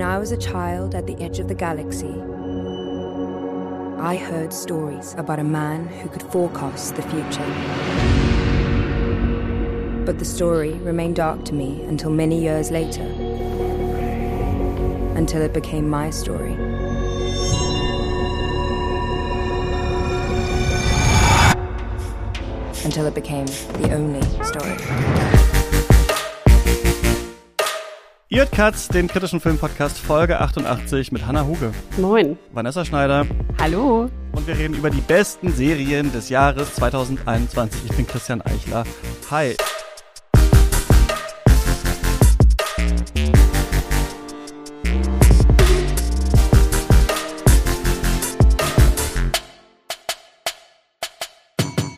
When I was a child at the edge of the galaxy, I heard stories about a man who could forecast the future. But the story remained dark to me until many years later, until it became my story. Until it became the only story. Ihr Katz, den kritischen Filmpodcast Folge 88 mit Hannah Huge, Moin. Vanessa Schneider Hallo. und wir reden über die besten Serien des Jahres 2021. Ich bin Christian Eichler. Hi.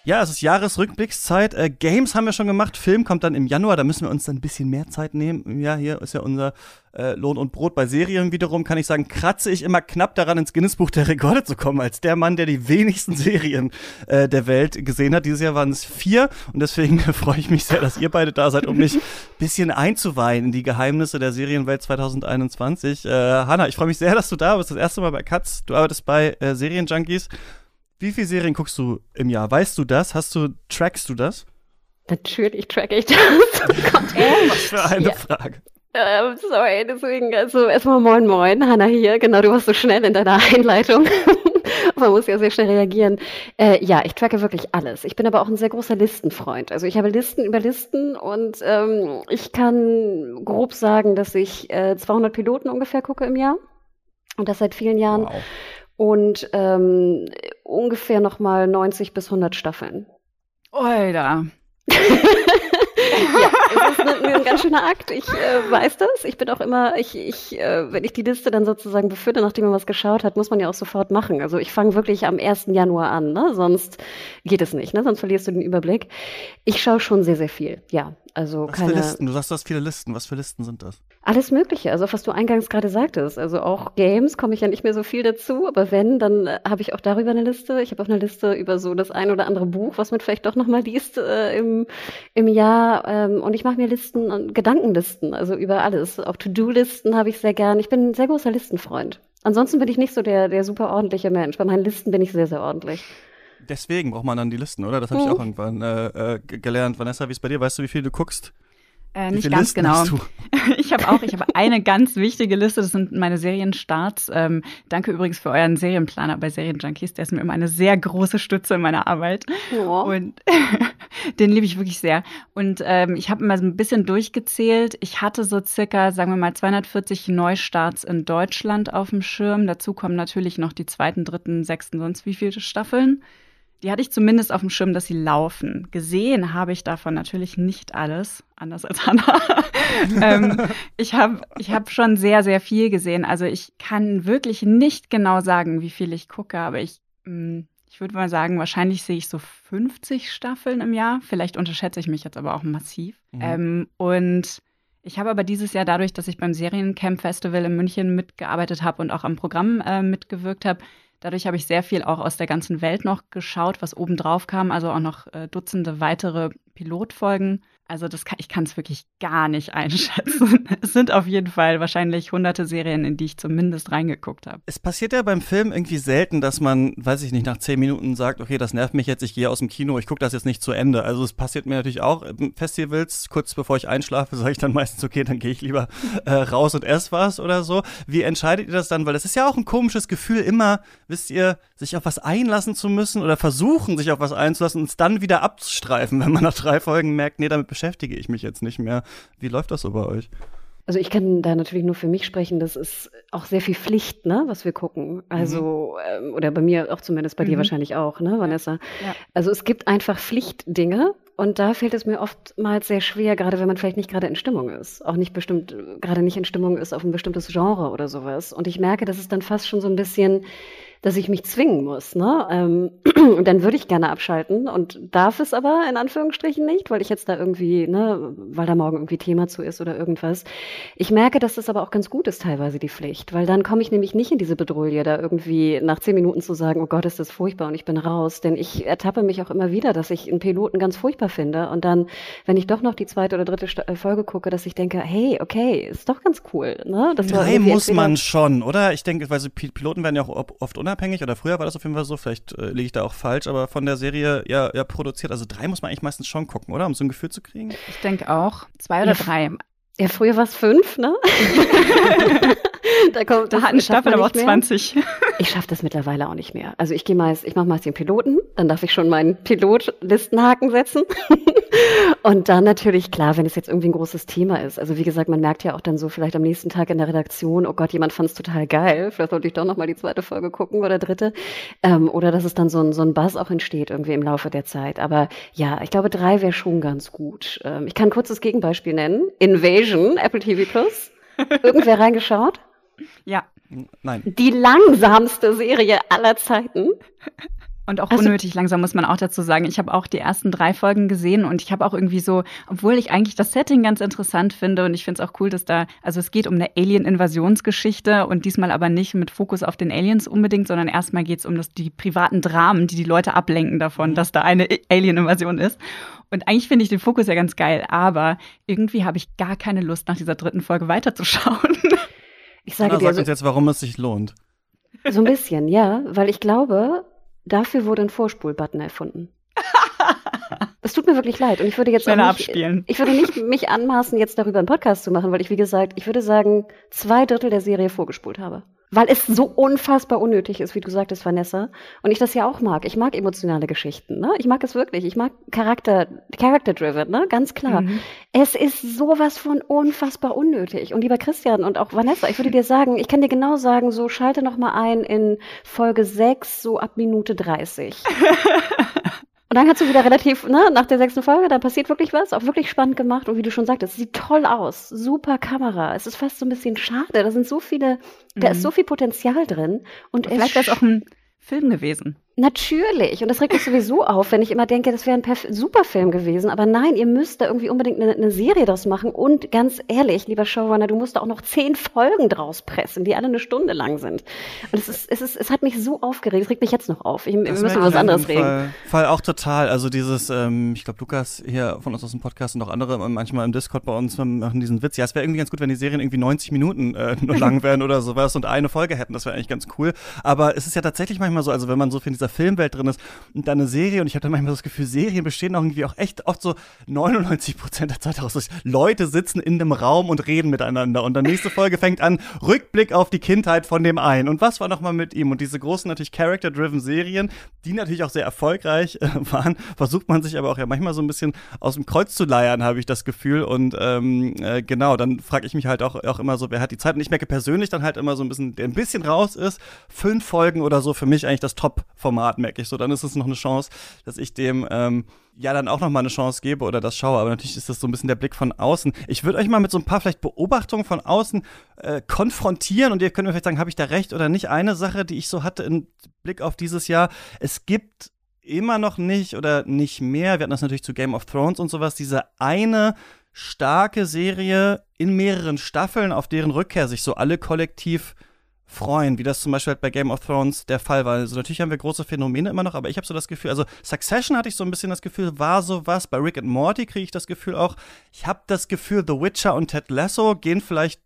Ja, es ist Jahresrückblickszeit. Äh, Games haben wir schon gemacht. Film kommt dann im Januar. Da müssen wir uns dann ein bisschen mehr Zeit nehmen. Ja, hier ist ja unser äh, Lohn und Brot. Bei Serien wiederum kann ich sagen, kratze ich immer knapp daran, ins Guinness-Buch der Rekorde zu kommen, als der Mann, der die wenigsten Serien äh, der Welt gesehen hat. Dieses Jahr waren es vier. Und deswegen freue ich mich sehr, dass ihr beide da seid, um mich ein bisschen einzuweihen in die Geheimnisse der Serienwelt 2021. Äh, Hanna, ich freue mich sehr, dass du da bist. Das erste Mal bei Katz. Du arbeitest bei äh, Serienjunkies. Wie viele Serien guckst du im Jahr? Weißt du das? Hast du, trackst du das? Natürlich tracke ich das. Oh Gott. Was für eine Ja. Frage. Ähm, sorry, deswegen, also erstmal moin moin, Hanna hier. Genau, du warst so schnell in deiner Einleitung. Man muss ja sehr schnell reagieren. Äh, ja, ich tracke wirklich alles. Ich bin aber auch ein sehr großer Listenfreund. Also ich habe Listen über Listen und ähm, ich kann grob sagen, dass ich äh, 200 Piloten ungefähr gucke im Jahr. Und das seit vielen Jahren. Wow. Und ähm, ungefähr nochmal 90 bis 100 Staffeln. Oida. Ja, es ist ein, ein ganz schöner Akt. Ich äh, weiß das. Ich bin auch immer, ich, ich, äh, wenn ich die Liste dann sozusagen befülle, nachdem man was geschaut hat, muss man ja auch sofort machen. Also ich fange wirklich am 1. Januar an, ne? Sonst geht es nicht, ne? Sonst verlierst du den Überblick. Ich schaue schon sehr, sehr viel. Ja, also Was für keine. Listen? Du sagst, du hast viele Listen. Was für Listen sind das? Alles Mögliche, also was du eingangs gerade sagtest. Also auch Games komme ich ja nicht mehr so viel dazu, aber wenn, dann äh, habe ich auch darüber eine Liste. Ich habe auch eine Liste über so das ein oder andere Buch, was man vielleicht doch nochmal liest äh, im, im Jahr. Ähm, und ich mache mir Listen, und Gedankenlisten, also über alles. Auch To-Do-Listen habe ich sehr gern. Ich bin ein sehr großer Listenfreund. Ansonsten bin ich nicht so der, der super ordentliche Mensch. Bei meinen Listen bin ich sehr, sehr ordentlich. Deswegen braucht man dann die Listen, oder? Das habe ich Mhm. auch irgendwann äh, äh, gelernt. Vanessa, wie ist bei dir? Weißt du, wie viel du guckst? Äh, nicht ganz Listen genau. Ich habe auch, ich habe eine ganz wichtige Liste, das sind meine Serienstarts. Ähm, danke übrigens für euren Serienplaner bei Serienjunkies, der ist mir immer eine sehr große Stütze in meiner Arbeit. Ja. Und den liebe ich wirklich sehr. Und ähm, ich habe immer so ein bisschen durchgezählt. Ich hatte so circa, sagen wir mal, 240 Neustarts in Deutschland auf dem Schirm. Dazu kommen natürlich noch die zweiten, dritten, sechsten, sonst wie viele Staffeln. Die hatte ich zumindest auf dem Schirm, dass sie laufen. Gesehen habe ich davon natürlich nicht alles, anders als Hannah. ähm, ich habe ich hab schon sehr, sehr viel gesehen. Also ich kann wirklich nicht genau sagen, wie viel ich gucke, aber ich, mh, ich würde mal sagen, wahrscheinlich sehe ich so 50 Staffeln im Jahr. Vielleicht unterschätze ich mich jetzt aber auch massiv. Mhm. Ähm, und ich habe aber dieses Jahr dadurch, dass ich beim Seriencamp Festival in München mitgearbeitet habe und auch am Programm äh, mitgewirkt habe, dadurch habe ich sehr viel auch aus der ganzen Welt noch geschaut, was obendrauf kam, also auch noch äh, Dutzende weitere Pilotfolgen. Also das kann, ich kann es wirklich gar nicht einschätzen. Es sind auf jeden Fall wahrscheinlich hunderte Serien, in die ich zumindest reingeguckt habe. Es passiert ja beim Film irgendwie selten, dass man, weiß ich nicht, nach zehn Minuten sagt, okay, das nervt mich jetzt, ich gehe aus dem Kino, ich gucke das jetzt nicht zu Ende. Also es passiert mir natürlich auch Festivals, kurz bevor ich einschlafe, sage ich dann meistens, okay, dann gehe ich lieber äh, raus und ess was oder so. Wie entscheidet ihr das dann? Weil das ist ja auch ein komisches Gefühl, immer, wisst ihr, sich auf was einlassen zu müssen oder versuchen, sich auf was einzulassen und es dann wieder abzustreifen, wenn man nach drei Folgen merkt, nee, damit beschäftige ich mich jetzt nicht mehr. Wie läuft das so bei euch? Also ich kann da natürlich nur für mich sprechen, das ist auch sehr viel Pflicht, ne, was wir gucken. Also, ähm, oder bei mir auch zumindest, bei dir Mhm. wahrscheinlich auch, ne, Vanessa? Ja. Also es gibt einfach Pflichtdinge und da fällt es mir oftmals sehr schwer, gerade wenn man vielleicht nicht gerade in Stimmung ist. Auch nicht bestimmt, gerade nicht in Stimmung ist auf ein bestimmtes Genre oder sowas. Und ich merke, dass es dann fast schon so ein bisschen dass ich mich zwingen muss. Ne? Ähm, und dann würde ich gerne abschalten und darf es aber in Anführungsstrichen nicht, weil ich jetzt da irgendwie, ne, weil da morgen irgendwie Thema zu ist oder irgendwas. Ich merke, dass das aber auch ganz gut ist, teilweise die Pflicht, weil dann komme ich nämlich nicht in diese Bedrohung, da irgendwie nach zehn Minuten zu sagen, oh Gott, ist das furchtbar und ich bin raus. Denn ich ertappe mich auch immer wieder, dass ich einen Piloten ganz furchtbar finde und dann, wenn ich doch noch die zweite oder dritte äh, Folge gucke, dass ich denke, hey, okay, ist doch ganz cool. Ne? Das Drei muss man schon, oder? Ich denke, weil so Piloten werden ja auch oft unabhängig oder früher war das auf jeden Fall so, vielleicht äh, liege ich da auch falsch, aber von der Serie ja, ja produziert. Also drei muss man eigentlich meistens schon gucken, oder? Um so ein Gefühl zu kriegen. Ich denke auch. Zwei oder ja. drei. Ja, früher war es fünf, ne? da kommt, da hat eine Staffel aber auch 20. Ich schaffe das mittlerweile auch nicht mehr. Also ich gehe meist, ich mache meist den Piloten, dann darf ich schon meinen Pilotlistenhaken setzen. und dann natürlich, klar, wenn es jetzt irgendwie ein großes Thema ist. Also wie gesagt, man merkt ja auch dann so vielleicht am nächsten Tag in der Redaktion, oh Gott, jemand fand es total geil. Vielleicht sollte ich doch nochmal die zweite Folge gucken oder dritte. Ähm, oder dass es dann so ein, so ein Buzz auch entsteht irgendwie im Laufe der Zeit. Aber ja, ich glaube, drei wäre schon ganz gut. Ähm, ich kann ein kurzes Gegenbeispiel nennen. Invasion, Apple TV Plus. Irgendwer reingeschaut? Ja. Nein. Die langsamste Serie aller Zeiten. Und auch also, unnötig langsam, muss man auch dazu sagen. Ich habe auch die ersten drei Folgen gesehen und ich habe auch irgendwie so, obwohl ich eigentlich das Setting ganz interessant finde und ich finde es auch cool, dass da, also es geht um eine Alien-Invasionsgeschichte und diesmal aber nicht mit Fokus auf den Aliens unbedingt, sondern erstmal geht es um das, die privaten Dramen, die die Leute ablenken davon, mhm. dass da eine Alien-Invasion ist. Und eigentlich finde ich den Fokus ja ganz geil, aber irgendwie habe ich gar keine Lust, nach dieser dritten Folge weiterzuschauen. Ich sage Anna dir, sagt uns jetzt, warum es sich lohnt. So ein bisschen, ja, weil ich glaube, dafür wurde ein Vorspulbutton erfunden. Es tut mir wirklich leid und ich würde jetzt Schneller nicht, abspielen. ich würde nicht mich anmaßen, jetzt darüber einen Podcast zu machen, weil ich wie gesagt, ich würde sagen, zwei Drittel der Serie vorgespult habe weil es so unfassbar unnötig ist, wie du sagtest, Vanessa. Und ich das ja auch mag. Ich mag emotionale Geschichten. Ne? Ich mag es wirklich. Ich mag Charakter, Character-driven, ne? ganz klar. Mhm. Es ist sowas von unfassbar unnötig. Und lieber Christian und auch Vanessa, ich würde dir sagen, ich kann dir genau sagen, so schalte noch mal ein in Folge 6, so ab Minute 30. Und dann kannst du wieder relativ, ne, nach der sechsten Folge, da passiert wirklich was, auch wirklich spannend gemacht. Und wie du schon sagtest, es sieht toll aus. Super Kamera. Es ist fast so ein bisschen schade. Da sind so viele, mhm. da ist mhm. so viel Potenzial drin. Und, und vielleicht wäre es auch ein Film gewesen. Natürlich. Und das regt mich sowieso auf, wenn ich immer denke, das wäre ein super Film gewesen. Aber nein, ihr müsst da irgendwie unbedingt eine, eine, Serie draus machen. Und ganz ehrlich, lieber Showrunner, du musst da auch noch zehn Folgen draus pressen, die alle eine Stunde lang sind. Und es ist, es ist, es hat mich so aufgeregt. Es regt mich jetzt noch auf. Ich, wir müssen über was anderes reden. Fall, Fall auch total. Also dieses, ähm, ich glaube, Lukas hier von uns aus dem Podcast und auch andere manchmal im Discord bei uns machen diesen Witz. Ja, es wäre irgendwie ganz gut, wenn die Serien irgendwie 90 Minuten äh, nur lang wären oder sowas und eine Folge hätten. Das wäre eigentlich ganz cool. Aber es ist ja tatsächlich manchmal so, also wenn man so viel dieser Filmwelt drin ist, und dann eine Serie und ich habe dann manchmal das Gefühl, Serien bestehen auch irgendwie auch echt oft so 99 Prozent der Zeit aus. Leute sitzen in einem Raum und reden miteinander und dann nächste Folge fängt an, Rückblick auf die Kindheit von dem einen. Und was war nochmal mit ihm? Und diese großen natürlich Character-driven Serien, die natürlich auch sehr erfolgreich äh, waren, versucht man sich aber auch ja manchmal so ein bisschen aus dem Kreuz zu leiern, habe ich das Gefühl. Und ähm, äh, genau, dann frage ich mich halt auch, auch immer so, wer hat die Zeit? Und ich merke persönlich dann halt immer so ein bisschen, der ein bisschen raus ist, fünf Folgen oder so für mich eigentlich das Top-Format, merke ich so, dann ist es noch eine Chance, dass ich dem ähm, ja dann auch noch mal eine Chance gebe oder das schaue. Aber natürlich ist das so ein bisschen der Blick von außen. Ich würde euch mal mit so ein paar vielleicht Beobachtungen von außen äh, konfrontieren und ihr könnt mir vielleicht sagen, habe ich da recht oder nicht. Eine Sache, die ich so hatte im Blick auf dieses Jahr, es gibt immer noch nicht oder nicht mehr, wir hatten das natürlich zu Game of Thrones und sowas, diese eine starke Serie in mehreren Staffeln, auf deren Rückkehr sich so alle kollektiv freuen, wie das zum Beispiel halt bei Game of Thrones der Fall war. Also natürlich haben wir große Phänomene immer noch, aber ich habe so das Gefühl, also Succession hatte ich so ein bisschen das Gefühl, war sowas. Bei Rick and Morty kriege ich das Gefühl auch. Ich habe das Gefühl, The Witcher und Ted Lasso gehen vielleicht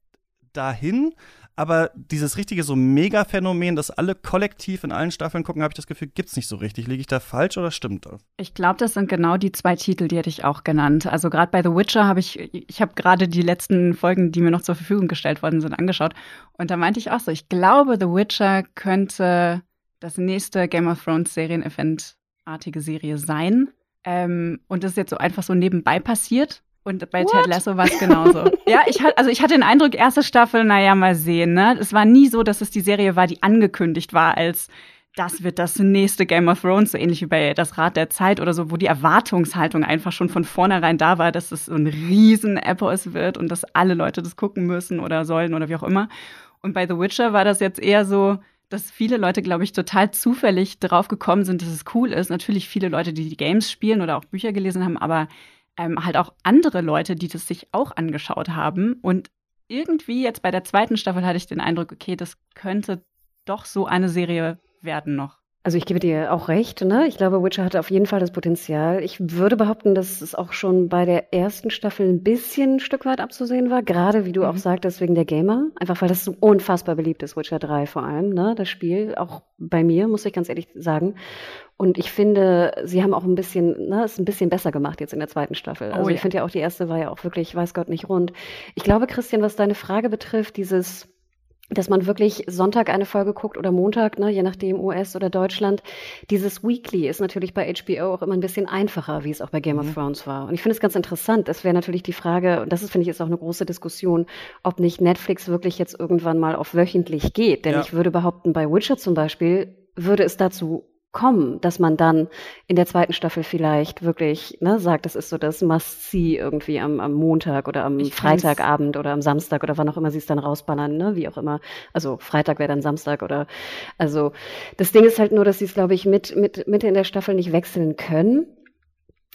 dahin, aber dieses richtige so Mega-Phänomen, das alle kollektiv in allen Staffeln gucken, habe ich das Gefühl, gibt's nicht so richtig. Liege ich da falsch oder stimmt das? Ich glaube, das sind genau die zwei Titel, die hätte ich auch genannt. Also gerade bei The Witcher habe ich, ich habe gerade die letzten Folgen, die mir noch zur Verfügung gestellt worden sind, angeschaut. Und da meinte ich auch so, ich glaube, The Witcher könnte das nächste Game of Thrones Serien-Event-artige Serie sein. Ähm, und das ist jetzt so einfach so nebenbei passiert. Und bei What? Ted Lasso war es genauso. ja, ich hatte, also ich hatte den Eindruck, erste Staffel, naja, mal sehen, ne? Es war nie so, dass es die Serie war, die angekündigt war als das wird das nächste Game of Thrones, so ähnlich wie bei Das Rad der Zeit oder so, wo die Erwartungshaltung einfach schon von vornherein da war, dass es so ein riesen Epos wird und dass alle Leute das gucken müssen oder sollen oder wie auch immer. Und bei The Witcher war das jetzt eher so, dass viele Leute, glaube ich, total zufällig drauf gekommen sind, dass es cool ist. Natürlich viele Leute, die die Games spielen oder auch Bücher gelesen haben, aber ähm, halt auch andere Leute, die das sich auch angeschaut haben. Und irgendwie jetzt bei der zweiten Staffel hatte ich den Eindruck, okay, das könnte doch so eine Serie werden noch. Also ich gebe dir auch recht, ne? Ich glaube, Witcher hatte auf jeden Fall das Potenzial. Ich würde behaupten, dass es auch schon bei der ersten Staffel ein bisschen ein Stück weit abzusehen war, gerade wie du mhm. auch sagtest, wegen der Gamer. Einfach weil das so unfassbar beliebt ist, Witcher 3 vor allem, ne? Das Spiel, auch bei mir, muss ich ganz ehrlich sagen. Und ich finde, sie haben auch ein bisschen, ne, ist ein bisschen besser gemacht jetzt in der zweiten Staffel. Also oh, ja. ich finde ja auch, die erste war ja auch wirklich, weiß Gott, nicht rund. Ich glaube, Christian, was deine Frage betrifft, dieses dass man wirklich Sonntag eine Folge guckt oder Montag, ne, je nachdem US oder Deutschland. Dieses Weekly ist natürlich bei HBO auch immer ein bisschen einfacher, wie es auch bei Game mhm. of Thrones war. Und ich finde es ganz interessant. Das wäre natürlich die Frage, und das ist, finde ich, ist auch eine große Diskussion, ob nicht Netflix wirklich jetzt irgendwann mal auf wöchentlich geht. Denn ja. ich würde behaupten, bei Witcher zum Beispiel würde es dazu kommen, dass man dann in der zweiten Staffel vielleicht wirklich ne, sagt, das ist so das Must-See irgendwie am, am Montag oder am ich Freitagabend oder am Samstag oder wann auch immer sie es dann rausballern, ne, wie auch immer. Also Freitag wäre dann Samstag oder also das Ding ist halt nur, dass sie es, glaube ich, mit, mit Mitte in der Staffel nicht wechseln können.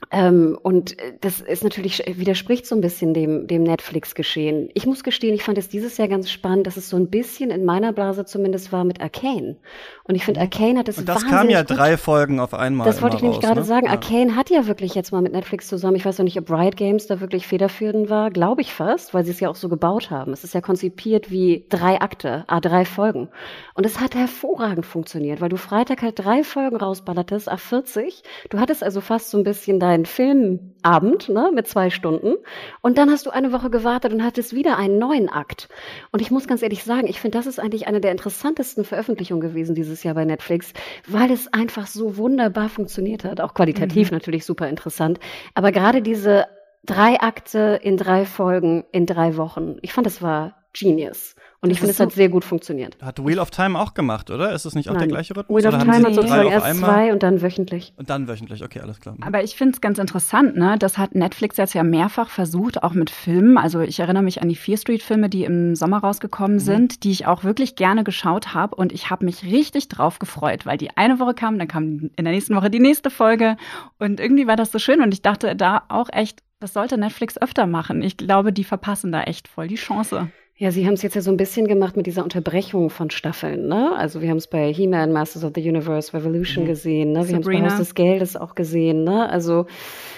Ähm, und äh, das ist natürlich, widerspricht so ein bisschen dem, dem Netflix-Geschehen. Ich muss gestehen, ich fand es dieses Jahr ganz spannend, dass es so ein bisschen in meiner Blase zumindest war mit Arcane. Und ich finde, mhm. Arcane hat es Und das kam ja gut. drei Folgen auf einmal. Das wollte ich nämlich gerade ne? sagen. Ja. Arcane hat ja wirklich jetzt mal mit Netflix zusammen, ich weiß noch nicht, ob Riot Games da wirklich federführend war, glaube ich fast, weil sie es ja auch so gebaut haben. Es ist ja konzipiert wie drei Akte, a drei Folgen. Und es hat hervorragend funktioniert, weil du Freitag halt drei Folgen rausballertest, a 40. Du hattest also fast so ein bisschen da deinen Filmabend ne, mit zwei Stunden und dann hast du eine Woche gewartet und hattest wieder einen neuen Akt. Und ich muss ganz ehrlich sagen, ich finde, das ist eigentlich eine der interessantesten Veröffentlichungen gewesen dieses Jahr bei Netflix, weil es einfach so wunderbar funktioniert hat. Auch qualitativ mhm. natürlich super interessant. Aber gerade diese drei Akte in drei Folgen in drei Wochen, ich fand, das war genius. Und ich finde, es hat sehr gut funktioniert. Hat Wheel of Time auch gemacht, oder? Ist es nicht auch Nein. der gleiche Rhythmus? Wheel of Time hat sozusagen erst zwei und dann wöchentlich. Und dann wöchentlich, okay, alles klar. Aber ich finde es ganz interessant, ne? Das hat Netflix jetzt ja mehrfach versucht, auch mit Filmen. Also ich erinnere mich an die Fear Street-Filme, die im Sommer rausgekommen mhm. sind, die ich auch wirklich gerne geschaut habe. Und ich habe mich richtig drauf gefreut, weil die eine Woche kam, dann kam in der nächsten Woche die nächste Folge. Und irgendwie war das so schön. Und ich dachte da auch echt, das sollte Netflix öfter machen. Ich glaube, die verpassen da echt voll die Chance. Ja, Sie haben es jetzt ja so ein bisschen gemacht mit dieser Unterbrechung von Staffeln. Ne? Also wir haben es bei He-Man, Masters of the Universe, Revolution mhm. gesehen. Ne? Wir haben es bei Haus des Geldes auch gesehen. Ne? Also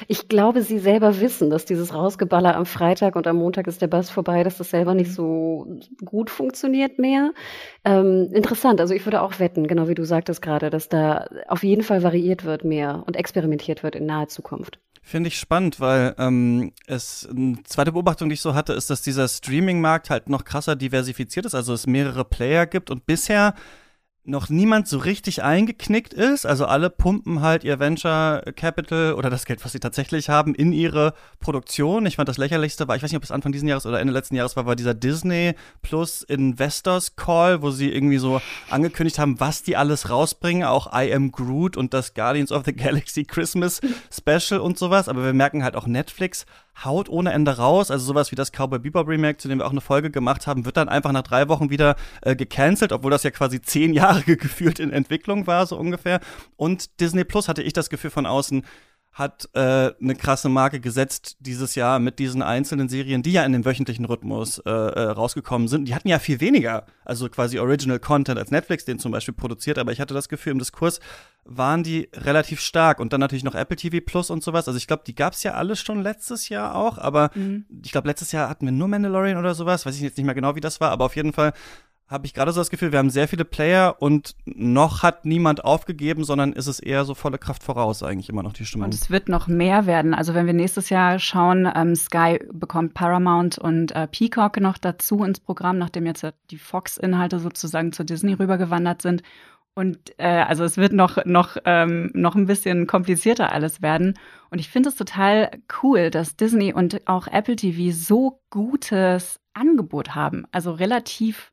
ich glaube, Sie selber wissen, dass dieses Rausgeballer am Freitag und am Montag ist der Bass vorbei, dass das selber nicht so gut funktioniert mehr. Ähm, interessant. Also ich würde auch wetten, genau wie du sagtest gerade, dass da auf jeden Fall variiert wird mehr und experimentiert wird in naher Zukunft. Finde ich spannend, weil ähm, es eine zweite Beobachtung, die ich so hatte, ist, dass dieser Streaming-Markt halt noch krasser diversifiziert ist, also es mehrere Player gibt und bisher noch niemand so richtig eingeknickt ist. Also alle pumpen halt ihr Venture Capital oder das Geld, was sie tatsächlich haben, in ihre Produktion. Ich fand das lächerlichste war, ich weiß nicht, ob es Anfang dieses Jahres oder Ende letzten Jahres war, war dieser Disney Plus Investors Call, wo sie irgendwie so angekündigt haben, was die alles rausbringen. Auch I Am Groot und das Guardians of the Galaxy Christmas Special und sowas. Aber wir merken halt auch Netflix haut ohne Ende raus. Also sowas wie das Cowboy Bebop Remake, zu dem wir auch eine Folge gemacht haben, wird dann einfach nach drei Wochen wieder äh, gecancelt, obwohl das ja quasi zehn Jahre gefühlt in Entwicklung war, so ungefähr. Und Disney Plus hatte ich das Gefühl von außen, hat äh, eine krasse Marke gesetzt dieses Jahr mit diesen einzelnen Serien, die ja in dem wöchentlichen Rhythmus äh, äh, rausgekommen sind. Die hatten ja viel weniger, also quasi Original Content als Netflix den zum Beispiel produziert, aber ich hatte das Gefühl, im Diskurs waren die relativ stark und dann natürlich noch Apple TV Plus und sowas. Also ich glaube, die gab's ja alle schon letztes Jahr auch, aber mhm. ich glaube, letztes Jahr hatten wir nur Mandalorian oder sowas, weiß ich jetzt nicht mehr genau, wie das war, aber auf jeden Fall habe ich gerade so das Gefühl, wir haben sehr viele Player und noch hat niemand aufgegeben, sondern ist es eher so volle Kraft voraus eigentlich immer noch die Stimmung. Und es wird noch mehr werden. Also wenn wir nächstes Jahr schauen, ähm, Sky bekommt Paramount und äh, Peacock noch dazu ins Programm, nachdem jetzt die Fox-Inhalte sozusagen zu Disney rübergewandert sind. Und äh, also es wird noch, noch, ähm, noch ein bisschen komplizierter alles werden. Und ich finde es total cool, dass Disney und auch Apple TV so gutes Angebot haben. Also relativ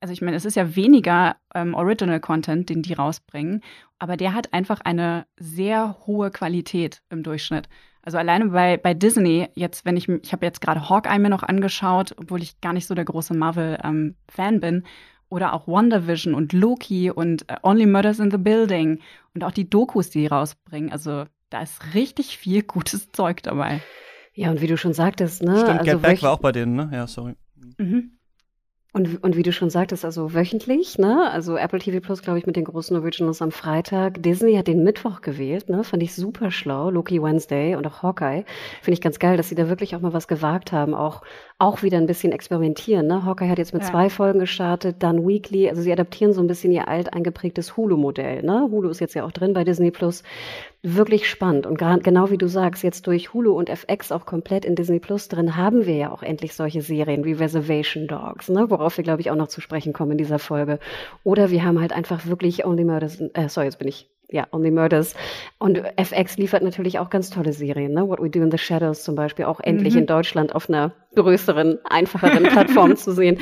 also ich meine, es ist ja weniger ähm, Original Content, den die rausbringen, aber der hat einfach eine sehr hohe Qualität im Durchschnitt. Also alleine bei, bei Disney, jetzt, wenn ich, ich habe jetzt gerade Hawkeye mir noch angeschaut, obwohl ich gar nicht so der große Marvel-Fan ähm, bin. oder auch WandaVision und Loki und äh, Only Murders in the Building und auch die Dokus, die rausbringen. Also da ist richtig viel gutes Zeug dabei. Ja, und wie du schon sagtest, ne? Stimmt, also Get Back war auch bei denen, ne? Ja, sorry. Mhm. Und, und wie du schon sagtest, also wöchentlich, ne? Also Apple TV Plus, glaube ich, mit den großen Originals am Freitag. Disney hat den Mittwoch gewählt, ne? Fand ich super schlau. Loki Wednesday und auch Hawkeye. Finde ich ganz geil, dass sie da wirklich auch mal was gewagt haben. Auch, auch wieder ein bisschen experimentieren, ne? Hawkeye hat jetzt mit Ja. zwei Folgen gestartet, dann Weekly. Also sie adaptieren so ein bisschen ihr alt eingeprägtes Hulu-Modell, ne? Hulu ist jetzt ja auch drin bei Disney Plus. Wirklich spannend. Und genau wie du sagst, jetzt durch Hulu und FX auch komplett in Disney Plus drin, haben wir ja auch endlich solche Serien wie Reservation Dogs, ne? worauf wir, glaube ich, auch noch zu sprechen kommen in dieser Folge. Oder wir haben halt einfach wirklich Only Murders, äh, sorry, jetzt bin ich, ja, Only Murders. Und FX liefert natürlich auch ganz tolle Serien, ne? What We Do in the Shadows zum Beispiel, auch endlich Mhm. in Deutschland auf einer größeren, einfacheren Plattform zu sehen.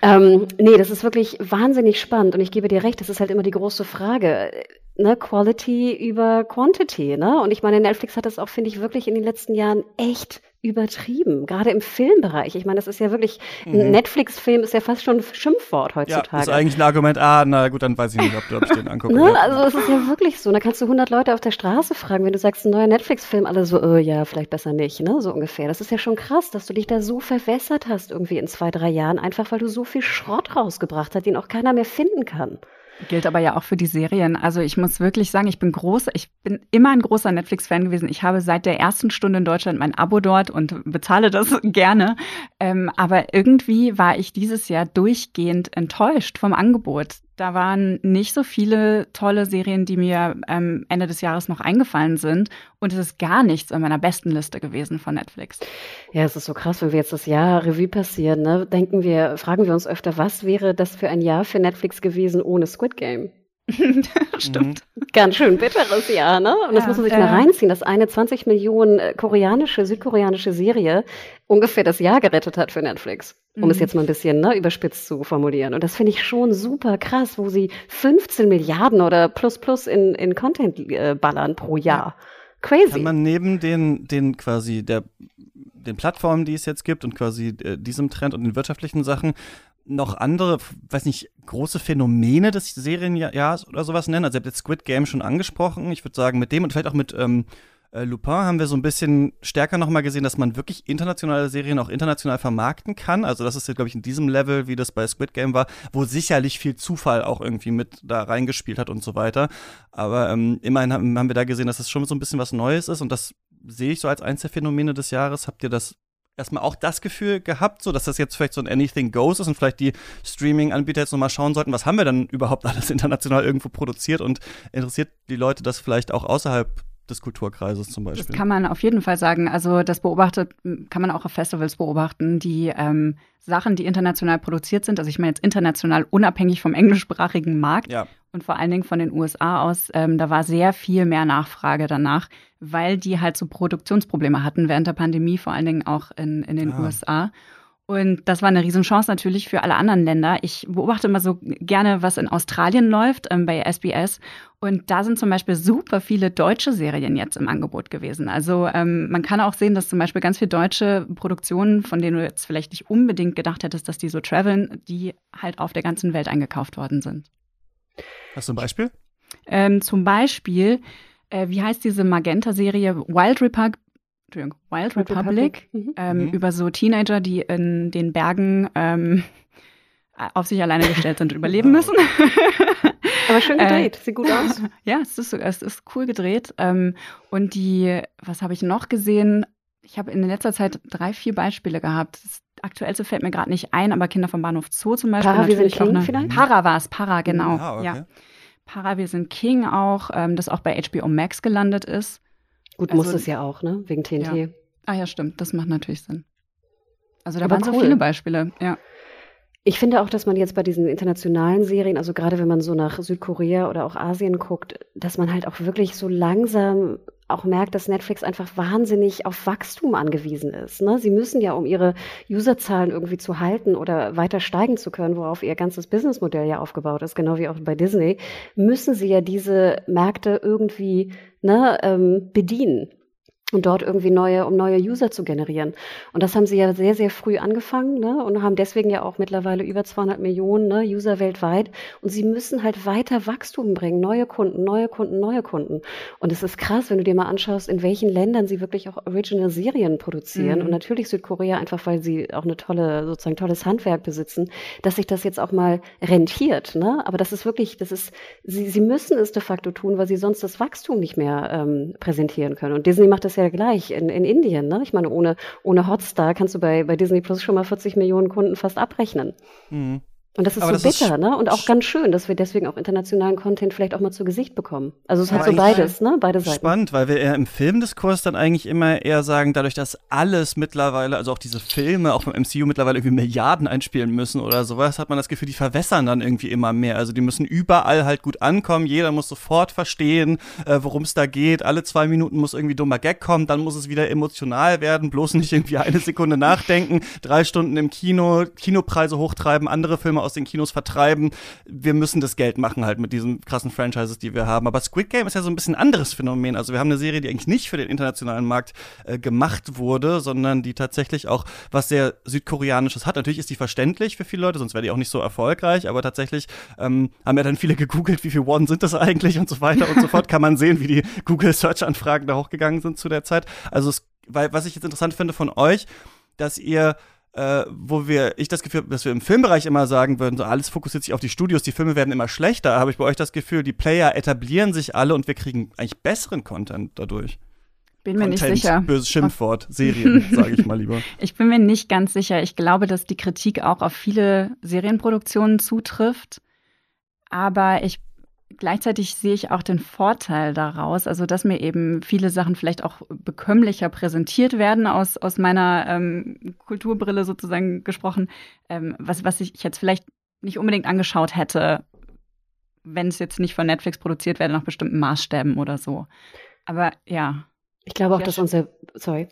Ähm, nee, das ist wirklich wahnsinnig spannend und ich gebe dir recht, das ist halt immer die große Frage ne, Quality über Quantity, ne? Und ich meine, Netflix hat das auch, finde ich, wirklich in den letzten Jahren echt übertrieben, gerade im Filmbereich. Ich meine, das ist ja wirklich, ein Netflix-Film ist ja fast schon ein Schimpfwort Ja, heutzutage. ist eigentlich ein Argument, ah, na gut, dann weiß ich nicht, ob, du- ob ich den angucke. Ne? Ja. Also es ist ja wirklich so. Da kannst du 100 Leute auf der Straße fragen, wenn du sagst, ein neuer Netflix-Film, alle so, äh, ja, vielleicht besser nicht, ne? So ungefähr. Das ist ja schon krass, dass du dich da so verwässert hast irgendwie in zwei, drei Jahren, einfach weil du so viel Schrott rausgebracht hast, den auch keiner mehr finden kann. Gilt aber ja auch für die Serien. Also ich muss wirklich sagen, ich bin groß, ich bin immer ein großer Netflix-Fan gewesen. Ich habe seit der ersten Stunde in Deutschland mein Abo dort und bezahle das gerne. Ähm, aber irgendwie war ich dieses Jahr durchgehend enttäuscht vom Angebot. Da waren nicht so viele tolle Serien, die mir ähm, Ende des Jahres noch eingefallen sind. Und es ist gar nichts in meiner besten Liste gewesen von Netflix. Ja, es ist so krass, wenn wir jetzt das Jahr Revue passieren, ne? Denken wir, fragen wir uns öfter, was wäre das für ein Jahr für Netflix gewesen ohne Squid Game? Stimmt. Ganz schön bitteres Jahr, ne? Und das Ja, muss man sich ja. mal reinziehen, dass eine 20 Millionen äh, koreanische, südkoreanische Serie ungefähr das Jahr gerettet hat für Netflix. Um es Mhm. jetzt mal ein bisschen ne, überspitzt zu formulieren. Und das finde ich schon super krass, wo sie 15 Milliarden oder plus plus in, in Content äh, ballern pro Jahr. Crazy. Kann man neben den, den quasi der, den Plattformen, die es jetzt gibt und quasi äh, diesem Trend und den wirtschaftlichen Sachen noch andere, weiß nicht, große Phänomene des Serienjahrs oder sowas nennen? Also ihr habt jetzt Squid Game schon angesprochen. Ich würde sagen, mit dem und vielleicht auch mit ähm, äh, Lupin haben wir so ein bisschen stärker nochmal gesehen, dass man wirklich internationale Serien auch international vermarkten kann. Also das ist jetzt, glaube ich, in diesem Level, wie das bei Squid Game war, wo sicherlich viel Zufall auch irgendwie mit da reingespielt hat und so weiter. Aber ähm, immerhin haben, wir da gesehen, dass es schon so ein bisschen was Neues ist und das sehe ich so als eins der Phänomene des Jahres. Habt ihr das erstmal auch das Gefühl gehabt, so dass das jetzt vielleicht so ein Anything Goes ist und vielleicht die Streaming-Anbieter jetzt nochmal schauen sollten, was haben wir denn überhaupt alles international irgendwo produziert und interessiert die Leute das vielleicht auch außerhalb des Kulturkreises zum Das Beispiel? kann man auf jeden Fall sagen. Also das beobachtet, kann man auch auf Festivals beobachten, die ähm, Sachen, die international produziert sind, also ich meine jetzt international unabhängig vom englischsprachigen Markt ja, und vor allen Dingen von den USA aus, ähm, da war sehr viel mehr Nachfrage danach, weil die halt so Produktionsprobleme hatten während der Pandemie, vor allen Dingen auch in, in den Ah. USA. Und das war eine Riesenchance natürlich für alle anderen Länder. Ich beobachte immer so gerne, was in Australien läuft, ähm, bei SBS. Und da sind zum Beispiel super viele deutsche Serien jetzt im Angebot gewesen. Also ähm, man kann auch sehen, dass zum Beispiel ganz viele deutsche Produktionen, von denen du jetzt vielleicht nicht unbedingt gedacht hättest, dass die so traveln, die halt auf der ganzen Welt eingekauft worden sind. hast du ein Beispiel? Ähm, zum Beispiel, äh, wie heißt diese Magenta-Serie Wild Republic? Entschuldigung, Wild Republic, Republic, mhm. Ähm, Mhm. über so Teenager, die in den Bergen ähm, auf sich alleine gestellt sind und überleben Wow. müssen. Aber schön Äh, gedreht, sieht gut aus. ja, es ist, es ist cool gedreht. Ähm, und die, was habe ich noch gesehen? Ich habe in letzter Zeit drei, vier Beispiele gehabt. Das aktuellste fällt mir gerade nicht ein, aber Kinder vom Bahnhof Zoo zum Beispiel. Para, wir sind King eine- vielleicht? Para war es, Para, genau. Ah, okay. Ja. Para, wir sind King auch, ähm, das auch bei HBO Max gelandet ist. Gut, Also- muss es ja auch, ne? Wegen TNT. Ja. Ah ja, stimmt, das macht natürlich Sinn. Also da Aber waren so cool. viele Beispiele, ja. Ich finde auch, dass man jetzt bei diesen internationalen Serien, also gerade wenn man so nach Südkorea oder auch Asien guckt, dass man halt auch wirklich so langsam auch merkt, dass Netflix einfach wahnsinnig auf Wachstum angewiesen ist. Ne? Sie müssen ja, um ihre Userzahlen irgendwie zu halten oder weiter steigen zu können, worauf ihr ganzes Businessmodell ja aufgebaut ist, genau wie auch bei Disney, müssen sie ja diese Märkte irgendwie ne, ähm, bedienen. Und dort irgendwie neue, um neue User zu generieren. Und das haben sie ja sehr, sehr früh angefangen ne? und haben deswegen ja auch mittlerweile über 200 Millionen ne, User weltweit. Und sie müssen halt weiter Wachstum bringen, neue Kunden, neue Kunden, neue Kunden. Und es ist krass, wenn du dir mal anschaust, in welchen Ländern sie wirklich auch Original-Serien produzieren. Mhm. Und natürlich Südkorea einfach, weil sie auch eine tolle, sozusagen tolles Handwerk besitzen, dass sich das jetzt auch mal rentiert. Ne? Aber das ist wirklich, das ist, sie, sie müssen es de facto tun, weil sie sonst das Wachstum nicht mehr ähm, präsentieren können. Und Disney macht das ja gleich in, in Indien. Ne? Ich meine, ohne, ohne Hotstar kannst du bei, bei Disney Plus schon mal 40 Millionen Kunden fast abrechnen. Mhm. Und das ist aber so das bitter, ist ne? Und auch ganz schön, dass wir deswegen auch internationalen Content vielleicht auch mal zu Gesicht bekommen. Also es hat so beides, ne? Beide Seiten. Spannend, weil wir eher im Filmdiskurs dann eigentlich immer eher sagen, dadurch, dass alles mittlerweile, also auch diese Filme, auch vom MCU mittlerweile irgendwie Milliarden einspielen müssen oder sowas, hat man das Gefühl, die verwässern dann irgendwie immer mehr. Also die müssen überall halt gut ankommen, jeder muss sofort verstehen, äh, worum es da geht. Alle zwei Minuten muss irgendwie dummer Gag kommen, dann muss es wieder emotional werden, bloß nicht irgendwie eine Sekunde nachdenken, drei Stunden im Kino, Kinopreise hochtreiben, andere Filme aus den Kinos vertreiben. Wir müssen das Geld machen halt mit diesen krassen Franchises, die wir haben. Aber Squid Game ist ja so ein bisschen anderes Phänomen. Also wir haben eine Serie, die eigentlich nicht für den internationalen Markt äh, gemacht wurde, sondern die tatsächlich auch was sehr südkoreanisches hat. Natürlich ist die verständlich für viele Leute, sonst wäre die auch nicht so erfolgreich. Aber tatsächlich ähm, haben ja dann viele gegoogelt, wie viel One sind das eigentlich und so weiter und so fort. Kann man sehen, wie die Google Search Anfragen da hochgegangen sind zu der Zeit. Also es, weil was ich jetzt interessant finde von euch, dass ihr äh, wo wir, ich das Gefühl, dass wir im Filmbereich immer sagen würden, so alles fokussiert sich auf die Studios, die Filme werden immer schlechter, habe ich bei euch das Gefühl, die Player etablieren sich alle und wir kriegen eigentlich besseren Content dadurch. Bin mir Content, nicht sicher. Böses Schimpfwort, Serien, sage ich mal lieber. Ich bin mir nicht ganz sicher. Ich glaube, dass die Kritik auch auf viele Serienproduktionen zutrifft. Aber ich Gleichzeitig sehe ich auch den Vorteil daraus, also dass mir eben viele Sachen vielleicht auch bekömmlicher präsentiert werden, aus, aus meiner ähm, Kulturbrille sozusagen gesprochen, ähm, was, was ich jetzt vielleicht nicht unbedingt angeschaut hätte, wenn es jetzt nicht von Netflix produziert werde, nach bestimmten Maßstäben oder so. Aber ja. Ich glaube auch, ja, dass unser, sorry.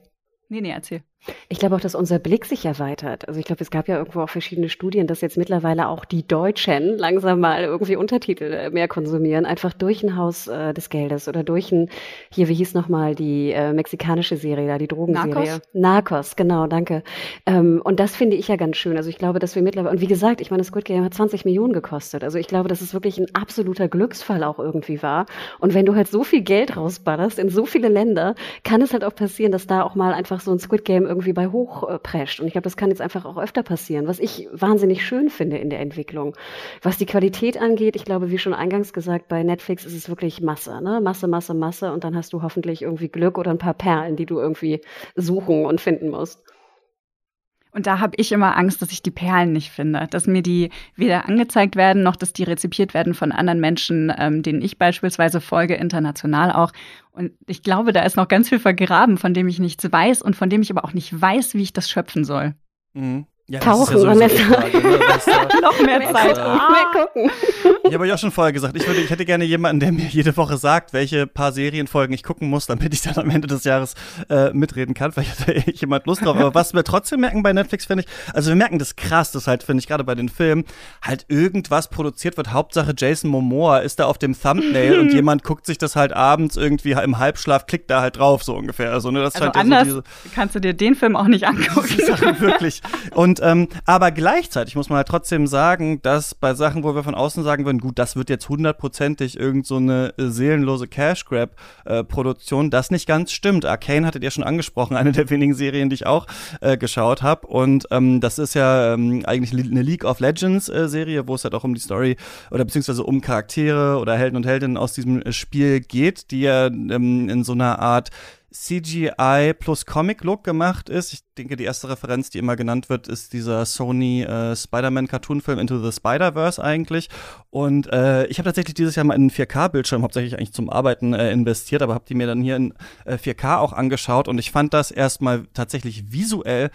Nee, nee, erzähl. Ich glaube auch, dass unser Blick sich erweitert. Also ich glaube, es gab ja irgendwo auch verschiedene Studien, dass jetzt mittlerweile auch die Deutschen langsam mal irgendwie Untertitel äh, mehr konsumieren, einfach durch ein Haus äh, des Geldes oder durch ein, hier, wie hieß nochmal die äh, mexikanische Serie da, die Drogenserie. Narcos, Narcos genau, danke. Ähm, und das finde ich ja ganz schön. Also ich glaube, dass wir mittlerweile, und wie gesagt, ich meine, Squid Game hat 20 Millionen gekostet. Also ich glaube, dass es wirklich ein absoluter Glücksfall auch irgendwie war. Und wenn du halt so viel Geld rausballerst in so viele Länder, kann es halt auch passieren, dass da auch mal einfach so ein Squid Game irgendwie bei hochprescht. Und ich glaube, das kann jetzt einfach auch öfter passieren, was ich wahnsinnig schön finde in der Entwicklung. Was die Qualität angeht, ich glaube, wie schon eingangs gesagt, bei Netflix ist es wirklich Masse, ne? Masse, Masse, Masse. Und dann hast du hoffentlich irgendwie Glück oder ein paar Perlen, die du irgendwie suchen und finden musst. Und da habe ich immer Angst, dass ich die Perlen nicht finde, dass mir die weder angezeigt werden, noch dass die rezipiert werden von anderen Menschen, ähm, denen ich beispielsweise folge, international auch. Und ich glaube, da ist noch ganz viel vergraben, von dem ich nichts weiß und von dem ich aber auch nicht weiß, wie ich das schöpfen soll. Mhm. Ja, Tauchen ja Frage, ne? Noch mehr, mehr Zeit, ah. mehr gucken. Ich habe euch auch schon vorher gesagt, ich, würde, ich hätte gerne jemanden, der mir jede Woche sagt, welche paar Serienfolgen ich gucken muss, damit ich dann am Ende des Jahres äh, mitreden kann. Vielleicht hat da jemand Lust drauf. Aber was wir trotzdem merken bei Netflix, finde ich, also wir merken das krass, das halt, finde ich, gerade bei den Filmen, halt irgendwas produziert wird. Hauptsache Jason Momoa ist da auf dem Thumbnail und jemand guckt sich das halt abends irgendwie im Halbschlaf, klickt da halt drauf, so ungefähr. Also, ne, das also anders ja so diese, kannst du dir den Film auch nicht angucken. Sachen wirklich. Und ähm, aber gleichzeitig muss man halt trotzdem sagen, dass bei Sachen, wo wir von außen sagen würden, gut, das wird jetzt hundertprozentig irgend so eine äh, seelenlose Cash Grab äh, Produktion, das nicht ganz stimmt. Arcane hattet ihr schon angesprochen, eine der wenigen Serien, die ich auch äh, geschaut habe. Und ähm, das ist ja ähm, eigentlich eine League of Legends äh, Serie, wo es halt auch um die Story oder beziehungsweise um Charaktere oder Helden und Heldinnen aus diesem äh, Spiel geht, die ja ähm, in so einer Art CGI plus Comic-Look gemacht ist. Ich denke, die erste Referenz, die immer genannt wird, ist dieser Sony äh, Spider-Man-Cartoon-Film Into the Spider-Verse eigentlich. Und äh, ich habe tatsächlich dieses Jahr mal in einen 4K-Bildschirm hauptsächlich eigentlich zum Arbeiten äh, investiert, aber habe die mir dann hier in äh, 4K auch angeschaut und ich fand das erstmal tatsächlich visuell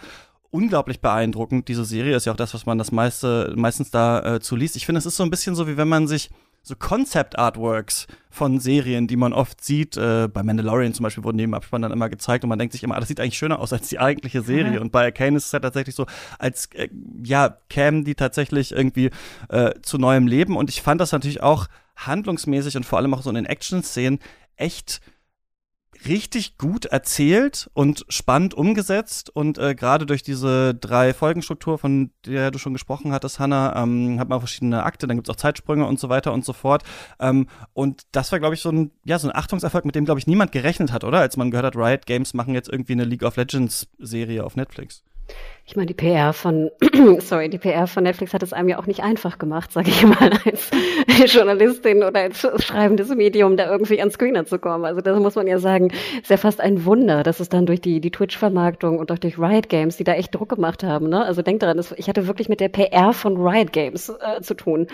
unglaublich beeindruckend. Diese Serie ist ja auch das, was man das meiste meistens da äh, zu liest. Ich finde, es ist so ein bisschen so, wie wenn man sich so Concept-Artworks von Serien, die man oft sieht. Äh, bei Mandalorian zum Beispiel wurden neben Abspann dann immer gezeigt und man denkt sich immer, ah, das sieht eigentlich schöner aus als die eigentliche Serie. Mhm. Und bei Arcane ist es ja tatsächlich so, als äh, ja, kämen die tatsächlich irgendwie äh, zu neuem Leben. Und ich fand das natürlich auch handlungsmäßig und vor allem auch so in den Action-Szenen echt richtig gut erzählt und spannend umgesetzt und äh, gerade durch diese drei Folgenstruktur, von der du schon gesprochen hattest, Hannah, ähm, hat man auch verschiedene Akte, dann gibt's auch Zeitsprünge und so weiter und so fort. Ähm, und das war, glaube ich, so ein, ja, so ein Achtungserfolg, mit dem, glaube ich, niemand gerechnet hat, oder? Als man gehört hat, Riot Games machen jetzt irgendwie eine League of Legends Serie auf Netflix. Ich meine, die PR von, sorry, die PR von Netflix hat es einem ja auch nicht einfach gemacht, sage ich mal, als Journalistin oder als schreibendes Medium da irgendwie ans Screener zu kommen. Also das muss man ja sagen, ist ja fast ein Wunder, dass es dann durch die, die Twitch-Vermarktung und auch durch Riot Games, die da echt Druck gemacht haben. Ne? Also denk daran, ich hatte wirklich mit der PR von Riot Games äh, zu tun.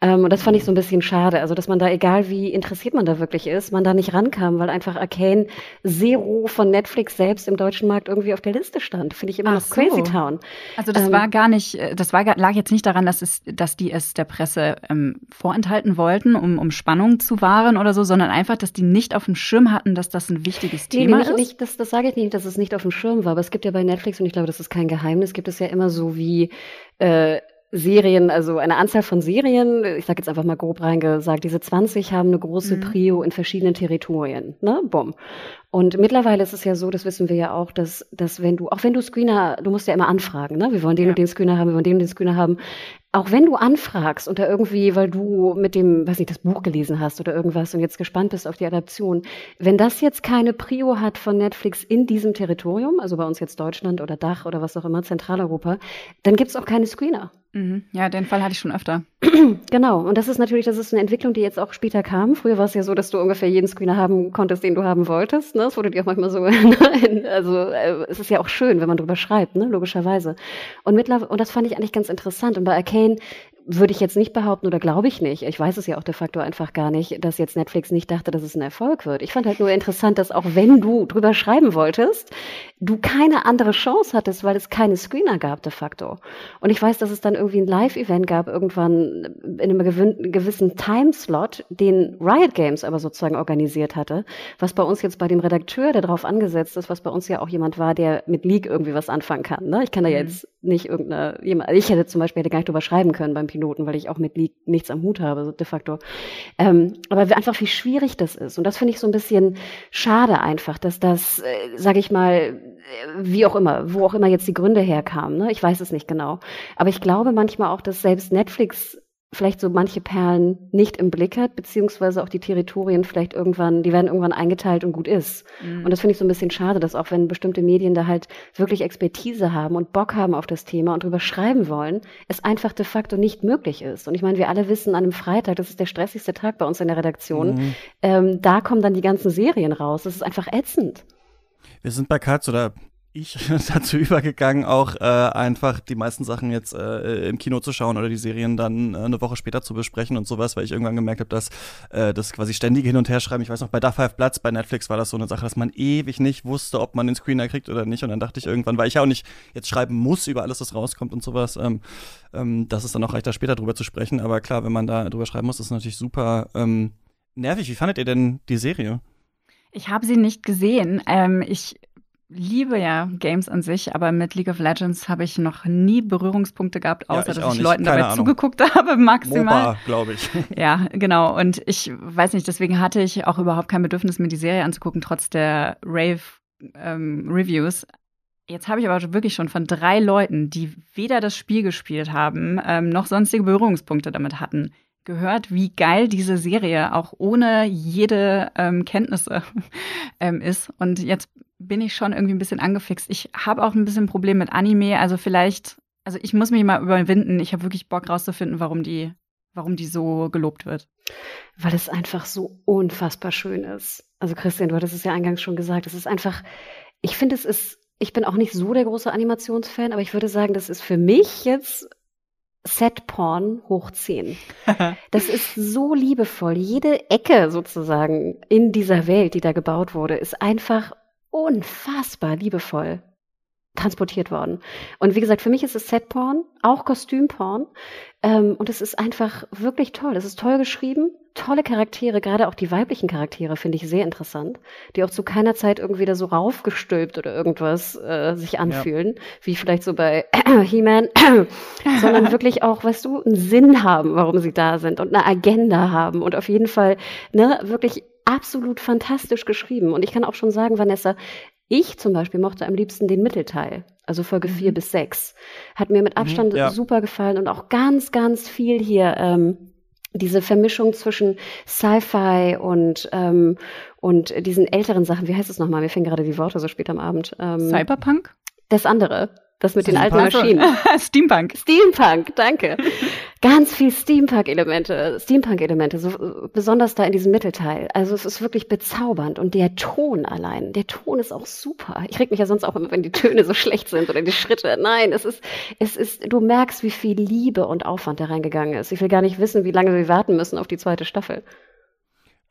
Ähm, und das fand ich so ein bisschen schade. Also dass man da, egal wie interessiert man da wirklich ist, man da nicht rankam, weil einfach Arcane Zero von Netflix selbst im deutschen Markt irgendwie auf der Liste stand. Finde ich immer Ach noch so. crazy Town. Also das ähm, war gar nicht, äh, das war, lag jetzt nicht daran, dass es, dass die es der Presse ähm, vorenthalten wollten, um, um Spannung zu wahren oder so, sondern einfach, dass die nicht auf dem Schirm hatten, dass das ein wichtiges nee, Thema nicht, ist. Nicht, das, das sage ich nicht, dass es nicht auf dem Schirm war, aber es gibt ja bei Netflix, und ich glaube, das ist kein Geheimnis, gibt es ja immer so wie äh, Serien, also eine Anzahl von Serien, ich sage jetzt einfach mal grob reingesagt, diese 20 haben eine große mhm. Prio in verschiedenen Territorien, ne? Bumm. Und mittlerweile ist es ja so, das wissen wir ja auch, dass, dass wenn du, auch wenn du Screener, du musst ja immer anfragen, ne? Wir wollen den ja. und den Screener haben, wir wollen den und den Screener haben. Auch wenn du anfragst und da irgendwie, weil du mit dem, weiß nicht, das Buch gelesen hast oder irgendwas und jetzt gespannt bist auf die Adaption, wenn das jetzt keine Prio hat von Netflix in diesem Territorium, also bei uns jetzt Deutschland oder Dach oder was auch immer, Zentraleuropa, dann gibt's auch keine Screener. Mhm. Ja, den Fall hatte ich schon öfter. Genau, und das ist natürlich, das ist eine Entwicklung, die jetzt auch später kam. Früher war es ja so, dass du ungefähr jeden Screener haben konntest, den du haben wolltest. Ne? Das wurde dir auch manchmal so, also äh, es ist ja auch schön, wenn man drüber schreibt, ne? logischerweise. Und mittlerweile, und das fand ich eigentlich ganz interessant. Und bei Arcane würde ich jetzt nicht behaupten oder glaube ich nicht. Ich weiß es ja auch de facto einfach gar nicht, dass jetzt Netflix nicht dachte, dass es ein Erfolg wird. Ich fand halt nur interessant, dass auch wenn du drüber schreiben wolltest, du keine andere Chance hattest, weil es keine Screener gab de facto. Und ich weiß, dass es dann irgendwie ein Live-Event gab, irgendwann in einem gewissen Timeslot, den Riot Games aber sozusagen organisiert hatte, was bei uns jetzt bei dem Redakteur, der darauf angesetzt ist, was bei uns ja auch jemand war, der mit League irgendwie was anfangen kann. Ne? Ich kann da mhm. jetzt nicht irgendeine, jemand, ich hätte zum Beispiel hätte gar nicht drüber schreiben können beim Piloten, weil ich auch mit League nichts am Hut habe, so de facto. Ähm, aber einfach wie schwierig das ist. Und das finde ich so ein bisschen schade einfach, dass das, äh, sage ich mal, äh, wie auch immer, wo auch immer jetzt die Gründe herkamen. Ne? Ich weiß es nicht genau. Aber ich glaube manchmal auch, dass selbst Netflix vielleicht so manche Perlen nicht im Blick hat, beziehungsweise auch die Territorien vielleicht irgendwann, die werden irgendwann eingeteilt und gut ist. Mhm. Und das finde ich so ein bisschen schade, dass auch wenn bestimmte Medien da halt wirklich Expertise haben und Bock haben auf das Thema und drüber schreiben wollen, es einfach de facto nicht möglich ist. Und ich meine, wir alle wissen an einem Freitag, das ist der stressigste Tag bei uns in der Redaktion, mhm. ähm, da kommen dann die ganzen Serien raus. Das ist einfach ätzend. Wir sind bei Katz oder ich dazu übergegangen, auch äh, einfach die meisten Sachen jetzt äh, im Kino zu schauen oder die Serien dann äh, eine Woche später zu besprechen und sowas, weil ich irgendwann gemerkt habe, dass äh, das quasi ständige Hin- und Herschreiben, ich weiß noch, bei Da Five Platz bei Netflix war das so eine Sache, dass man ewig nicht wusste, ob man den Screener kriegt oder nicht. Und dann dachte ich irgendwann, weil ich ja auch nicht jetzt schreiben muss über alles, was rauskommt und sowas, ähm, ähm, dass es dann auch reicht, da später drüber zu sprechen. Aber klar, wenn man da drüber schreiben muss, ist es natürlich super ähm, nervig. Wie fandet ihr denn die Serie? Ich habe sie nicht gesehen. Ähm, ich liebe ja Games an sich, aber mit League of Legends habe ich noch nie Berührungspunkte gehabt, außer ja, ich dass ich Leuten Keine dabei Ahnung. zugeguckt habe, maximal. Glaube ich. Ja, genau. Und ich weiß nicht, deswegen hatte ich auch überhaupt kein Bedürfnis, mir die Serie anzugucken, trotz der Rave-Reviews. Ähm, Jetzt habe ich aber wirklich schon von drei Leuten, die weder das Spiel gespielt haben, ähm, noch sonstige Berührungspunkte damit hatten, gehört, wie geil diese Serie auch ohne jede ähm, Kenntnisse ähm, ist. Und jetzt bin ich schon irgendwie ein bisschen angefixt. Ich habe auch ein bisschen ein Problem mit Anime. Also vielleicht, also ich muss mich mal überwinden. Ich habe wirklich Bock rauszufinden, warum die, warum die so gelobt wird. Weil es einfach so unfassbar schön ist. Also Christian, du hattest es ja eingangs schon gesagt. Es ist einfach, ich finde, es ist, ich bin auch nicht so der große Animationsfan, aber ich würde sagen, das ist für mich jetzt Set-Porn hoch 10. Das ist so liebevoll. Jede Ecke sozusagen in dieser Welt, die da gebaut wurde, ist einfach unfassbar liebevoll transportiert worden. Und wie gesagt, für mich ist es Setporn, auch Kostümporn. Ähm, und es ist einfach wirklich toll. Es ist toll geschrieben, tolle Charaktere, gerade auch die weiblichen Charaktere finde ich sehr interessant, die auch zu keiner Zeit irgendwie da so raufgestülpt oder irgendwas äh, sich anfühlen, ja. wie vielleicht so bei He-Man, sondern wirklich auch, weißt du, einen Sinn haben, warum sie da sind und eine Agenda haben und auf jeden Fall ne, wirklich absolut fantastisch geschrieben. Und ich kann auch schon sagen, Vanessa, ich zum Beispiel mochte am liebsten den Mittelteil, also Folge 4 mhm. bis 6. Hat mir mit mhm, Abstand mhm, ja. super gefallen und auch ganz, ganz viel hier. Ähm, diese Vermischung zwischen Sci-Fi und, ähm, und diesen älteren Sachen, wie heißt es nochmal? Mir fehlen gerade die Worte so spät am Abend. Ähm, Cyberpunk? Das andere. Das mit den alten Maschinen. Steampunk. Steampunk, danke. Ganz viel Steampunk-Elemente, Steampunk-Elemente, so, besonders da in diesem Mittelteil. Also es ist wirklich bezaubernd und der Ton allein, der Ton ist auch super. Ich reg mich ja sonst auch immer, wenn die Töne so schlecht sind oder die Schritte. Nein, es ist, es ist, du merkst, wie viel Liebe und Aufwand da reingegangen ist. Ich will gar nicht wissen, wie lange wir warten müssen auf die zweite Staffel.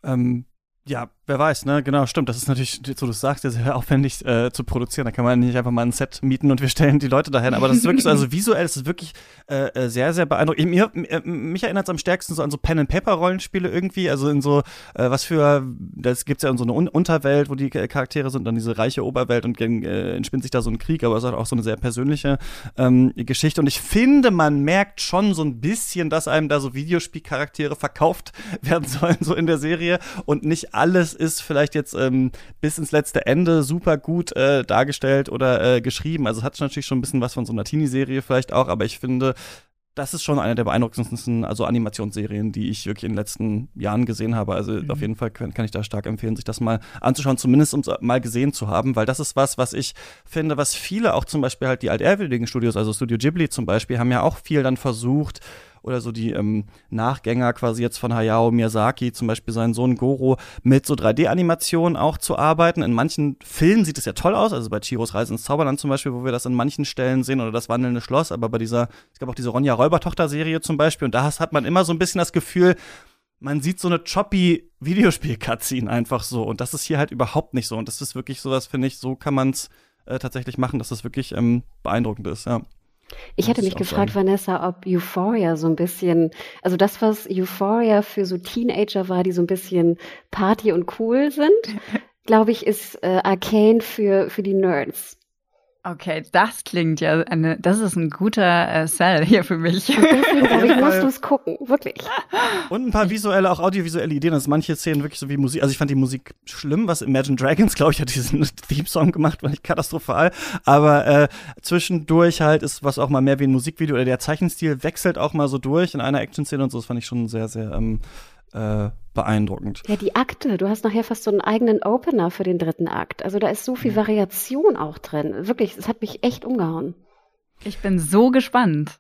Ähm, ja, wer weiß, ne? Genau, stimmt. Das ist natürlich, so du sagst, sehr aufwendig äh, zu produzieren. Da kann man nicht einfach mal ein Set mieten und wir stellen die Leute dahin. Aber das ist wirklich so, also visuell ist es wirklich äh, äh sehr, sehr beeindruckend. Mir, mich erinnert es am stärksten so an so Pen-and-Paper-Rollenspiele irgendwie. Also in so, äh, was für, das gibt's ja in so eine Un Unterwelt, wo die Charaktere sind, dann diese reiche Oberwelt und äh, entspinnt sich da so ein Krieg, aber es ist auch so eine sehr persönliche ähm, Geschichte. Und ich finde, man merkt schon so ein bisschen, dass einem da so Videospielcharaktere verkauft werden sollen, so in der Serie und nicht alles ist vielleicht jetzt ähm, bis ins letzte Ende super gut äh, dargestellt oder äh, geschrieben. Also es hat natürlich schon ein bisschen was von so einer Teenie-Serie vielleicht auch, aber ich finde, das ist schon eine der beeindruckendsten also Animationsserien, die ich wirklich in den letzten Jahren gesehen habe. Also mhm. auf jeden Fall kann, kann, ich da stark empfehlen, sich das mal anzuschauen, zumindest um mal gesehen zu haben, weil das ist was, was ich finde, was viele auch zum Beispiel halt die altehrwürdigen Studios, also Studio Ghibli zum Beispiel, haben ja auch viel dann versucht, oder so die ähm, Nachgänger quasi jetzt von Hayao Miyazaki, zum Beispiel seinen Sohn Goro, mit so 3D-Animationen auch zu arbeiten. In manchen Filmen sieht es ja toll aus, also bei Chiros Reise ins Zauberland zum Beispiel, wo wir das an manchen Stellen sehen oder das wandelnde Schloss, aber bei dieser, es gab auch diese Ronja Räubertochter-Serie zum Beispiel und da hat man immer so ein bisschen das Gefühl, man sieht so eine choppy Videospiel-Cutscene einfach so. Und das ist hier halt überhaupt nicht so. Und das ist wirklich sowas, finde ich, so kann man es äh, tatsächlich machen, dass das wirklich ähm, beeindruckend ist, ja. Ich hätte mich gefragt, sagen. Vanessa, ob Euphoria so ein bisschen, also das, was Euphoria für so Teenager war, die so ein bisschen Party und cool sind, glaube ich, ist äh, Arcane für, für die Nerds. Okay, das klingt ja, eine, das ist ein guter äh, Sell hier für mich. deswegen glaube ich, musst du es gucken, wirklich. Und ein paar visuelle, auch audiovisuelle Ideen, dass manche Szenen wirklich so wie Musik, also ich fand die Musik schlimm, was Imagine Dragons, glaube ich, hat diesen Theme-Song gemacht, war nicht katastrophal, aber äh, zwischendurch halt ist was auch mal mehr wie ein Musikvideo oder der Zeichenstil wechselt auch mal so durch in einer Action-Szene und so, das fand ich schon sehr, sehr ähm, äh, beeindruckend. Ja, die Akte. Du hast nachher fast so einen eigenen Opener für den dritten Akt. Also da ist so viel Variation auch drin. Wirklich, es hat mich echt umgehauen. Ich bin so gespannt.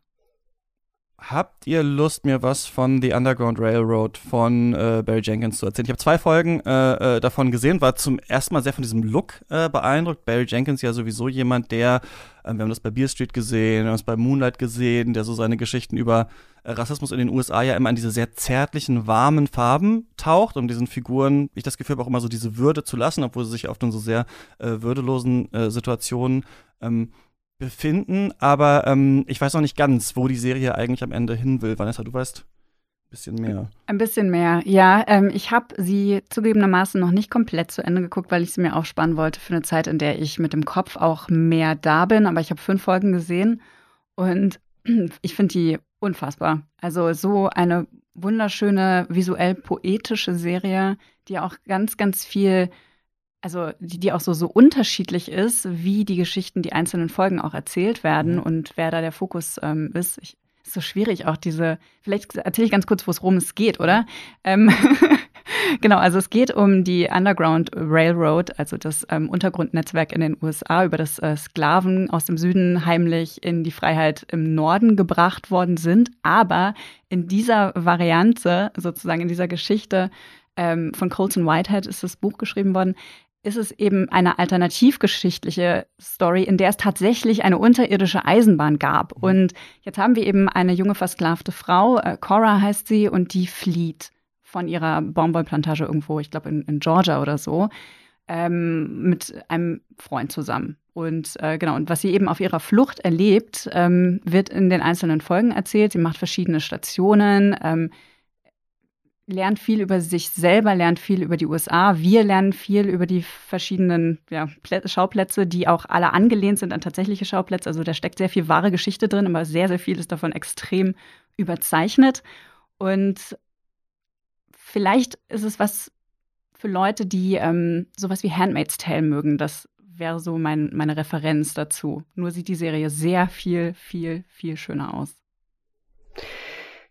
Habt ihr Lust, mir was von The Underground Railroad von äh, Barry Jenkins zu erzählen? Ich habe zwei Folgen äh, äh, davon gesehen, war zum ersten Mal sehr von diesem Look äh, beeindruckt. Barry Jenkins ja sowieso jemand, der, äh, wir haben das bei Beer Street gesehen, wir haben es bei Moonlight gesehen, der so seine Geschichten über äh, Rassismus in den USA ja immer in diese sehr zärtlichen, warmen Farben taucht, um diesen Figuren, ich das Gefühl habe, auch immer so diese Würde zu lassen, obwohl sie sich oft in so sehr würdelosen Situationen ähm, befinden, aber ähm, ich weiß noch nicht ganz, wo die Serie eigentlich am Ende hin will. Vanessa, du weißt ein bisschen mehr. Ein bisschen mehr, ja. Ähm, ich habe sie zugegebenermaßen noch nicht komplett zu Ende geguckt, weil ich sie mir aufspannen wollte für eine Zeit, in der ich mit dem Kopf auch mehr da bin. Aber ich habe fünf Folgen gesehen und ich finde die unfassbar. Also so eine wunderschöne, visuell poetische Serie, die auch ganz, ganz viel also die, die auch so, so unterschiedlich ist, wie die Geschichten, die einzelnen Folgen auch erzählt werden mhm. und wer da der Fokus ähm, ist. Ich, ist so schwierig auch diese, vielleicht erzähle ich ganz kurz, worum es geht, oder? Ähm, genau, also es geht um die Underground Railroad, also das ähm, Untergrundnetzwerk in den USA, über das äh, Sklaven aus dem Süden heimlich in die Freiheit im Norden gebracht worden sind. Aber in dieser Variante, sozusagen in dieser Geschichte, ähm, von Colson Whitehead ist das Buch geschrieben worden, ist es eben eine alternativgeschichtliche Story, in der es tatsächlich eine unterirdische Eisenbahn gab. Mhm. Und jetzt haben wir eben eine junge versklavte Frau, äh, Cora heißt sie, und die flieht von ihrer Baumwollplantage irgendwo, ich glaube in, in, Georgia oder so, ähm, mit einem Freund zusammen. Und äh, genau, und was sie eben auf ihrer Flucht erlebt, ähm, wird in den einzelnen Folgen erzählt. Sie macht verschiedene Stationen. Ähm, lernt viel über sich selber, lernt viel über die USA. Wir lernen viel über die verschiedenen ja, Schauplätze, die auch alle angelehnt sind an tatsächliche Schauplätze. Also da steckt sehr viel wahre Geschichte drin, aber sehr, sehr viel ist davon extrem überzeichnet. Und vielleicht ist es was für Leute, die ähm, sowas wie Handmaid's Tale mögen. Das wäre so mein, meine Referenz dazu. Nur sieht die Serie sehr viel, viel, viel schöner aus.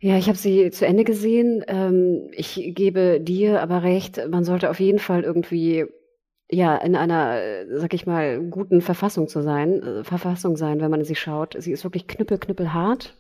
Ja, ich habe sie zu Ende gesehen. Ähm, ich gebe dir aber recht, man sollte auf jeden Fall irgendwie ja in einer, sag ich mal, guten Verfassung zu sein, äh, Verfassung sein, wenn man sie schaut. Sie ist wirklich knüppel, knüppelhart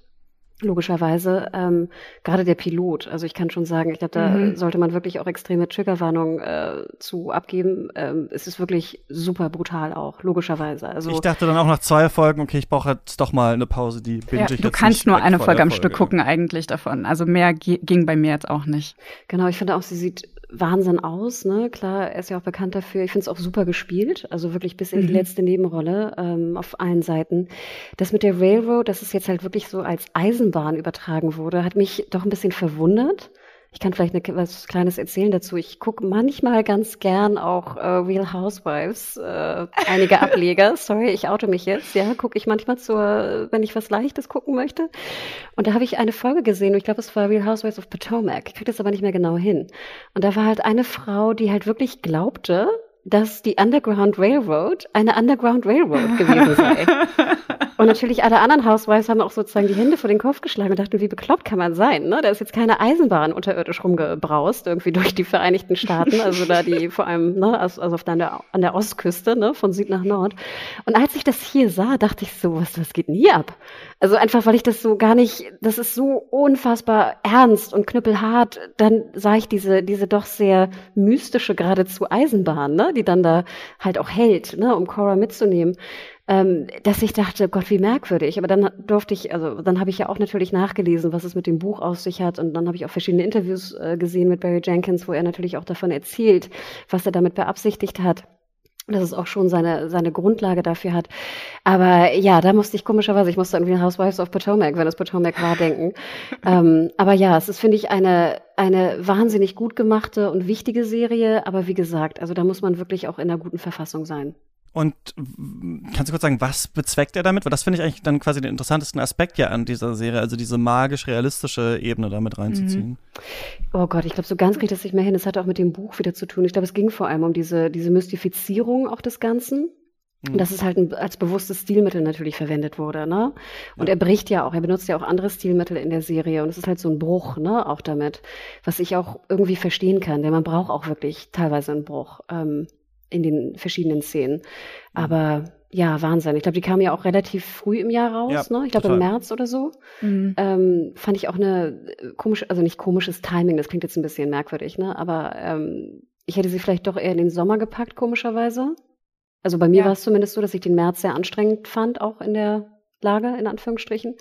logischerweise. Ähm, gerade der Pilot, also ich kann schon sagen, ich glaube, da mhm. sollte man wirklich auch extreme Triggerwarnungen äh, zu abgeben. Ähm, es ist wirklich super brutal auch, logischerweise. Also ich dachte dann auch nach zwei Folgen, okay, ich brauche jetzt doch mal eine Pause, die binge ja, ich Du kannst nur eine Folge am Stück gucken eigentlich davon. Also mehr ging bei mir jetzt auch nicht. Genau, ich finde auch, sie sieht Wahnsinn aus, ne? Klar, er ist ja auch bekannt dafür. Ich finde es auch super gespielt, also wirklich bis in die mhm. letzte Nebenrolle ähm, auf allen Seiten. Das mit der Railroad, dass es jetzt halt wirklich so als Eisenbahn übertragen wurde, hat mich doch ein bisschen verwundert. Ich kann vielleicht eine, was Kleines erzählen dazu. Ich gucke manchmal ganz gern auch äh, Real Housewives, äh, einige Ableger. Sorry, ich oute mich jetzt. Ja, gucke ich manchmal zur, wenn ich was Leichtes gucken möchte. Und da habe ich eine Folge gesehen, und ich glaube, es war Real Housewives of Potomac. Ich kriege das aber nicht mehr genau hin. Und da war halt eine Frau, die halt wirklich glaubte, dass die Underground Railroad eine Underground Railroad gewesen sei. und natürlich alle anderen Housewives haben auch sozusagen die Hände vor den Kopf geschlagen und dachten, wie bekloppt kann man sein? Ne? Da ist jetzt keine Eisenbahn unterirdisch rumgebraust, irgendwie durch die Vereinigten Staaten, also da die vor allem, ne, also, also auf der, an der Ostküste, ne, von Süd nach Nord. Und als ich das hier sah, dachte ich so, was, was geht denn hier ab? Also einfach, weil ich das so gar nicht, das ist so unfassbar ernst und knüppelhart, dann sah ich diese, diese doch sehr mystische geradezu Eisenbahn, ne? die dann da halt auch hält, ne, um Cora mitzunehmen, ähm, dass ich dachte, Gott, wie merkwürdig. Aber dann durfte ich, also dann habe ich ja auch natürlich nachgelesen, was es mit dem Buch aus sich hat. Und dann habe ich auch verschiedene Interviews äh, gesehen mit Barry Jenkins, wo er natürlich auch davon erzählt, was er damit beabsichtigt hat dass es auch schon seine, seine Grundlage dafür hat. Aber ja, da musste ich komischerweise, ich musste irgendwie an Housewives of Potomac, wenn es Potomac war, denken. ähm, aber ja, es ist, finde ich, eine, eine wahnsinnig gut gemachte und wichtige Serie. Aber wie gesagt, also da muss man wirklich auch in einer guten Verfassung sein. Und kannst du kurz sagen, was bezweckt er damit? Weil das finde ich eigentlich dann quasi den interessantesten Aspekt ja an dieser Serie, also diese magisch-realistische Ebene damit reinzuziehen. Mhm. Oh Gott, ich glaube, so ganz kriegt das nicht mehr hin. Es hat auch mit dem Buch wieder zu tun. Ich glaube, es ging vor allem um diese, diese Mystifizierung auch des Ganzen. Mhm. Dass es halt ein, als bewusstes Stilmittel natürlich verwendet wurde, ne? Und ja. er bricht ja auch, er benutzt ja auch andere Stilmittel in der Serie und es ist halt so ein Bruch, ne, auch damit, was ich auch irgendwie verstehen kann, denn man braucht auch wirklich teilweise einen Bruch. Ähm, in den verschiedenen Szenen. Aber ja, Wahnsinn. Ich glaube, die kam ja auch relativ früh im Jahr raus, ja, ne? Ich glaube im März oder so. Mhm. Ähm, fand ich auch eine äh, komische, also nicht komisches Timing, das klingt jetzt ein bisschen merkwürdig, ne? Aber ähm, ich hätte sie vielleicht doch eher in den Sommer gepackt, komischerweise. Also bei mir ja. war es zumindest so, dass ich den März sehr anstrengend fand, auch in der Lage, in Anführungsstrichen.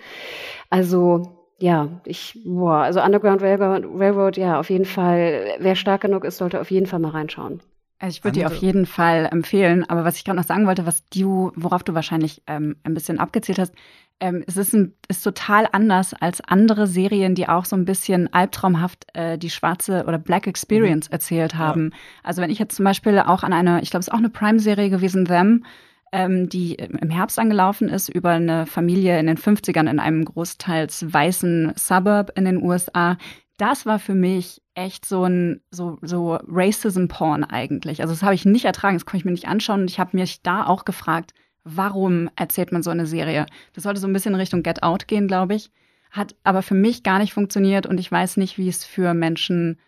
Also ja, ich, boah, also Underground Railroad, Railroad, ja, auf jeden Fall, wer stark genug ist, sollte auf jeden Fall mal reinschauen. Also ich würde dir auf jeden Fall empfehlen, aber was ich gerade noch sagen wollte, was du, worauf du wahrscheinlich ähm, ein bisschen abgezählt hast, ähm, es ist, ein, ist total anders als andere Serien, die auch so ein bisschen albtraumhaft äh, die schwarze oder Black Experience mhm. erzählt haben. Ja. Also wenn ich jetzt zum Beispiel auch an eine, ich glaube, es ist auch eine Prime-Serie gewesen, Them, ähm, die im Herbst angelaufen ist über eine Familie in den 50ern in einem großteils weißen Suburb in den USA, das war für mich echt so ein so so Racism Porn eigentlich. Also das habe ich nicht ertragen, das konnte ich mir nicht anschauen und ich habe mich da auch gefragt, warum erzählt man so eine Serie? Das sollte so ein bisschen in Richtung Get Out gehen, glaube ich. Hat aber für mich gar nicht funktioniert und ich weiß nicht, wie es für Menschen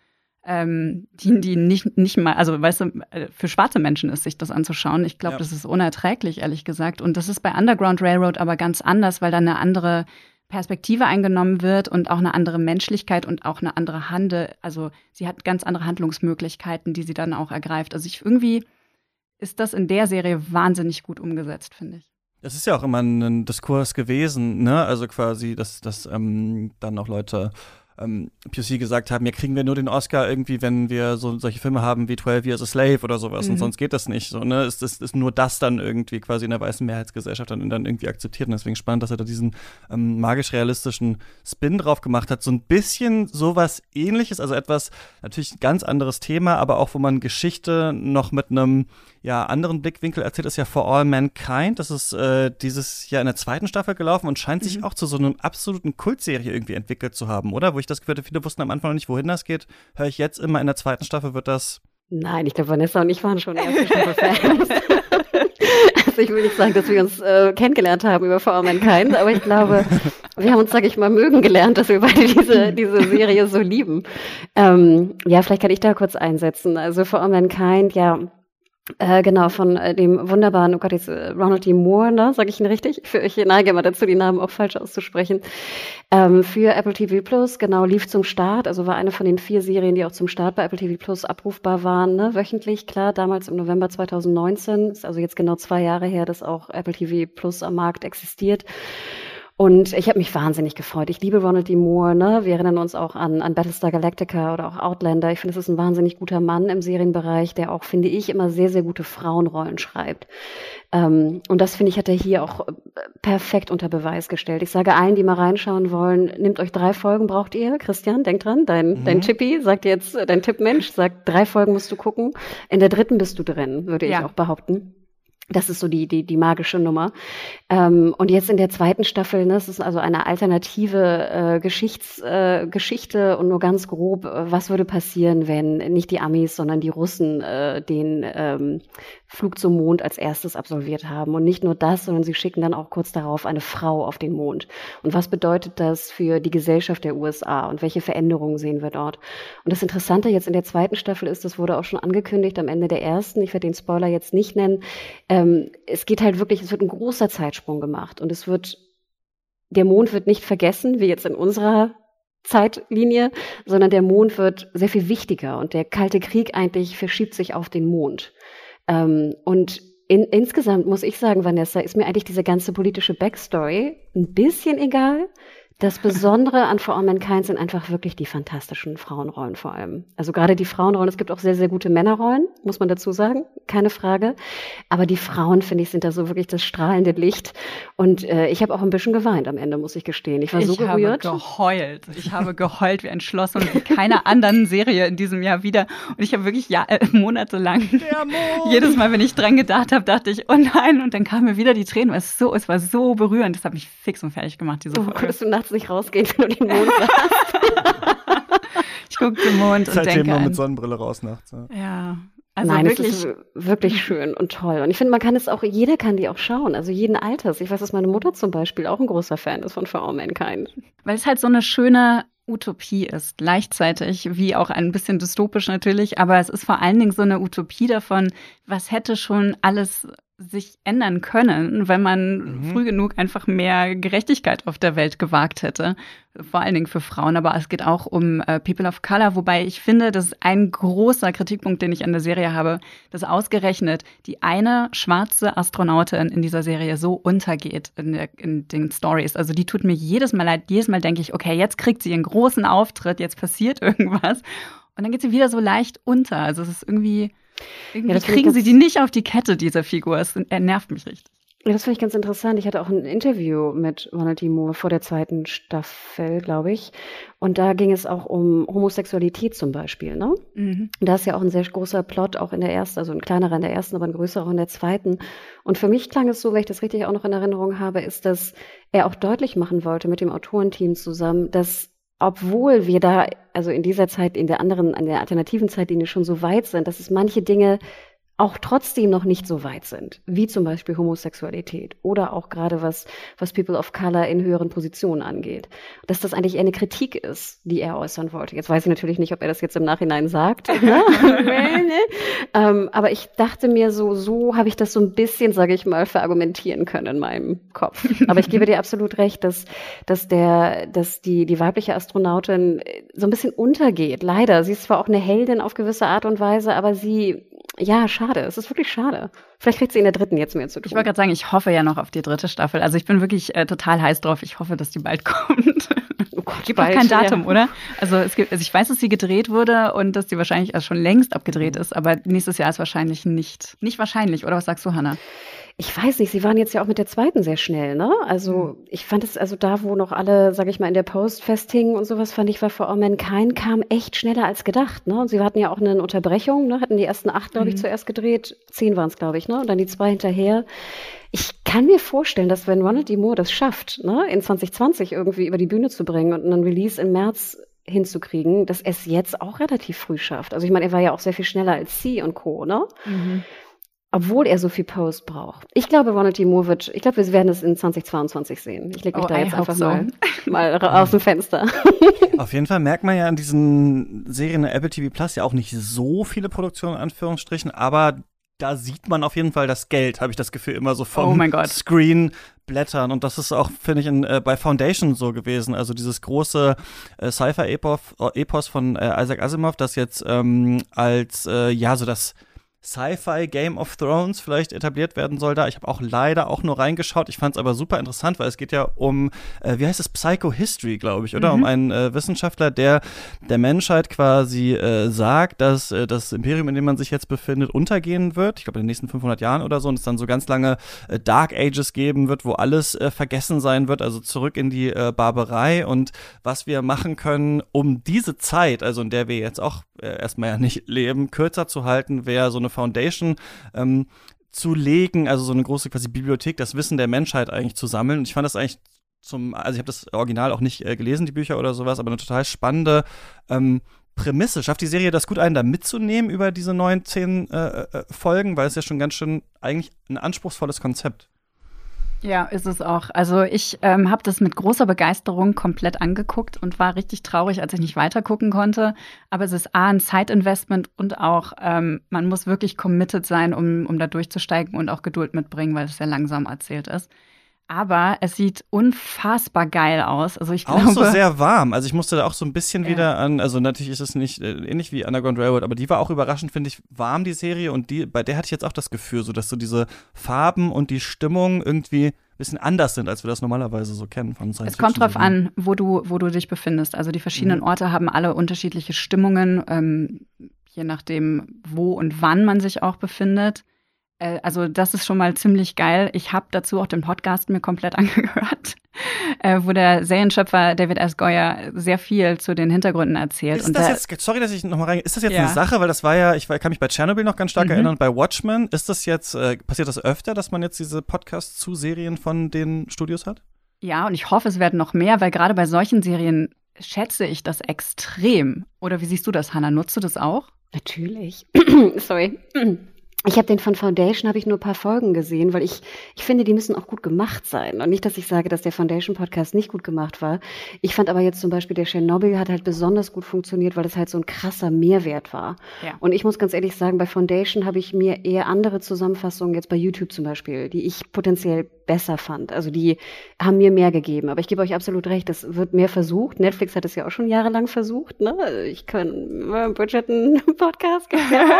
ähm, die, die nicht, nicht mal, also weißt du, äh, für schwarze Menschen ist, sich das anzuschauen. Ich glaube, ja. das ist unerträglich, ehrlich gesagt. Und das ist bei Underground Railroad aber ganz anders, weil da eine andere Perspektive eingenommen wird und auch eine andere Menschlichkeit und auch eine andere Handel. Also sie hat ganz andere Handlungsmöglichkeiten, die sie dann auch ergreift. Also ich irgendwie ist das in der Serie wahnsinnig gut umgesetzt, finde ich. Es ist ja auch immer ein Diskurs gewesen, ne? Also quasi, dass, dass ähm, dann auch Leute ähm, POC gesagt haben, ja, kriegen wir nur den Oscar irgendwie, wenn wir so solche Filme haben wie 12 Years a Slave oder sowas mhm. und sonst geht das nicht. So, ne? Ist, ist, ist nur das dann irgendwie quasi in der weißen Mehrheitsgesellschaft dann, dann irgendwie akzeptiert. Und deswegen spannend, dass er da diesen ähm, magisch-realistischen Spin drauf gemacht hat. So ein bisschen sowas ähnliches, also etwas, natürlich ein ganz anderes Thema, aber auch, wo man Geschichte noch mit einem ja, anderen Blickwinkel erzählt, ist ja For All Mankind. Das ist äh, dieses Jahr in der zweiten Staffel gelaufen und scheint mhm. sich auch zu so einem absoluten Kultserie irgendwie entwickelt zu haben, oder? Wo ich das Gefühl hatte, viele wussten am Anfang noch nicht, wohin das geht. Höre ich jetzt immer in der zweiten Staffel wird das Nein, ich glaube, Vanessa und ich waren schon erste Staffel-Fans. also ich will nicht sagen, dass wir uns äh, kennengelernt haben über For All Mankind, aber ich glaube, wir haben uns, sage ich mal, mögen gelernt, dass wir beide diese, diese Serie so lieben. Ähm, ja, vielleicht kann ich da kurz einsetzen. Also For All Mankind, ja, äh, genau, von äh, dem wunderbaren, oh Gott, jetzt, äh, Ronald D. Moore, ne? Sag ich ihn richtig? Für, ich neige immer dazu, die Namen auch falsch auszusprechen. Ähm, für Apple TV Plus, genau, lief zum Start, also war eine von den vier Serien, die auch zum Start bei Apple TV Plus abrufbar waren, ne? wöchentlich, klar, damals im November 2019, ist also jetzt genau zwei Jahre her, dass auch Apple TV Plus am Markt existiert. Und ich habe mich wahnsinnig gefreut. Ich liebe Ronald D. Moore. Ne? Wir erinnern uns auch an, an Battlestar Galactica oder auch Outlander. Ich finde, es ist ein wahnsinnig guter Mann im Serienbereich, der auch, finde ich, immer sehr, sehr gute Frauenrollen schreibt. Ähm, und das, finde ich, hat er hier auch äh, perfekt unter Beweis gestellt. Ich sage allen, die mal reinschauen wollen, nehmt euch drei Folgen, braucht ihr. Christian, denk dran, dein, mhm. dein Tippi sagt jetzt, dein Tippmensch sagt, drei Folgen musst du gucken. In der dritten bist du drin, würde ja. ich auch behaupten. Das ist so die, die, die magische Nummer. Ähm, und jetzt in der zweiten Staffel, ne, es ist also eine alternative äh, Geschichts, äh, Geschichte und nur ganz grob, äh, was würde passieren, wenn nicht die Amis, sondern die Russen äh, den ähm, Flug zum Mond als erstes absolviert haben. Und nicht nur das, sondern sie schicken dann auch kurz darauf eine Frau auf den Mond. Und was bedeutet das für die Gesellschaft der USA und welche Veränderungen sehen wir dort? Und das Interessante jetzt in der zweiten Staffel ist, das wurde auch schon angekündigt am Ende der ersten, ich werde den Spoiler jetzt nicht nennen, ähm, es geht halt wirklich, es wird ein großer Zeitsprung gemacht und es wird, der Mond wird nicht vergessen, wie jetzt in unserer Zeitlinie, sondern der Mond wird sehr viel wichtiger und der Kalte Krieg eigentlich verschiebt sich auf den Mond. Ähm, und in, insgesamt muss ich sagen, Vanessa, ist mir eigentlich diese ganze politische Backstory ein bisschen egal. Das Besondere an For All Mankind sind einfach wirklich die fantastischen Frauenrollen vor allem. Also gerade die Frauenrollen, es gibt auch sehr, sehr gute Männerrollen, muss man dazu sagen, keine Frage. Aber die Frauen, finde ich, sind da so wirklich das strahlende Licht. Und äh, ich habe auch ein bisschen geweint am Ende, muss ich gestehen. Ich war so gerührt. Ich habe geheult. Ich habe geheult wie entschlossen und wie keiner anderen Serie in diesem Jahr wieder. Und ich habe wirklich ja, äh, monatelang, jedes Mal, wenn ich dran gedacht habe, dachte ich, oh nein. Und dann kamen mir wieder die Tränen. Es, so, es war so berührend. Das hat mich fix und fertig gemacht, diese Folge. Oh, nachts nicht rausgehen, wenn du den Mond sahst. ich gucke den Mond und Seitdem denke nur mit Sonnenbrille raus nachts. Ja. ja. Also Nein, wirklich, es ist wirklich schön und toll. Und ich finde, man kann es auch, jeder kann die auch schauen, also jeden Alters. Ich weiß, dass meine Mutter zum Beispiel auch ein großer Fan ist von For All Mankind. Weil es halt so eine schöne Utopie ist, gleichzeitig, wie auch ein bisschen dystopisch natürlich, aber es ist vor allen Dingen so eine Utopie davon, was hätte schon alles sich ändern können, wenn man mhm. früh genug einfach mehr Gerechtigkeit auf der Welt gewagt hätte. Vor allen Dingen für Frauen, aber es geht auch um äh, People of Color, wobei ich finde, das ist ein großer Kritikpunkt, den ich an der Serie habe, dass ausgerechnet die eine schwarze Astronautin in dieser Serie so untergeht in, der, in den Stories. Also die tut mir jedes Mal leid. Jedes Mal denke ich, okay, jetzt kriegt sie ihren großen Auftritt, jetzt passiert irgendwas. Und dann geht sie wieder so leicht unter. Also es ist irgendwie irgendwie ja, kriegen sie die nicht auf die Kette, diese Figur. Es nervt mich richtig. Ja, das finde ich ganz interessant. Ich hatte auch ein Interview mit Ronald D. Moore vor der zweiten Staffel, glaube ich. Und da ging es auch um Homosexualität zum Beispiel. Ne? Mhm. Da ist ja auch ein sehr großer Plot, auch in der ersten, also ein kleinerer in der ersten, aber ein größerer in der zweiten. Und für mich klang es so, wenn ich das richtig auch noch in Erinnerung habe, ist, dass er auch deutlich machen wollte mit dem Autorenteam zusammen, dass obwohl wir da, also in dieser Zeit, in der anderen, an der alternativen Zeitlinie schon so weit sind, dass es manche Dinge auch trotzdem noch nicht so weit sind, wie zum Beispiel Homosexualität oder auch gerade was, was People of Color in höheren Positionen angeht. Dass das eigentlich eher eine Kritik ist, die er äußern wollte. Jetzt weiß ich natürlich nicht, ob er das jetzt im Nachhinein sagt. Ne? ähm, aber ich dachte mir so, so habe ich das so ein bisschen, sage ich mal, verargumentieren können in meinem Kopf. Aber ich gebe dir absolut recht, dass, dass der, dass die, die weibliche Astronautin so ein bisschen untergeht. Leider. Sie ist zwar auch eine Heldin auf gewisse Art und Weise, aber sie ja, schade. Es ist wirklich schade. Vielleicht kriegt sie in der dritten jetzt mehr zu tun. Ich wollte gerade sagen, ich hoffe ja noch auf die dritte Staffel. Also ich bin wirklich äh, total heiß drauf. Ich hoffe, dass die bald kommt. Oh Gott, gibt bald, auch kein Datum, ja. oder? Also es gibt, also ich weiß, dass sie gedreht wurde und dass sie wahrscheinlich schon längst abgedreht ist, aber nächstes Jahr ist wahrscheinlich nicht, nicht wahrscheinlich, oder was sagst du, Hannah? Ich weiß nicht, sie waren jetzt ja auch mit der zweiten sehr schnell, ne? Also mhm. ich fand es, also da, wo noch alle, sag ich mal, in der Post festhingen und sowas, fand ich, war For All Mankind kam echt schneller als gedacht, ne? Und sie hatten ja auch eine Unterbrechung, ne? Hatten die ersten acht, glaube ich, mhm. zuerst gedreht, zehn waren es, glaube ich, ne? Und dann die zwei hinterher. Ich kann mir vorstellen, dass wenn Ronald D. Moore das schafft, ne, in 2020 irgendwie über die Bühne zu bringen und einen Release im März hinzukriegen, dass er es jetzt auch relativ früh schafft. Also ich meine, er war ja auch sehr viel schneller als C und Co., ne? Mhm. Obwohl er so viel Post braucht. Ich glaube, Ronald D. Moore wird, ich glaube, wir werden es in 2022 sehen. Ich lege mich oh, da jetzt einfach so. mal, mal aus dem Fenster. Auf jeden Fall merkt man ja an diesen Serien der Apple TV Plus ja auch nicht so viele Produktionen, in Anführungsstrichen, aber da sieht man auf jeden Fall das Geld, habe ich das Gefühl, immer so vom oh Screen blättern. Und das ist auch, finde ich, in, äh, bei Foundation so gewesen. Also dieses große äh, Sci-Fi-Epos von äh, Isaac Asimov, das jetzt ähm, als, äh, ja, so das Sci-Fi Game of Thrones vielleicht etabliert werden soll da. Ich habe auch leider auch nur reingeschaut. Ich fand es aber super interessant, weil es geht ja um, äh, wie heißt es, Psychohistory, glaube ich, oder? Mhm. Um einen äh, Wissenschaftler, der der Menschheit quasi äh, sagt, dass äh, das Imperium, in dem man sich jetzt befindet, untergehen wird. Ich glaube, in den nächsten 500 Jahren oder so. Und es dann so ganz lange äh, Dark Ages geben wird, wo alles äh, vergessen sein wird. Also zurück in die Barbarei und was wir machen können, um diese Zeit, also in der wir jetzt auch erstmal ja nicht leben, kürzer zu halten, wäre so eine Foundation ähm, zu legen, also so eine große quasi Bibliothek, das Wissen der Menschheit eigentlich zu sammeln. Und ich fand das eigentlich zum, also ich habe das Original auch nicht äh, gelesen, die Bücher oder sowas, aber eine total spannende ähm, Prämisse. Schafft die Serie das gut, einen da mitzunehmen über diese neun, zehn äh, äh, Folgen, weil es ja schon ganz schön eigentlich ein anspruchsvolles Konzept. Ja, ist es auch. Also ich ähm, habe das mit großer Begeisterung komplett angeguckt und war richtig traurig, als ich nicht weiter gucken konnte. Aber es ist A, ein Zeitinvestment und auch, ähm, man muss wirklich committed sein, um, um da durchzusteigen und auch Geduld mitbringen, weil es sehr langsam erzählt ist. Aber es sieht unfassbar geil aus. Also ich auch glaube, so sehr warm. Also ich musste da auch so ein bisschen ja. wieder an, also natürlich ist es nicht äh, ähnlich wie Underground Railroad, aber die war auch überraschend, finde ich, warm, die Serie. Und die, bei der hatte ich jetzt auch das Gefühl, so dass so diese Farben und die Stimmung irgendwie ein bisschen anders sind, als wir das normalerweise so kennen von Science Es kommt drauf an, wo du, wo du dich befindest. Also die verschiedenen mhm. Orte haben alle unterschiedliche Stimmungen, ähm, je nachdem, wo und wann man sich auch befindet. Äh, also das ist schon mal ziemlich geil. Ich habe dazu auch den Podcast mir komplett angehört, äh, wo der Serienschöpfer David S. Goyer sehr viel zu den Hintergründen erzählt. Ist das jetzt, sorry, dass ich nochmal rein, ist das jetzt ja. eine Sache, weil das war ja, ich kann mich bei Chernobyl noch ganz stark mhm. erinnern, bei Watchmen, ist das jetzt, äh, passiert das öfter, dass man jetzt diese Podcasts zu Serien von den Studios hat? Ja, und ich hoffe, es werden noch mehr, weil gerade bei solchen Serien schätze ich das extrem. Oder wie siehst du das, Hannah? Nutzt du das auch? Natürlich. sorry. Ich habe den von Foundation, habe ich nur ein paar Folgen gesehen, weil ich, ich finde, die müssen auch gut gemacht sein. Und nicht, dass ich sage, dass der Foundation-Podcast nicht gut gemacht war. Ich fand aber jetzt zum Beispiel, der Chernobyl hat halt besonders gut funktioniert, weil es halt so ein krasser Mehrwert war. Ja. Und ich muss ganz ehrlich sagen, bei Foundation habe ich mir eher andere Zusammenfassungen, jetzt bei YouTube zum Beispiel, die ich potenziell besser fand. Also die haben mir mehr gegeben. Aber ich gebe euch absolut recht, das wird mehr versucht. Netflix hat es ja auch schon jahrelang versucht. Ne? Ich kann äh, Bridgerton Podcast.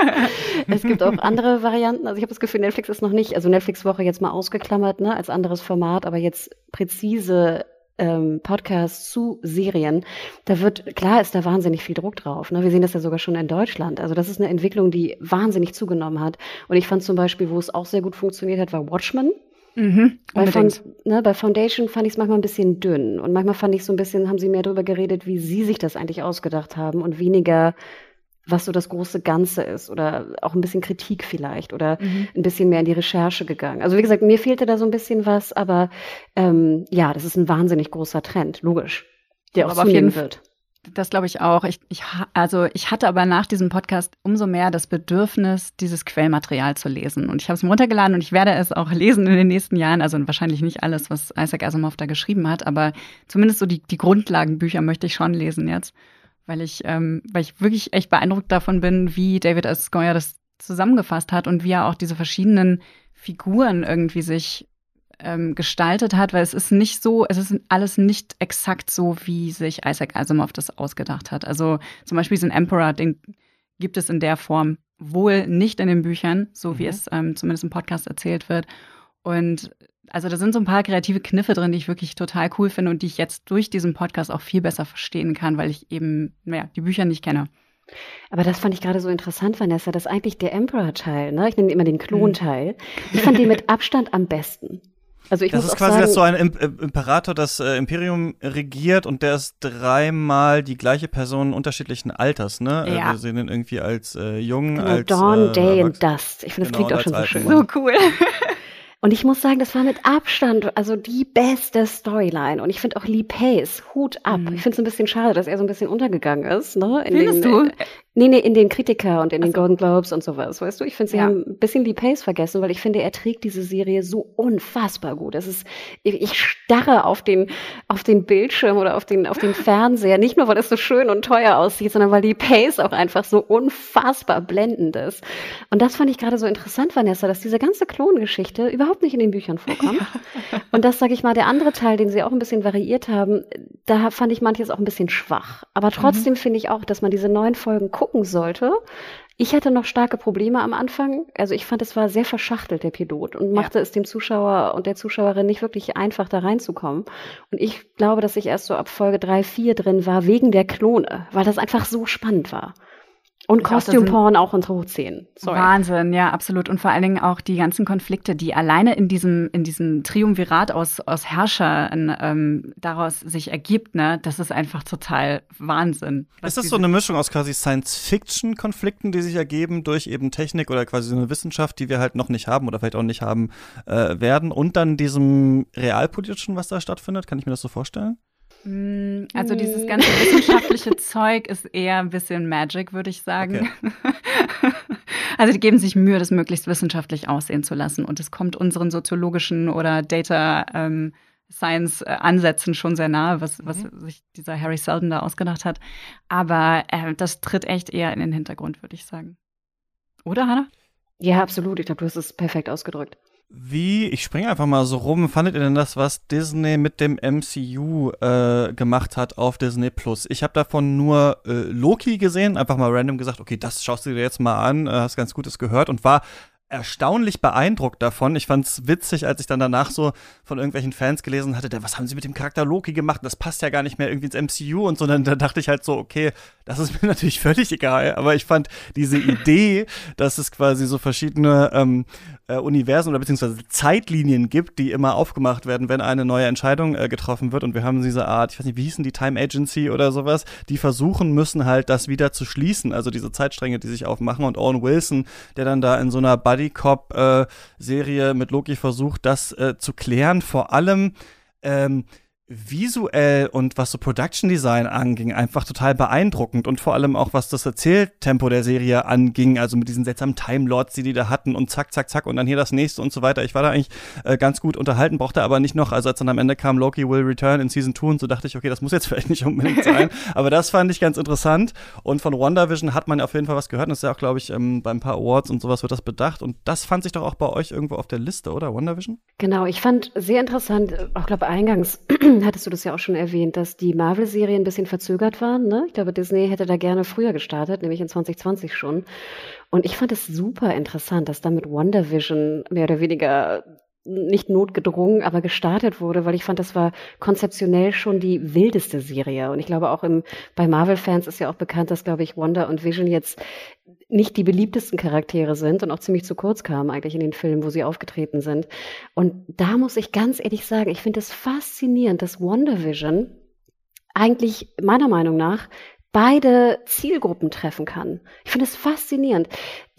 es gibt auch andere Varianten. Also ich habe das Gefühl, Netflix ist noch nicht, also Netflix Woche jetzt mal ausgeklammert, ne, als anderes Format, aber jetzt präzise ähm, Podcasts zu Serien, da wird, klar ist da wahnsinnig viel Druck drauf. Ne? Wir sehen das ja sogar schon in Deutschland. Also das ist eine Entwicklung, die wahnsinnig zugenommen hat. Und ich fand zum Beispiel, wo es auch sehr gut funktioniert hat, war Watchmen. Mhm, bei, Fond, ne, bei Foundation fand ich es manchmal ein bisschen dünn und manchmal fand ich so ein bisschen, haben sie mehr darüber geredet, wie sie sich das eigentlich ausgedacht haben und weniger, was so das große Ganze ist oder auch ein bisschen Kritik vielleicht oder mhm. ein bisschen mehr in die Recherche gegangen. Also wie gesagt, mir fehlte da so ein bisschen was, aber ähm, ja, das ist ein wahnsinnig großer Trend, logisch, der auch aber zunehmen wird. Das glaube ich auch. Ich, ich, also ich hatte aber nach diesem Podcast umso mehr das Bedürfnis, dieses Quellmaterial zu lesen. Und ich habe es mir runtergeladen und ich werde es auch lesen in den nächsten Jahren. Also wahrscheinlich nicht alles, was Isaac Asimov da geschrieben hat, aber zumindest so die, die Grundlagenbücher möchte ich schon lesen jetzt, weil ich, ähm, weil ich wirklich echt beeindruckt davon bin, wie David S. Goyer das zusammengefasst hat und wie er auch diese verschiedenen Figuren irgendwie sich ähm, gestaltet hat, weil es ist nicht so, es ist alles nicht exakt so, wie sich Isaac Asimov das ausgedacht hat. Also zum Beispiel diesen Emperor, den gibt es in der Form wohl nicht in den Büchern, so mhm. wie es ähm, zumindest im Podcast erzählt wird. Und also da sind so ein paar kreative Kniffe drin, die ich wirklich total cool finde und die ich jetzt durch diesen Podcast auch viel besser verstehen kann, weil ich eben, naja, die Bücher nicht kenne. Aber das fand ich gerade so interessant, Vanessa, dass eigentlich der Emperor-Teil, ne, ich nenne immer den Klon-Teil, ich fand den mit Abstand am besten. Also ich das muss ist quasi, sagen, dass so ein Imperator das äh, Imperium regiert und der ist dreimal die gleiche Person unterschiedlichen Alters, ne? Äh, ja. Wir sehen ihn irgendwie als äh, jung, genau, als Dawn, äh, Day and Dust. Ich finde, das genau, klingt auch schon so schön. So cool. Und ich muss sagen, das war mit Abstand also die beste Storyline. Und ich finde auch Lee Pace, Hut ab. Mhm. Ich finde es ein bisschen schade, dass er so ein bisschen untergegangen ist. Ne? In Findest den, du? Nee, nee, in den Kritiker und in den so. Golden Globes und sowas, weißt du? Ich finde, sie ja. haben ein bisschen Lee Pace vergessen, weil ich finde, er trägt diese Serie so unfassbar gut. Das ist, ich, ich starre auf den, auf den Bildschirm oder auf den, auf den Fernseher, nicht nur, weil es so schön und teuer aussieht, sondern weil Lee Pace auch einfach so unfassbar blendend ist. Und das fand ich gerade so interessant, Vanessa, dass diese ganze Klongeschichte überhaupt nicht in den Büchern vorkommt. Ja. Und das, sage ich mal, der andere Teil, den sie auch ein bisschen variiert haben, da fand ich manches auch ein bisschen schwach. Aber trotzdem mhm. finde ich auch, dass man diese neuen Folgen guckt gucken sollte. Ich hatte noch starke Probleme am Anfang. Also ich fand, es war sehr verschachtelt, der Pilot, und machte ja. es dem Zuschauer und der Zuschauerin nicht wirklich einfach, da reinzukommen. Und ich glaube, dass ich erst so ab Folge drei, vier drin war, wegen der Klone, weil das einfach so spannend war. Und Costume Porn auch Hochziehen. Sorry. Wahnsinn, ja, absolut. Und vor allen Dingen auch die ganzen Konflikte, die alleine in diesem, in diesem Triumvirat aus, aus Herrschern ähm, daraus sich ergibt, ne, das ist einfach total Wahnsinn. Ist das so eine Mischung aus quasi Science-Fiction-Konflikten, die sich ergeben durch eben Technik oder quasi so eine Wissenschaft, die wir halt noch nicht haben oder vielleicht auch nicht haben äh, werden und dann diesem realpolitischen, was da stattfindet? Kann ich mir das so vorstellen? Mm, also dieses mm. ganze wissenschaftliche Zeug ist eher ein bisschen Magic, würde ich sagen. Okay. also die geben sich Mühe, das möglichst wissenschaftlich aussehen zu lassen. Und es kommt unseren soziologischen oder Data ähm, Science äh, Ansätzen schon sehr nahe, was, was mhm. sich dieser Harry Seldon da ausgedacht hat. Aber äh, das tritt echt eher in den Hintergrund, würde ich sagen. Oder, Hannah? Ja, absolut. Ich glaube, du hast es perfekt ausgedrückt. Wie, ich springe einfach mal so rum, fandet ihr denn das, was Disney mit dem MCU äh, gemacht hat auf Disney Plus? Ich habe davon nur äh, Loki gesehen, einfach mal random gesagt, okay, das schaust du dir jetzt mal an, äh, hast ganz Gutes gehört und war erstaunlich beeindruckt davon. Ich fand's witzig, als ich dann danach so von irgendwelchen Fans gelesen hatte, der, was haben sie mit dem Charakter Loki gemacht? Das passt ja gar nicht mehr irgendwie ins MCU und so. Dann da dachte ich halt so, okay, das ist mir natürlich völlig egal. Aber ich fand diese Idee, dass es quasi so verschiedene ähm, äh, Universen oder beziehungsweise Zeitlinien gibt, die immer aufgemacht werden, wenn eine neue Entscheidung äh, getroffen wird. Und wir haben diese Art, ich weiß nicht, wie hießen die Time Agency oder sowas, die versuchen müssen halt, das wieder zu schließen. Also diese Zeitstränge, die sich aufmachen. Und Owen Wilson, der dann da in so einer Buddy Cop äh, Serie mit Loki versucht, das äh, zu klären. Vor allem ähm, visuell und was so Production Design anging, einfach total beeindruckend und vor allem auch was das Erzähltempo der Serie anging, also mit diesen seltsamen Time Lords, die die da hatten und zack, zack, zack und dann hier das nächste und so weiter. Ich war da eigentlich äh, ganz gut unterhalten, brauchte aber nicht noch, also als dann am Ende kam Loki will return in Season 2 und so dachte ich, okay, das muss jetzt vielleicht nicht unbedingt sein, aber das fand ich ganz interessant und von WandaVision hat man auf jeden Fall was gehört und das ist ja auch, glaube ich, ähm, bei ein paar Awards und sowas wird das bedacht und das fand sich doch auch bei euch irgendwo auf der Liste, oder? WandaVision? Genau, ich fand sehr interessant, auch glaube eingangs hattest du das ja auch schon erwähnt, dass die Marvel-Serien ein bisschen verzögert waren. Ne? Ich glaube, Disney hätte da gerne früher gestartet, nämlich in 2020 schon. Und ich fand es super interessant, dass da mit WandaVision mehr oder weniger nicht notgedrungen, aber gestartet wurde, weil ich fand, das war konzeptionell schon die wildeste Serie. Und ich glaube auch im, bei Marvel-Fans ist ja auch bekannt, dass, glaube ich, Wanda und Vision jetzt nicht die beliebtesten Charaktere sind und auch ziemlich zu kurz kamen eigentlich in den Filmen, wo sie aufgetreten sind. Und da muss ich ganz ehrlich sagen, ich finde es faszinierend, dass WandaVision eigentlich meiner Meinung nach beide Zielgruppen treffen kann. Ich finde es faszinierend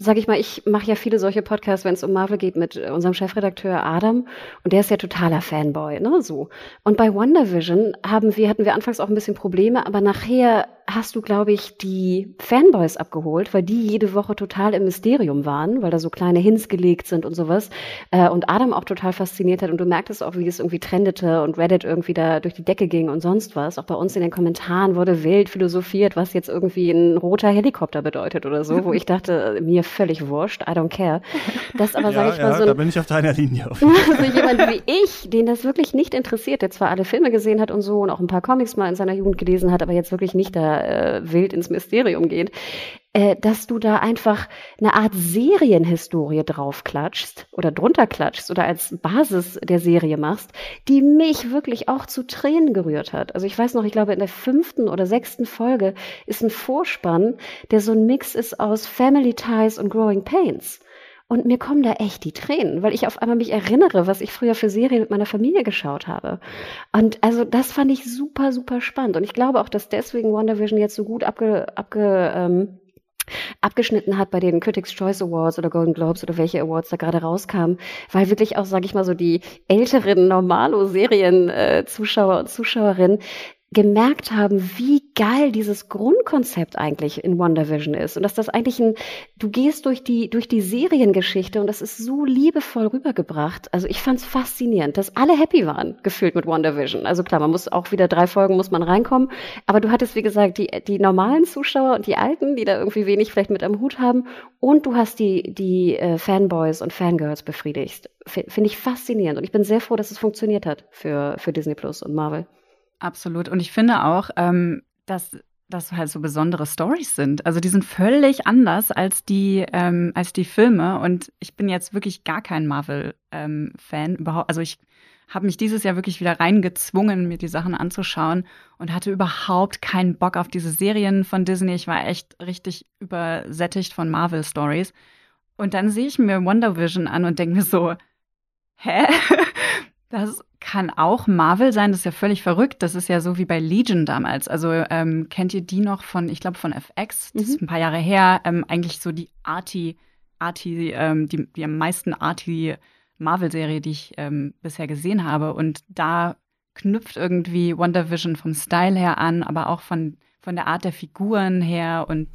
sag ich mal, ich mache ja viele solche Podcasts, wenn es um Marvel geht, mit äh, unserem Chefredakteur Adam. Und der ist ja totaler Fanboy, ne, so. Und bei WandaVision haben wir, hatten wir anfangs auch ein bisschen Probleme, aber nachher hast du, glaube ich, die Fanboys abgeholt, weil die jede Woche total im Mysterium waren, weil da so kleine Hints gelegt sind und sowas. Äh, und Adam auch total fasziniert hat. Und du merktest auch, wie es irgendwie trendete und Reddit irgendwie da durch die Decke ging und sonst was. Auch bei uns in den Kommentaren wurde wild philosophiert, was jetzt irgendwie ein roter Helikopter bedeutet oder so, wo ich dachte, mir völlig wurscht, I don't care. Das aber, sage ja, ich mal, ja, so. da bin ich auf deiner Linie. so jemand wie ich, den das wirklich nicht interessiert, der zwar alle Filme gesehen hat und so und auch ein paar Comics mal in seiner Jugend gelesen hat, aber jetzt wirklich nicht da äh, wild ins Mysterium geht, äh, dass du da einfach eine Art Serienhistorie draufklatschst oder drunter klatschst oder als Basis der Serie machst, die mich wirklich auch zu Tränen gerührt hat. Also ich weiß noch, ich glaube in der fünften oder sechsten Folge ist ein Vorspann, der so ein Mix ist aus Family Ties und Growing Pains. Und mir kommen da echt die Tränen, weil ich auf einmal mich erinnere, was ich früher für Serien mit meiner Familie geschaut habe. Und also das fand ich super, super spannend. Und ich glaube auch, dass deswegen WandaVision jetzt so gut abge, abge ähm, abgeschnitten hat bei den Critics Choice Awards oder Golden Globes oder welche Awards da gerade rauskamen, weil wirklich auch, sage ich mal so, die älteren Normalo-Serien-Zuschauer und Zuschauerinnen gemerkt haben, wie geil dieses Grundkonzept eigentlich in WandaVision ist und dass das eigentlich ein, du gehst durch die, durch die Seriengeschichte und das ist so liebevoll rübergebracht. Also ich fand es faszinierend, dass alle happy waren, gefühlt mit WandaVision. Also klar, man muss auch wieder drei Folgen muss man reinkommen, aber du hattest, wie gesagt, die, die normalen Zuschauer und die Alten, die da irgendwie wenig vielleicht mit am Hut haben und du hast die, die äh, Fanboys und Fangirls befriedigt. Finde ich faszinierend und ich bin sehr froh, dass es funktioniert hat für, für Disney Plus und Marvel. Absolut. Und ich finde auch, ähm, dass das halt so besondere Stories sind. Also die sind völlig anders als die ähm, als die Filme. Und ich bin jetzt wirklich gar kein Marvel-Fan ähm, überhaupt. Also ich habe mich dieses Jahr wirklich wieder reingezwungen, mir die Sachen anzuschauen und hatte überhaupt keinen Bock auf diese Serien von Disney. Ich war echt richtig übersättigt von Marvel-Stories. Und dann sehe ich mir Wonder Vision an und denke mir so, hä? Das kann auch Marvel sein, das ist ja völlig verrückt. Das ist ja so wie bei Legion damals. Also ähm, kennt ihr die noch von, ich glaube, von FX? Das mhm. ist ein paar Jahre her. Ähm, eigentlich so die Arti, Arti, ähm, die, die am meisten Arti Marvel-Serie, die ich ähm, bisher gesehen habe. Und da knüpft irgendwie Wonder Vision vom Style her an, aber auch von, von der Art der Figuren her. Und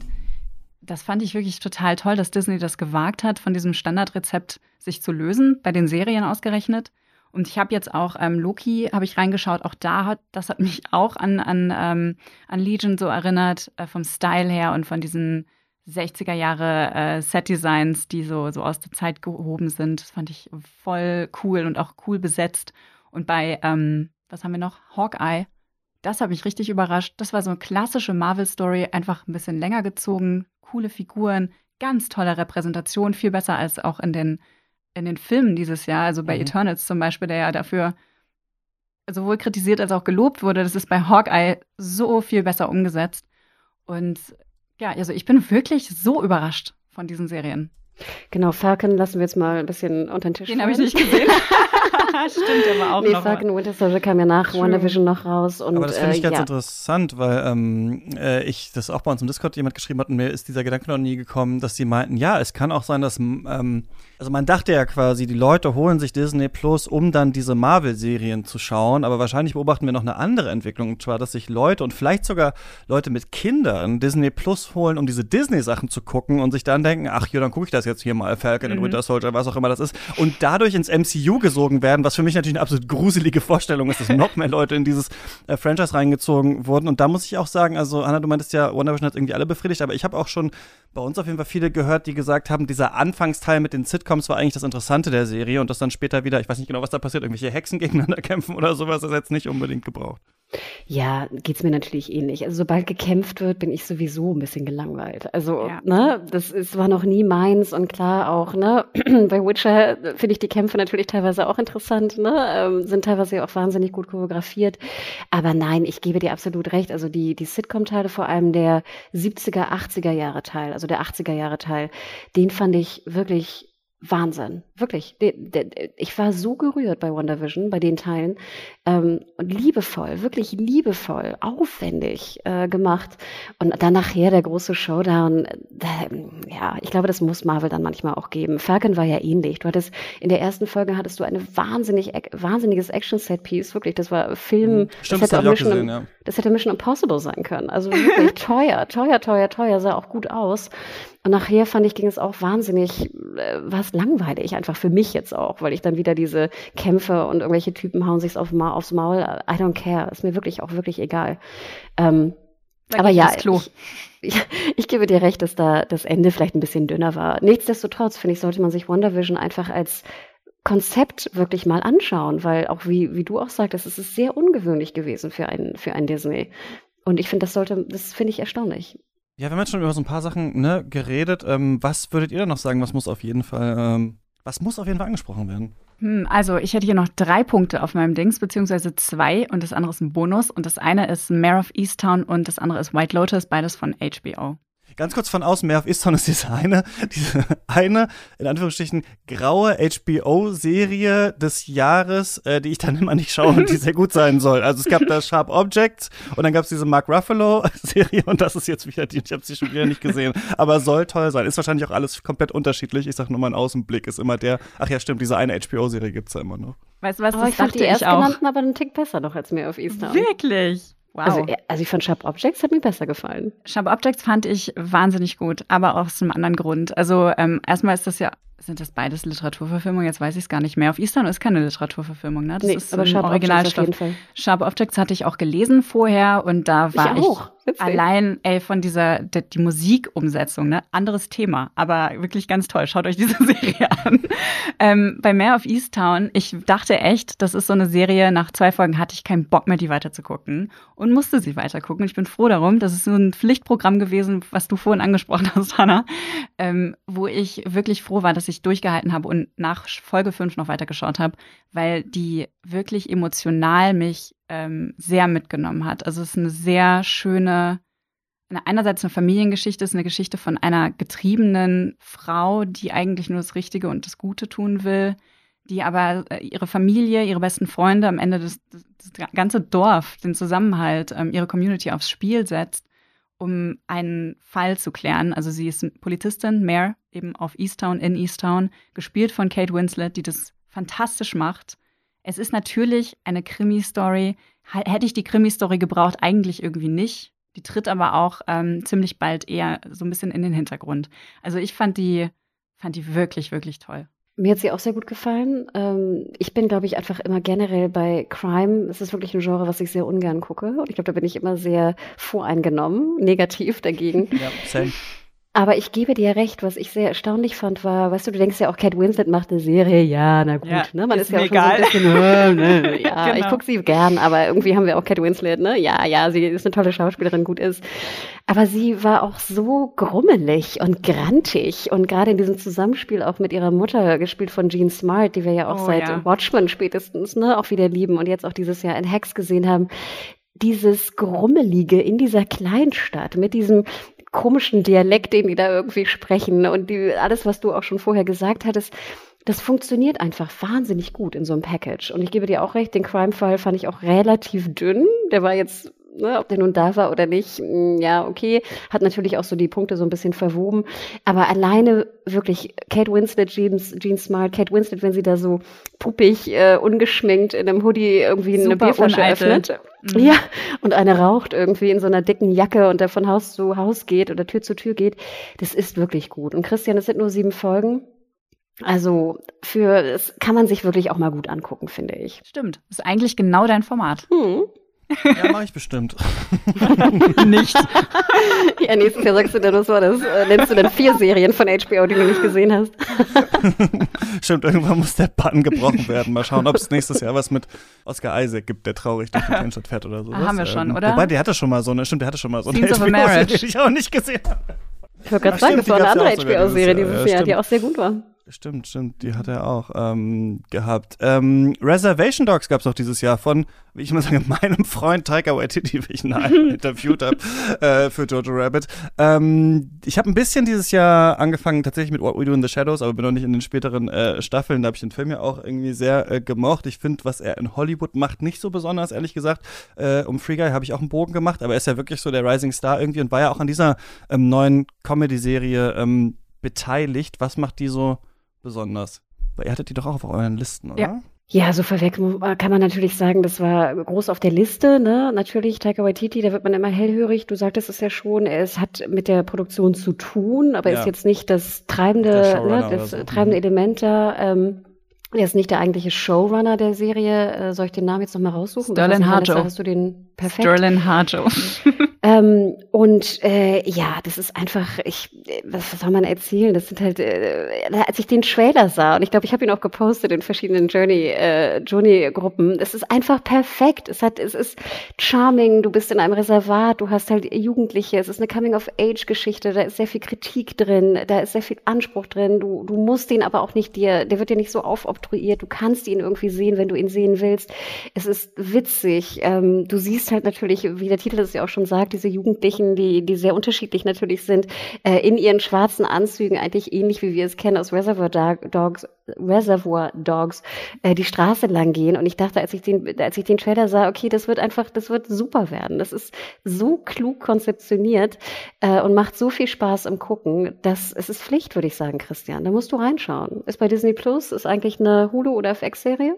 das fand ich wirklich total toll, dass Disney das gewagt hat, von diesem Standardrezept sich zu lösen, bei den Serien ausgerechnet. Und ich habe jetzt auch ähm, Loki, habe ich reingeschaut, auch da hat, das hat mich auch an, an, ähm, an Legion so erinnert, äh, vom Style her und von diesen 60er Jahre äh, Set-Designs, die so, so aus der Zeit gehoben sind. Das fand ich voll cool und auch cool besetzt. Und bei, ähm, was haben wir noch? Hawkeye. Das habe ich richtig überrascht. Das war so eine klassische Marvel-Story, einfach ein bisschen länger gezogen, coole Figuren, ganz tolle Repräsentation, viel besser als auch in den in den Filmen dieses Jahr, also bei mhm. Eternals zum Beispiel, der ja dafür sowohl kritisiert als auch gelobt wurde, das ist bei Hawkeye so viel besser umgesetzt. Und ja, also ich bin wirklich so überrascht von diesen Serien. Genau, Falcon lassen wir jetzt mal ein bisschen unter den Tisch. Den habe ich nicht gesehen. Stimmt aber auch nee, noch. Falcon mal. Winter Soldier kam ja nach True. WandaVision noch raus. Und, aber das finde ich äh, ganz ja. interessant, weil ähm, äh, ich das auch bei uns im Discord jemand geschrieben hat und mir ist dieser Gedanke noch nie gekommen, dass sie meinten, ja, es kann auch sein, dass ähm, also man dachte ja quasi, die Leute holen sich Disney Plus, um dann diese Marvel-Serien zu schauen, aber wahrscheinlich beobachten wir noch eine andere Entwicklung, und zwar, dass sich Leute und vielleicht sogar Leute mit Kindern Disney Plus holen, um diese Disney-Sachen zu gucken und sich dann denken, ach ja, dann gucke ich das jetzt hier mal, Falcon mhm. und Winter Soldier, was auch immer das ist, und dadurch ins MCU gesogen werden, was für mich natürlich eine absolut gruselige Vorstellung ist, dass noch mehr Leute in dieses äh, Franchise reingezogen wurden. Und da muss ich auch sagen, also Anna, du meintest ja, Wonder Vision hat irgendwie alle befriedigt, aber ich habe auch schon bei uns auf jeden Fall viele gehört, die gesagt haben, dieser Anfangsteil mit den Sitcoms war eigentlich das Interessante der Serie und das dann später wieder, ich weiß nicht genau, was da passiert, irgendwelche Hexen gegeneinander kämpfen oder sowas, ist jetzt nicht unbedingt gebraucht. Ja, geht's mir natürlich ähnlich. Also sobald gekämpft wird, bin ich sowieso ein bisschen gelangweilt. Also, ja. ne, das ist, war noch nie meins und klar auch, ne, bei Witcher finde ich die Kämpfe natürlich teilweise auch interessant, ne, ähm, sind teilweise auch wahnsinnig gut choreografiert. Aber nein, ich gebe dir absolut recht. Also die, die Sitcom-Teile, vor allem der 70er, 80er Jahre Teil, also der 80er Jahre Teil, den fand ich wirklich Wahnsinn, wirklich. Ich war so gerührt bei WandaVision, bei den Teilen. Ähm, und liebevoll, wirklich liebevoll, aufwendig äh, gemacht. Und dann nachher der große Showdown. Äh, ja, ich glaube, das muss Marvel dann manchmal auch geben. Falcon war ja ähnlich. Du hattest in der ersten Folge hattest du eine wahnsinnig, wahnsinniges Action-Set-Piece. Wirklich, das war Film. Mhm. Stimmt, das, hätte das, Mission, gesehen, ja. das hätte Mission Impossible sein können. Also wirklich teuer, teuer, teuer, teuer, sah auch gut aus. Und nachher fand ich, ging es auch wahnsinnig, äh, was langweilig, einfach für mich jetzt auch, weil ich dann wieder diese Kämpfe und irgendwelche Typen hauen sich's auf, aufs Maul. I don't care. Ist mir wirklich auch wirklich egal. Ähm, aber ja, ich, ich, ich, gebe dir recht, dass da das Ende vielleicht ein bisschen dünner war. Nichtsdestotrotz, finde ich, sollte man sich WandaVision einfach als Konzept wirklich mal anschauen, weil auch wie, wie du auch sagtest, es ist sehr ungewöhnlich gewesen für ein, für ein Disney. Und ich finde, das sollte, das finde ich erstaunlich. Ja, wir haben jetzt schon über so ein paar Sachen ne, geredet. Ähm, was würdet ihr denn noch sagen, was muss auf jeden Fall, ähm, was muss auf jeden Fall angesprochen werden? Hm, also, ich hätte hier noch drei Punkte auf meinem Dings, beziehungsweise zwei und das andere ist ein Bonus. Und das eine ist Mare of Easttown und das andere ist White Lotus, beides von HBO. Ganz kurz von außen, mehr auf Easttown ist diese eine, diese eine, in Anführungsstrichen, graue HBO-Serie des Jahres, äh, die ich dann immer nicht schaue und die sehr gut sein soll. Also es gab da Sharp Objects und dann gab es diese Mark Ruffalo-Serie und das ist jetzt wieder die, ich habe sie schon wieder nicht gesehen, aber soll toll sein. Ist wahrscheinlich auch alles komplett unterschiedlich. Ich sag nur, mein Außenblick ist immer der, ach ja, stimmt, diese eine HBO-Serie gibt's da immer noch. Weißt du was, aber das ich dachte die ich auch. aber einen Tick besser noch als mehr auf Easttown. Wirklich? Wow. Also, also ich fand Sharp Objects hat mir besser gefallen. Sharp Objects fand ich wahnsinnig gut, aber auch aus einem anderen Grund. Also ähm, erstmal ist das ja sind das beides Literaturverfilmungen? Jetzt weiß ich es gar nicht mehr. Auf Eastern ist keine Literaturverfilmung, ne? Das nee, ist aber Sharp Originalstoff. Objects Sharp Objects hatte ich auch gelesen vorher und da war ich, allein ey, von dieser die, die Musikumsetzung, ne? Anderes Thema, aber wirklich ganz toll. Schaut euch diese Serie an. ähm, bei Mare of Easttown, ich dachte echt, das ist so eine Serie, nach zwei Folgen hatte ich keinen Bock mehr, die weiterzugucken und musste sie weitergucken. Ich bin froh darum. Das ist so ein Pflichtprogramm gewesen, was du vorhin angesprochen hast, Hannah, ähm, wo ich wirklich froh war, dass ich ich durchgehalten habe und nach Folge 5 noch weitergeschaut habe, weil die wirklich emotional mich ähm, sehr mitgenommen hat. Also es ist eine sehr schöne, einerseits eine Familiengeschichte, es ist eine Geschichte von einer getriebenen Frau, die eigentlich nur das Richtige und das Gute tun will, die aber äh, ihre Familie, ihre besten Freunde, am Ende das, das, ganze Dorf, den Zusammenhalt, ähm, ihre Community aufs Spiel setzt um einen Fall zu klären. Also sie ist Politistin, Mare, eben auf Easttown, in Easttown, gespielt von Kate Winslet, die das fantastisch macht. Es ist natürlich eine Krimi-Story. Hätte ich die Krimi-Story gebraucht, eigentlich irgendwie nicht. Die tritt aber auch ähm, ziemlich bald eher so ein bisschen in den Hintergrund. Also ich fand die, fand die wirklich, wirklich toll. Mir hat sie auch sehr gut gefallen. Ähm, ich bin, glaube ich, einfach immer generell bei Crime. Es ist wirklich ein Genre, was ich sehr ungern gucke. Und ich glaube, da bin ich immer sehr voreingenommen, negativ dagegen. Ja, same. Aber ich gebe dir recht, was ich sehr erstaunlich fand, war, weißt du, du denkst ja auch, Kate Winslet macht eine Serie, ja, na gut, ja, ne? Man ist, ist ja auch egal. schon so ein bisschen, ne? ja, genau. ich gucke sie gern, aber irgendwie haben wir auch Kate Winslet, ne? Ja, ja, sie ist eine tolle Schauspielerin, gut ist. Aber sie war auch so grummelig und grantig und gerade in diesem Zusammenspiel auch mit ihrer Mutter, gespielt von Jean Smart, die wir ja auch oh, seit ja. Watchmen spätestens, ne, auch wieder lieben und jetzt auch dieses Jahr in Hacks gesehen haben dieses Grummelige in dieser Kleinstadt mit diesem komischen Dialekt, den die da irgendwie sprechen und die, alles, was du auch schon vorher gesagt hattest, das funktioniert einfach wahnsinnig gut in so einem Package. Und ich gebe dir auch recht, den Crime-Fall fand ich auch relativ dünn. Der war jetzt ne, ob der nun da war oder nicht, mm, ja, okay, hat natürlich auch so die Punkte so ein bisschen verwoben. Aber alleine wirklich Kate Winslet, Jean, Jean Smart, Kate Winslet, wenn sie da so puppig, äh, ungeschminkt in einem Hoodie irgendwie Super eine Bierflasche uneitel. öffnet. Mhm. Ja, und eine raucht irgendwie in so einer dicken Jacke und der von Haus zu Haus geht oder Tür zu Tür geht. Das ist wirklich gut. Und Christian, es sind nur sieben Folgen. Also für das kann man sich wirklich auch mal gut angucken, finde ich. Stimmt. Das ist eigentlich genau dein Format. Hm. Ja, mache ich bestimmt. nicht. Ja, nächstes Jahr sagst du dann, was war das? Äh, nennst du dann vier Serien von HBO, die du nicht gesehen hast? Stimmt, irgendwann muss der Button gebrochen werden. Mal schauen, ob es nächstes Jahr was mit Oscar Isaac gibt, der traurig durch die Kleinstadt fährt oder so. Ah, haben wir schon, ähm, oder? Wobei, der hatte schon mal so eine, stimmt, der hatte schon mal so eine HBO-Serie, die ich auch nicht gesehen habe. Ich wollte gerade sagen, das war eine andere HBO-Serie dieses Jahr, Jahr die auch sehr gut war. Stimmt, stimmt, die hat er auch ähm, gehabt. Ähm, Reservation Dogs gab es auch dieses Jahr von, wie ich mal sage, meinem Freund Taika Waititi, wie ich ihn interviewt habe äh, für Jojo Rabbit. Ähm, ich habe ein bisschen dieses Jahr angefangen tatsächlich mit What We Do in the Shadows, aber bin noch nicht in den späteren äh, Staffeln. Da habe ich den Film ja auch irgendwie sehr äh, gemocht. Ich finde, was er in Hollywood macht, nicht so besonders, ehrlich gesagt. Äh, um Free Guy habe ich auch einen Bogen gemacht, aber er ist ja wirklich so der Rising Star irgendwie und war ja auch an dieser ähm, neuen Comedy-Serie ähm, beteiligt. Was macht die so besonders? Weil ihr hattet die doch auch auf euren Listen, oder? Ja. Ja, so vorweg kann man natürlich sagen, das war groß auf der Liste, ne? Natürlich, Taika Waititi, da wird man immer hellhörig. Du sagtest es ja schon, es hat mit der Produktion zu tun, aber ja. ist jetzt nicht das treibende, ne, das so. treibende mhm. Element da. Ähm, er ist nicht der eigentliche Showrunner der Serie. Äh, soll ich den Namen jetzt nochmal raussuchen? Sterling Harjo. Hast du den perfekt? Sterling Harjo. ähm, und äh, ja, das ist einfach, ich, was soll man erzählen? Das sind halt, äh, als ich den Trailer sah, und ich glaube, ich habe ihn auch gepostet in verschiedenen Journey, äh, Journey-Gruppen, es ist einfach perfekt. Es hat, es ist charming, du bist in einem Reservat, du hast halt Jugendliche, es ist eine Coming-of-Age-Geschichte, da ist sehr viel Kritik drin, da ist sehr viel Anspruch drin, du, du musst den aber auch nicht dir, der wird dir nicht so aufoptimiert konstruiert. Du kannst ihn irgendwie sehen, wenn du ihn sehen willst. Es ist witzig. Ähm, du siehst halt natürlich, wie der Titel es ja auch schon sagt, diese Jugendlichen, die, die sehr unterschiedlich natürlich sind, äh, in ihren schwarzen Anzügen, eigentlich ähnlich wie wir es kennen aus Reservoir Dogs, Reservoir Dogs, äh, die Straße lang gehen. Und ich dachte, als ich den, als ich den Trailer sah, okay, das wird einfach, das wird super werden. Das ist so klug konzeptioniert äh, und macht so viel Spaß im Gucken, dass es ist Pflicht, würde ich sagen, Christian. Da musst du reinschauen. Ist bei Disney Plus, ist eigentlich eine Hulu- oder FX-Serie?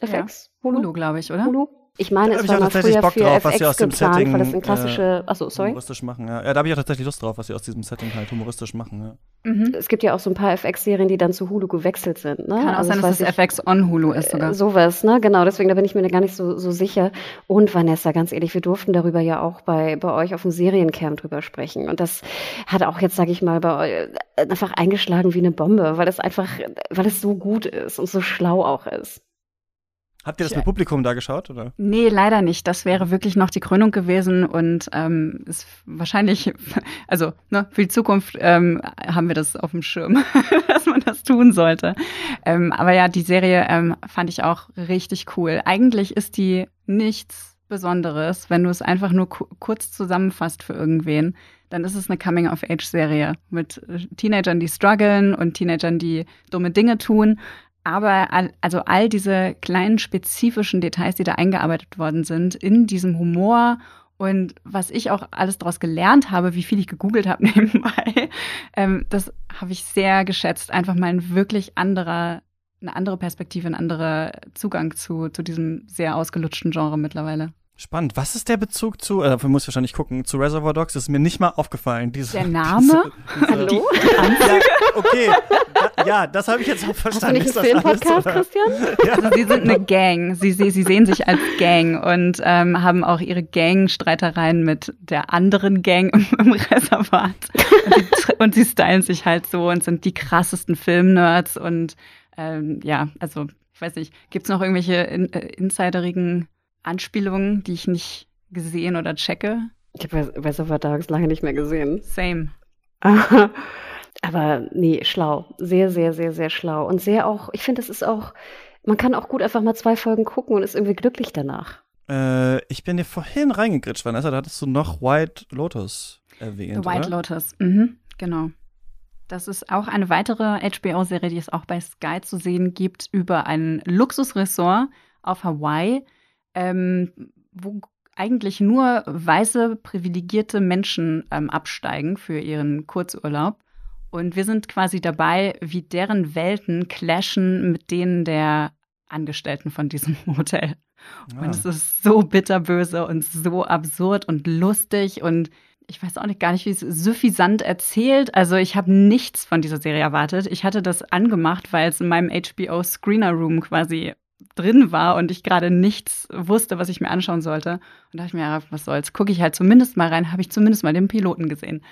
FX? Ja. Hulu, Hulu glaube ich, oder? Hulu? Ich meine, es war mal früher Bock für drauf, FX was sie aus dem geplant, Setting, weil das ein klassische, äh, achso, sorry. Humoristisch machen, ja. ja. Da habe ich auch tatsächlich Lust drauf, was sie aus diesem Setting halt humoristisch machen, ja. Mhm. Es gibt ja auch so ein paar FX-Serien, die dann zu Hulu gewechselt sind, ne? Kann auch also, sein, dass es FX on Hulu ist sogar. Äh, sowas, ne? Genau, deswegen, da bin ich mir gar nicht so, so sicher. Und Vanessa, ganz ehrlich, wir durften darüber ja auch bei, bei euch auf dem Seriencamp drüber sprechen. Und das hat auch jetzt, sage ich mal, bei euch einfach eingeschlagen wie eine Bombe, weil es einfach, weil es so gut ist und so schlau auch ist. Habt ihr das mit Publikum da geschaut? Oder? Nee, leider nicht. Das wäre wirklich noch die Krönung gewesen und ähm, ist wahrscheinlich, also ne, für die Zukunft ähm, haben wir das auf dem Schirm, dass man das tun sollte. Ähm, aber ja, die Serie ähm, fand ich auch richtig cool. Eigentlich ist die nichts Besonderes, wenn du es einfach nur kurz zusammenfasst für irgendwen. Dann ist es eine Coming-of-Age-Serie mit Teenagern, die strugglen und Teenagern, die dumme Dinge tun aber also all diese kleinen spezifischen Details, die da eingearbeitet worden sind, in diesem Humor und was ich auch alles daraus gelernt habe, wie viel ich gegoogelt habe nebenbei, ähm, das habe ich sehr geschätzt. Einfach mal ein wirklich anderer, eine andere Perspektive, ein anderer Zugang zu, zu diesem sehr ausgelutschten Genre mittlerweile. Spannend. Was ist der Bezug zu, äh, dafür muss ich wahrscheinlich gucken, zu Reservoir Dogs? Das ist mir nicht mal aufgefallen. Diese, der Name? Diese, diese, Hallo? ja, okay. Da, ja, das habe ich jetzt auch verstanden. Hast du nicht einen Filmpodcast, Christian? Ja. Also sie sind eine Gang. Sie, sie, sie sehen sich als Gang und ähm, haben auch ihre Gang-Streitereien mit der anderen Gang im, im Reservat. Und sie, und sie stylen sich halt so und sind die krassesten Filmnerds und ähm, ja, also ich weiß nicht, gibt es noch irgendwelche in, äh, insiderigen Anspielungen, die ich nicht gesehen oder checke. Ich habe Reservoir Dogs lange nicht mehr gesehen. Same. Aber nee, schlau. Sehr, sehr, sehr, sehr schlau. Und sehr auch, ich finde, es ist auch, man kann auch gut einfach mal zwei Folgen gucken und ist irgendwie glücklich danach. Äh, ich bin dir vorhin reingegritscht, Vanessa, da hattest du noch White Lotus erwähnt. The White oder? Lotus, mhm, genau. Das ist auch eine weitere HBO-Serie, die es auch bei Sky zu sehen gibt, über ein Luxusressort auf Hawaii ähm, wo eigentlich nur weiße, privilegierte Menschen ähm, absteigen für ihren Kurzurlaub. Und wir sind quasi dabei, wie deren Welten clashen mit denen der Angestellten von diesem Hotel. Ja. Und es ist so bitterböse und so absurd und lustig und ich weiß auch nicht gar nicht, wie es suffisant erzählt. Also ich habe nichts von dieser Serie erwartet. Ich hatte das angemacht, weil es in meinem HBO Screener Room quasi drin war und ich gerade nichts wusste, was ich mir anschauen sollte. Und da dachte ich mir, ja, was soll's, gucke ich halt zumindest mal rein, habe ich zumindest mal den Piloten gesehen.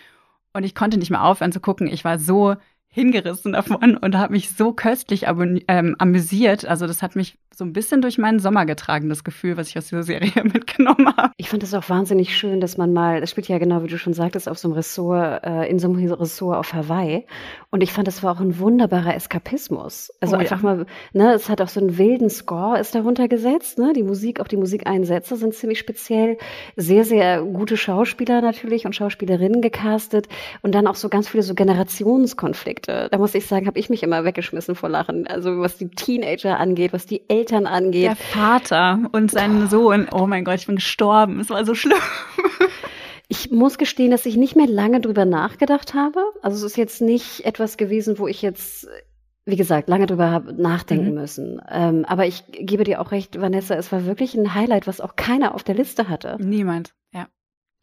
Und ich konnte nicht mehr aufhören zu gucken. Ich war so hingerissen davon und habe mich so köstlich ähm, amüsiert. Also das hat mich so ein bisschen durch meinen Sommer getragen, das Gefühl, was ich aus dieser Serie mitgenommen habe. Ich fand es auch wahnsinnig schön, dass man mal, das spielt ja genau, wie du schon sagtest, auf so einem Ressort, äh, in so einem Ressort auf Hawaii. Und ich fand, das war auch ein wunderbarer Eskapismus. Also oh, einfach ja. mal, ne, es hat auch so einen wilden Score ist darunter gesetzt, ne, die Musik, auch die Musikeinsätze sind ziemlich speziell. Sehr, sehr gute Schauspieler natürlich und Schauspielerinnen gecastet und dann auch so ganz viele so Generationskonflikte. Da muss ich sagen, habe ich mich immer weggeschmissen vor Lachen. Also was die Teenager angeht, was die Eltern Eltern angeht. Der Vater und sein Sohn. Oh mein Gott, ich bin gestorben. Es war so schlimm. Ich muss gestehen, dass ich nicht mehr lange drüber nachgedacht habe. Also es ist jetzt nicht etwas gewesen, wo ich jetzt, wie gesagt, lange drüber habe nachdenken mhm. müssen. Ähm, aber ich gebe dir auch recht, Vanessa, es war wirklich ein Highlight, was auch keiner auf der Liste hatte. Niemand, ja.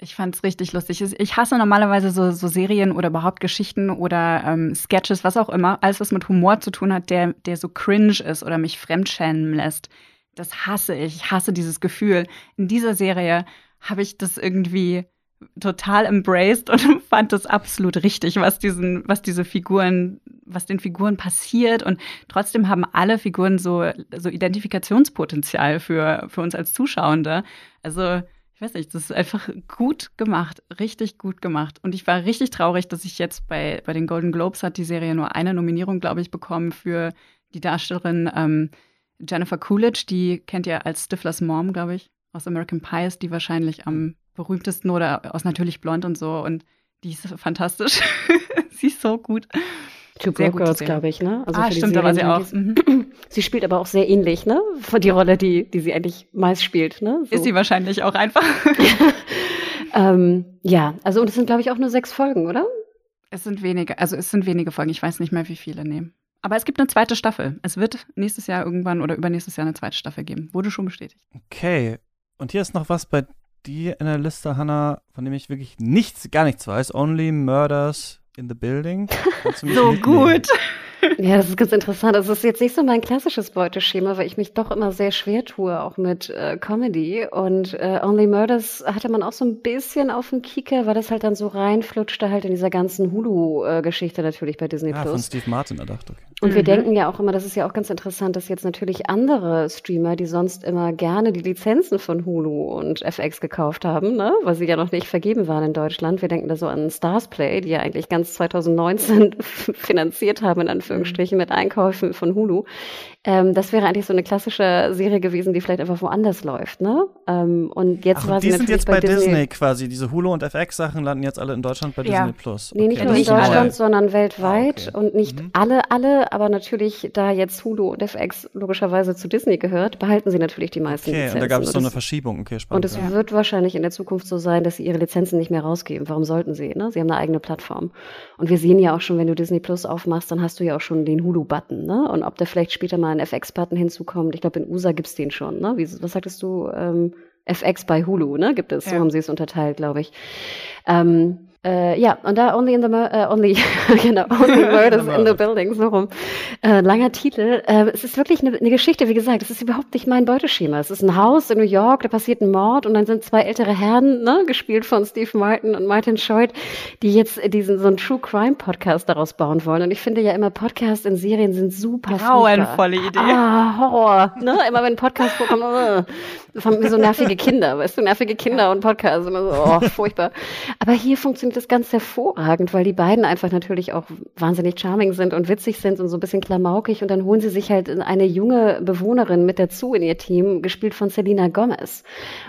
Ich fand es richtig lustig. Ich hasse normalerweise so, so Serien oder überhaupt Geschichten oder ähm, Sketches, was auch immer, alles, was mit Humor zu tun hat, der, der so cringe ist oder mich fremdschämen lässt. Das hasse ich. Ich hasse dieses Gefühl. In dieser Serie habe ich das irgendwie total embraced und fand das absolut richtig, was diesen, was diese Figuren, was den Figuren passiert. Und trotzdem haben alle Figuren so, so Identifikationspotenzial für, für uns als Zuschauende. Also ich weiß nicht, das ist einfach gut gemacht, richtig gut gemacht. Und ich war richtig traurig, dass ich jetzt bei, bei den Golden Globes hat die Serie nur eine Nominierung, glaube ich, bekommen für die Darstellerin ähm, Jennifer Coolidge, die kennt ihr als Stiflers Mom, glaube ich, aus American Pie ist die wahrscheinlich am berühmtesten oder aus Natürlich Blond und so. Und die ist fantastisch. sie ist so gut. Two Broke Girls, glaube ich, ne? Also ah, stimmt, da war sie auch. Mhm. Sie spielt aber auch sehr ähnlich, ne? Von die Rolle, die, die sie eigentlich meist spielt, ne? So. Ist sie wahrscheinlich auch einfach. ähm, ja, also und es sind, glaube ich, auch nur sechs Folgen, oder? Es sind wenige, also es sind wenige Folgen. Ich weiß nicht mehr, wie viele nehmen. Aber es gibt eine zweite Staffel. Es wird nächstes Jahr irgendwann oder übernächstes Jahr eine zweite Staffel geben. Wurde schon bestätigt. Okay. Und hier ist noch was bei dir in der Liste, Hannah, von dem ich wirklich nichts, gar nichts weiß. Only Murders in the Building. so gut. Ja, das ist ganz interessant. Das ist jetzt nicht so mein klassisches Beuteschema, weil ich mich doch immer sehr schwer tue, auch mit äh, Comedy. Und äh, Only Murders hatte man auch so ein bisschen auf dem Kieker, weil das halt dann so reinflutschte halt in dieser ganzen Hulu-Geschichte natürlich bei Disney ja, Plus. von Steve Martin erdacht, okay. Und mhm. wir denken ja auch immer, das ist ja auch ganz interessant, dass jetzt natürlich andere Streamer, die sonst immer gerne die Lizenzen von Hulu und FX gekauft haben, ne, weil sie ja noch nicht vergeben waren in Deutschland. Wir denken da so an Starsplay, die ja eigentlich ganz 2019 finanziert haben, in Anführungsstrichen, mit Einkäufen von Hulu. Ähm, das wäre eigentlich so eine klassische Serie gewesen, die vielleicht einfach woanders läuft, ne? Ähm, und jetzt Ach, war die sie sind jetzt bei, Disney, Disney quasi. Diese Hulu und FX-Sachen landen jetzt alle in Deutschland bei Ja. Disney Plus. Nee, nicht Okay. nur in Deutschland, sondern weltweit Ah, okay. und nicht Mhm. alle, alle, aber natürlich, da jetzt Hulu und FX logischerweise zu Disney gehört, behalten sie natürlich die meisten Okay, Lizenzen. und da gab es so eine Verschiebung. Okay, spannend. und es ja. wird wahrscheinlich in der Zukunft so sein, dass sie ihre Lizenzen nicht mehr rausgeben. Warum sollten sie? Ne? Sie haben eine eigene Plattform. Und wir sehen ja auch schon, wenn du Disney Plus aufmachst, dann hast du ja auch schon den Hulu-Button. Ne? Und ob da vielleicht später mal ein FX-Button hinzukommt, ich glaube, in USA gibt's den schon. Ne? Wie, was sagtest du? Ähm, FX bei Hulu, ne? Gibt es. So Ja. haben sie es unterteilt, glaube ich. Ähm, äh, ja, und da Only in the äh, Only, genau, Only Murders in the Building, so rum. Äh, langer Titel. Äh, es ist wirklich eine, eine Geschichte, wie gesagt, es ist überhaupt nicht mein Beuteschema. Es ist ein Haus in New York, da passiert ein Mord und dann sind zwei ältere Herren, ne, gespielt von Steve Martin und Martin Short, die jetzt diesen so einen True Crime Podcast daraus bauen wollen. Und ich finde ja immer Podcasts in Serien sind super Grauenvolle furchtbar. Idee. Ah, Horror. Ne? Immer wenn ein Podcast vorkommt, äh, so nervige Kinder, weißt du, nervige Kinder und Podcasts, immer so, oh, furchtbar. Aber hier funktioniert das ganz hervorragend, weil die beiden einfach natürlich auch wahnsinnig charming sind und witzig sind und so ein bisschen klamaukig und dann holen sie sich halt eine junge Bewohnerin mit dazu in ihr Team, gespielt von Selena Gomez.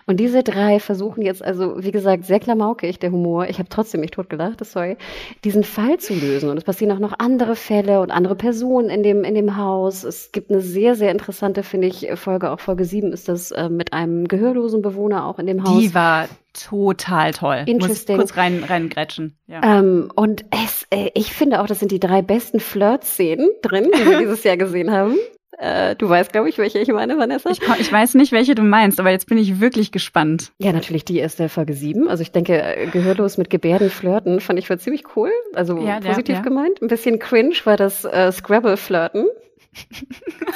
Und diese drei versuchen jetzt also, wie gesagt, sehr klamaukig, der Humor. Ich habe trotzdem mich totgelacht, sorry, diesen Fall zu lösen. Und es passieren auch noch andere Fälle und andere Personen in dem, in dem Haus. Es gibt eine sehr, sehr interessante, finde ich, Folge, auch Folge 7 ist das äh, mit einem gehörlosen Bewohner auch in dem Haus. Die war total toll. Interesting. Muss kurz rein, reingrätschen. Ja. Ähm, und es, äh, ich finde auch, das sind die drei besten Flirt-Szenen drin, die wir dieses Jahr gesehen haben. Äh, du weißt, glaube ich, welche ich meine, Vanessa. Ich, ich weiß nicht, welche du meinst, aber jetzt bin ich wirklich gespannt. ja, natürlich die erste Folge 7. Also ich denke, äh, gehörlos mit Gebärden flirten fand ich war ziemlich cool. Also ja, positiv ja. gemeint. Ein bisschen cringe war das äh, Scrabble-Flirten.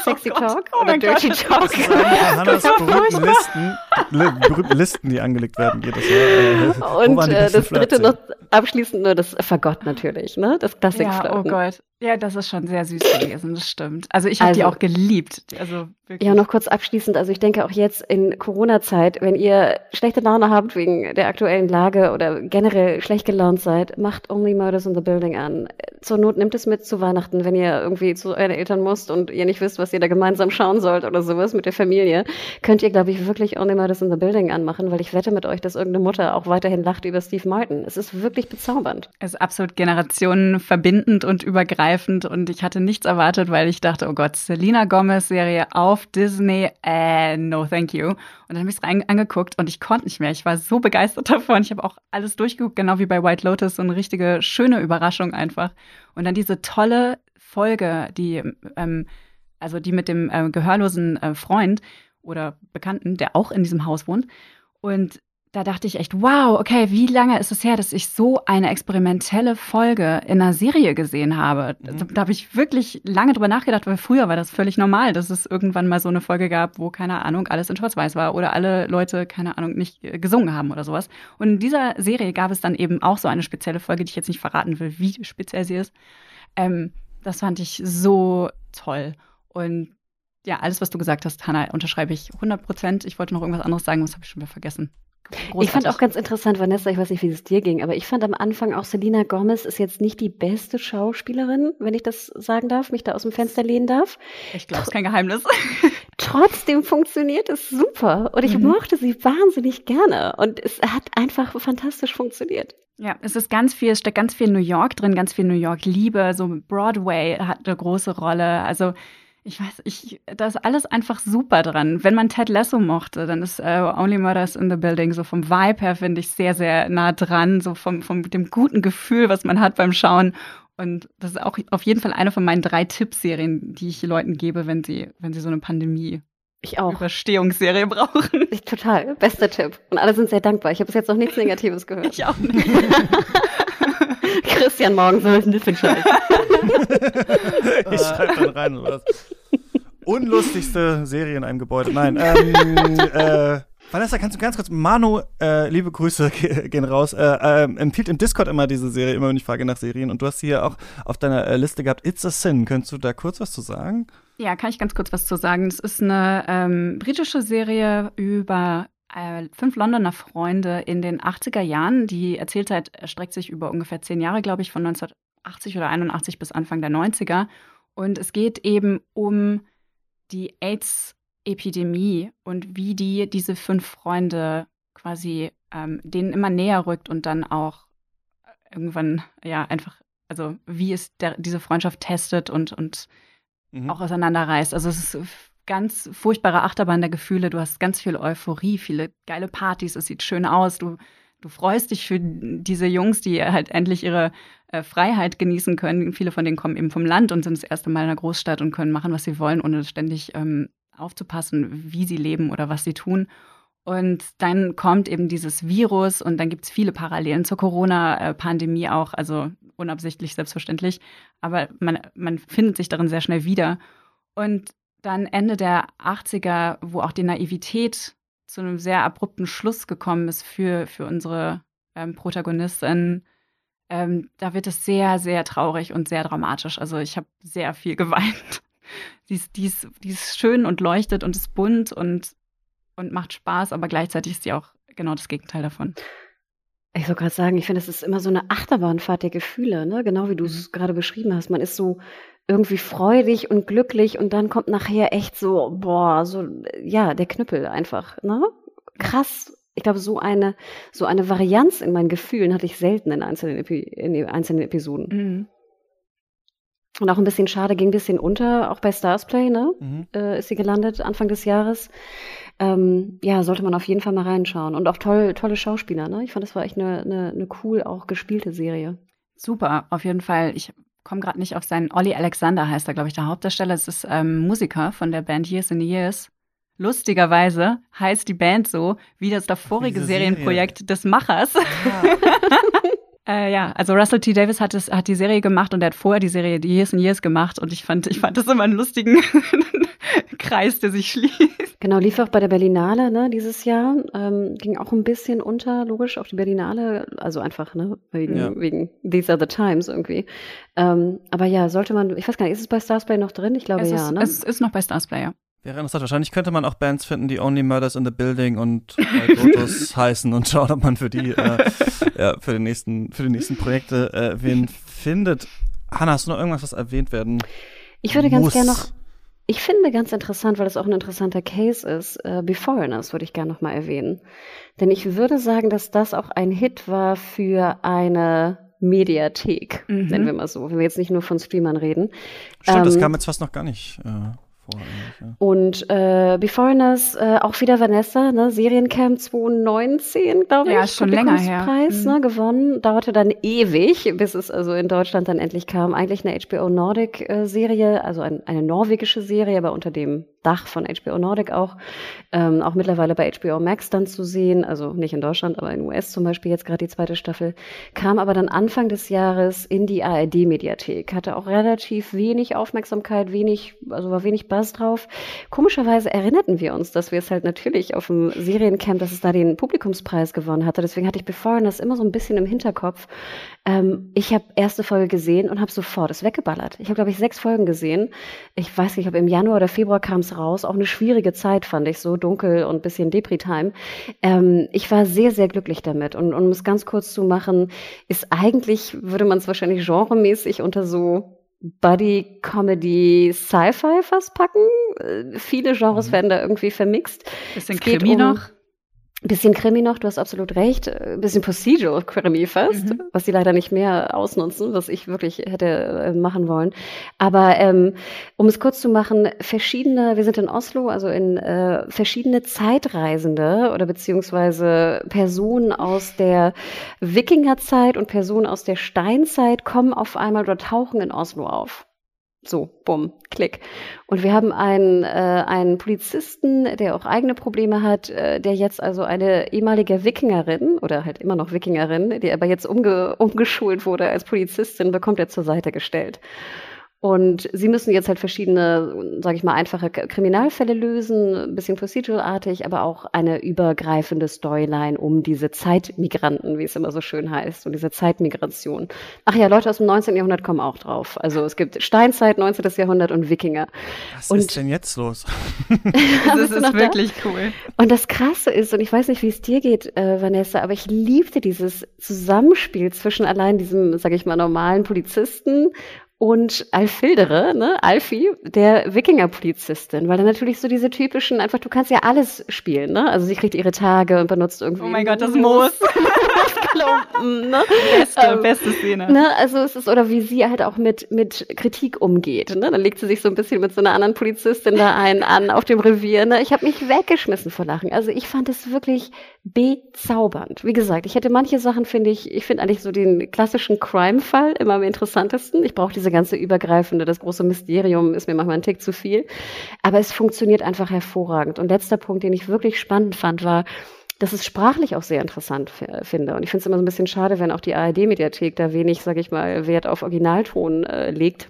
Sexy Oh. Talk Oh oder Dirty Gott. Talk. Das ist Hannas berühmten Listen, li berühmten Listen, die angelegt werden jedes Jahr. Äh, Und äh, das dritte noch abschließend nur das Fagott natürlich, ne? Das Ja, Klassik-Flirten. oh Gott. Ja, das ist schon sehr süß gewesen, das stimmt. Also ich habe die Also- auch geliebt. Also wirklich. Ja, noch kurz abschließend. Also ich denke auch jetzt in Corona-Zeit, wenn ihr schlechte Laune habt wegen der aktuellen Lage oder generell schlecht gelaunt seid, macht Only Murders in the Building an. Zur Not nimmt es mit zu Weihnachten, wenn ihr irgendwie zu euren Eltern musst und ihr nicht wisst, was ihr da gemeinsam schauen sollt oder sowas mit der Familie, könnt ihr, glaube ich, wirklich Only Murders in the Building anmachen, weil ich wette mit euch, dass irgendeine Mutter auch weiterhin lacht über Steve Martin. Es ist wirklich bezaubernd. Es ist absolut generationenverbindend und übergreifend und ich hatte nichts erwartet, weil ich dachte, oh Gott, Selena Gomez Serie auf Disney, äh, no thank you. Und dann habe ich es angeguckt und ich konnte nicht mehr. Ich war so begeistert davon. Ich habe auch alles durchgeguckt, genau wie bei White Lotus, so eine richtige schöne Überraschung einfach. Und dann diese tolle Folge, die, ähm, also die mit dem äh, gehörlosen äh, Freund oder Bekannten, der auch in diesem Haus wohnt. Und da dachte ich echt, wow, okay, wie lange ist es her, dass ich so eine experimentelle Folge in einer Serie gesehen habe? Mhm. Da, da habe ich wirklich lange drüber nachgedacht, weil früher war das völlig normal, dass es irgendwann mal so eine Folge gab, wo, keine Ahnung, alles in Schwarz-Weiß war oder alle Leute, keine Ahnung, nicht äh, gesungen haben oder sowas. Und in dieser Serie gab es dann eben auch so eine spezielle Folge, die ich jetzt nicht verraten will, wie speziell sie ist. Ähm, das fand ich so toll. Und ja, alles, was du gesagt hast, Hannah, unterschreibe ich 100 Prozent. Ich wollte noch irgendwas anderes sagen, das habe ich schon wieder vergessen. Ich fand auch ganz interessant, Vanessa, ich weiß nicht, wie es dir ging, aber ich fand am Anfang auch Selena Gomez ist jetzt nicht die beste Schauspielerin, wenn ich das sagen darf, mich da aus dem Fenster lehnen darf. Ich glaube, es ist kein Geheimnis. trotzdem funktioniert es super. Und ich mhm. mochte sie wahnsinnig gerne. Und es hat einfach fantastisch funktioniert. Ja, es ist ganz viel, es steckt ganz viel New York drin, ganz viel New York Liebe. So Broadway hat eine große Rolle. Also ich weiß, ich, da ist alles einfach super dran. Wenn man Ted Lasso mochte, dann ist uh, Only Murders in the Building so vom Vibe her, finde ich, sehr, sehr nah dran, so vom, vom dem guten Gefühl, was man hat beim Schauen. Und das ist auch auf jeden Fall eine von meinen drei Tippserien, die ich Leuten gebe, wenn sie, wenn sie so eine Pandemie ich auch. Überstehungsserie brauchen. Ich, total. Bester Tipp. Und alle sind sehr dankbar. Ich habe bis jetzt noch nichts Negatives gehört. Ich auch nicht. Christian morgen soll ein Niffin schreiben. ich schreibe dann rein was. Unlustigste Serie in einem Gebäude. Nein. Ähm, äh, Vanessa, kannst du ganz kurz, Manu, äh, liebe Grüße gehen raus, äh, äh, empfiehlt im Discord immer diese Serie, immer wenn ich frage nach Serien. Und du hast sie hier auch auf deiner äh, Liste gehabt, It's a Sin. Könntest du da kurz was zu sagen? Ja, kann ich ganz kurz was zu sagen. Es ist eine ähm, britische Serie über äh, fünf Londoner Freunde in den 80er Jahren. Die Erzählzeit erstreckt sich über ungefähr zehn Jahre, glaube ich, von 1980 oder 81 bis Anfang der 90er. Und es geht eben um die AIDS- Epidemie und wie die diese fünf Freunde quasi ähm, denen immer näher rückt und dann auch irgendwann ja einfach, also wie es der, diese Freundschaft testet und, und mhm. auch auseinanderreißt. Also es ist ganz furchtbare Achterbahn der Gefühle. Du hast ganz viel Euphorie, viele geile Partys, es sieht schön aus. Du, du freust dich für diese Jungs, die halt endlich ihre äh, Freiheit genießen können. Viele von denen kommen eben vom Land und sind das erste Mal in einer Großstadt und können machen, was sie wollen, ohne ständig ähm, aufzupassen, wie sie leben oder was sie tun. Und dann kommt eben dieses Virus und dann gibt es viele Parallelen zur Corona-Pandemie auch, also unabsichtlich selbstverständlich, aber man, man findet sich darin sehr schnell wieder. Und dann Ende der 80er, wo auch die Naivität zu einem sehr abrupten Schluss gekommen ist für, für unsere ähm, Protagonistin, ähm, da wird es sehr, sehr traurig und sehr dramatisch. Also ich habe sehr viel geweint. Die ist, die, ist, die ist schön und leuchtet und ist bunt und, und macht Spaß, aber gleichzeitig ist sie auch genau das Gegenteil davon. Ich wollte gerade sagen, ich finde, es ist immer so eine Achterbahnfahrt der Gefühle, ne? genau wie du es mhm. gerade beschrieben hast. Man ist so irgendwie freudig und glücklich und dann kommt nachher echt so, boah, so, ja, der Knüppel einfach, ne? Krass. Ich glaube, so eine, so eine Varianz in meinen Gefühlen hatte ich selten in einzelnen, Epi in einzelnen Episoden. Mhm. Und auch ein bisschen schade, ging ein bisschen unter, auch bei Starsplay, ne? Mhm. Äh, ist sie gelandet Anfang des Jahres. Ähm, ja, sollte man auf jeden Fall mal reinschauen. Und auch toll, tolle Schauspieler, ne? Ich fand, das war echt eine, eine, eine cool auch gespielte Serie. Super, auf jeden Fall. Ich komme gerade nicht auf seinen Olli Alexander heißt er, glaube ich, der Hauptdarsteller. Es ist ähm, Musiker von der Band Years and Years. Lustigerweise heißt die Band so wie das davorige Serienprojekt Serie. des Machers. Ja. Äh, ja, also Russell T. Davis hat, es, hat die Serie gemacht und er hat vorher die Serie die Years and Years gemacht und ich fand, ich fand das immer einen lustigen Kreis, der sich schließt. Genau, lief auch bei der Berlinale ne, dieses Jahr. Ähm, ging auch ein bisschen unter, logisch, auf die Berlinale. Also einfach, ne, wegen, ja. wegen These are the Times irgendwie. Ähm, aber ja, sollte man, ich weiß gar nicht, ist es bei Starsplay noch drin? Ich glaube es ja, ist, ne? Es ist noch bei Starsplay, ja. Wäre interessant. Wahrscheinlich könnte man auch Bands finden, die Only Murders in the Building und Lotus heißen und schauen, ob man für die, äh, ja, für den nächsten, für die nächsten Projekte äh, wen findet. Hanna, hast du noch irgendwas, was erwähnt werden Ich würde ganz gerne noch, ich finde ganz interessant, weil es auch ein interessanter Case ist, äh, Beforeigners würde ich gerne noch mal erwähnen. Denn ich würde sagen, dass das auch ein Hit war für eine Mediathek, mhm. nennen wir mal so, wenn wir jetzt nicht nur von Streamern reden. Stimmt, ähm, das kam jetzt fast noch gar nicht. Äh ja. Und äh, Beforeigners, äh, auch wieder Vanessa, ne, Seriencamp 2019, glaube ich. Ja, schon länger her. Preis, mhm. ne, gewonnen. Dauerte dann ewig, bis es also in Deutschland dann endlich kam. Eigentlich eine HBO Nordic äh, Serie, also ein, eine norwegische Serie, aber unter dem Dach von HBO Nordic auch, ähm, auch mittlerweile bei HBO Max dann zu sehen, also nicht in Deutschland, aber in US zum Beispiel jetzt gerade die zweite Staffel, kam aber dann Anfang des Jahres in die ARD-Mediathek, hatte auch relativ wenig Aufmerksamkeit, wenig, also war wenig Buzz drauf. Komischerweise erinnerten wir uns, dass wir es halt natürlich auf dem Seriencamp, dass es da den Publikumspreis gewonnen hatte, deswegen hatte ich bevor das immer so ein bisschen im Hinterkopf. Ähm, ich habe erste Folge gesehen und habe sofort es weggeballert. Ich habe, glaube ich, sechs Folgen gesehen. Ich weiß nicht, ob im Januar oder Februar kam es raus. Auch eine schwierige Zeit fand ich so dunkel und bisschen Depri-Time. Ähm, ich war sehr, sehr glücklich damit. Und, und um es ganz kurz zu machen, ist eigentlich, würde man es wahrscheinlich genremäßig unter so Buddy, Comedy, Sci-Fi fast packen. Äh, viele Genres mhm. werden da irgendwie vermixt. Bisschen Krimi um, noch. Bisschen Krimi noch, du hast absolut recht. Ein bisschen Procedural Krimi fast, mhm. was sie leider nicht mehr ausnutzen, was ich wirklich hätte äh, machen wollen. Aber ähm, um es kurz zu machen, verschiedene, wir sind in Oslo, also in äh, verschiedene Zeitreisende oder beziehungsweise Personen aus der Wikingerzeit und Personen aus der Steinzeit kommen auf einmal oder tauchen in Oslo auf. So, bumm, klick. Und wir haben einen, äh, einen Polizisten, der auch eigene Probleme hat, äh, der jetzt also eine ehemalige Wikingerin oder halt immer noch Wikingerin, die aber jetzt umge umgeschult wurde als Polizistin, bekommt er zur Seite gestellt. Und sie müssen jetzt halt verschiedene, sage ich mal, einfache Kriminalfälle lösen, ein bisschen procedural-artig, aber auch eine übergreifende Storyline um diese Zeitmigranten, wie es immer so schön heißt, und diese Zeitmigration. Ach ja, Leute aus dem 19. Jahrhundert kommen auch drauf. Also es gibt Steinzeit, 19. Jahrhundert und Wikinger. Was und ist denn jetzt los? das ist wirklich da? cool. Und das Krasse ist, und ich weiß nicht, wie es dir geht, äh, Vanessa, aber ich liebte dieses Zusammenspiel zwischen allein diesem, sage ich mal, normalen Polizisten und Alfildere, ne, Alfie, der Wikinger-Polizistin, weil dann natürlich so diese typischen, einfach, du kannst ja alles spielen, ne? Also sie kriegt ihre Tage und benutzt irgendwie. Oh mein Gott, das Moos. Klumpen, ne? Beste, ähm, beste Szene. Ne? Also es ist, oder wie sie halt auch mit, mit Kritik umgeht, ne? Dann legt sie sich so ein bisschen mit so einer anderen Polizistin da ein an auf dem Revier, ne? Ich habe mich weggeschmissen vor Lachen. Also ich fand es wirklich bezaubernd. Wie gesagt, ich hätte manche Sachen, finde ich, ich finde eigentlich so den klassischen Crime-Fall immer am interessantesten. Ich brauche diese ganze übergreifende, das große Mysterium ist mir manchmal ein Tick zu viel. Aber es funktioniert einfach hervorragend. Und letzter Punkt, den ich wirklich spannend fand, war, dass es sprachlich auch sehr interessant finde. Und ich finde es immer so ein bisschen schade, wenn auch die ARD-Mediathek da wenig, sage ich mal, Wert auf Originalton äh, legt.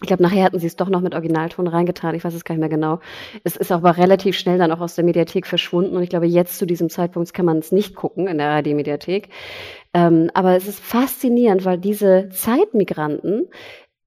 Ich glaube, nachher hatten sie es doch noch mit Originalton reingetan. Ich weiß es gar nicht mehr genau. Es ist aber relativ schnell dann auch aus der Mediathek verschwunden. Und ich glaube, jetzt zu diesem Zeitpunkt kann man es nicht gucken in der ARD-Mediathek. Ähm, aber es ist faszinierend, weil diese Zeitmigranten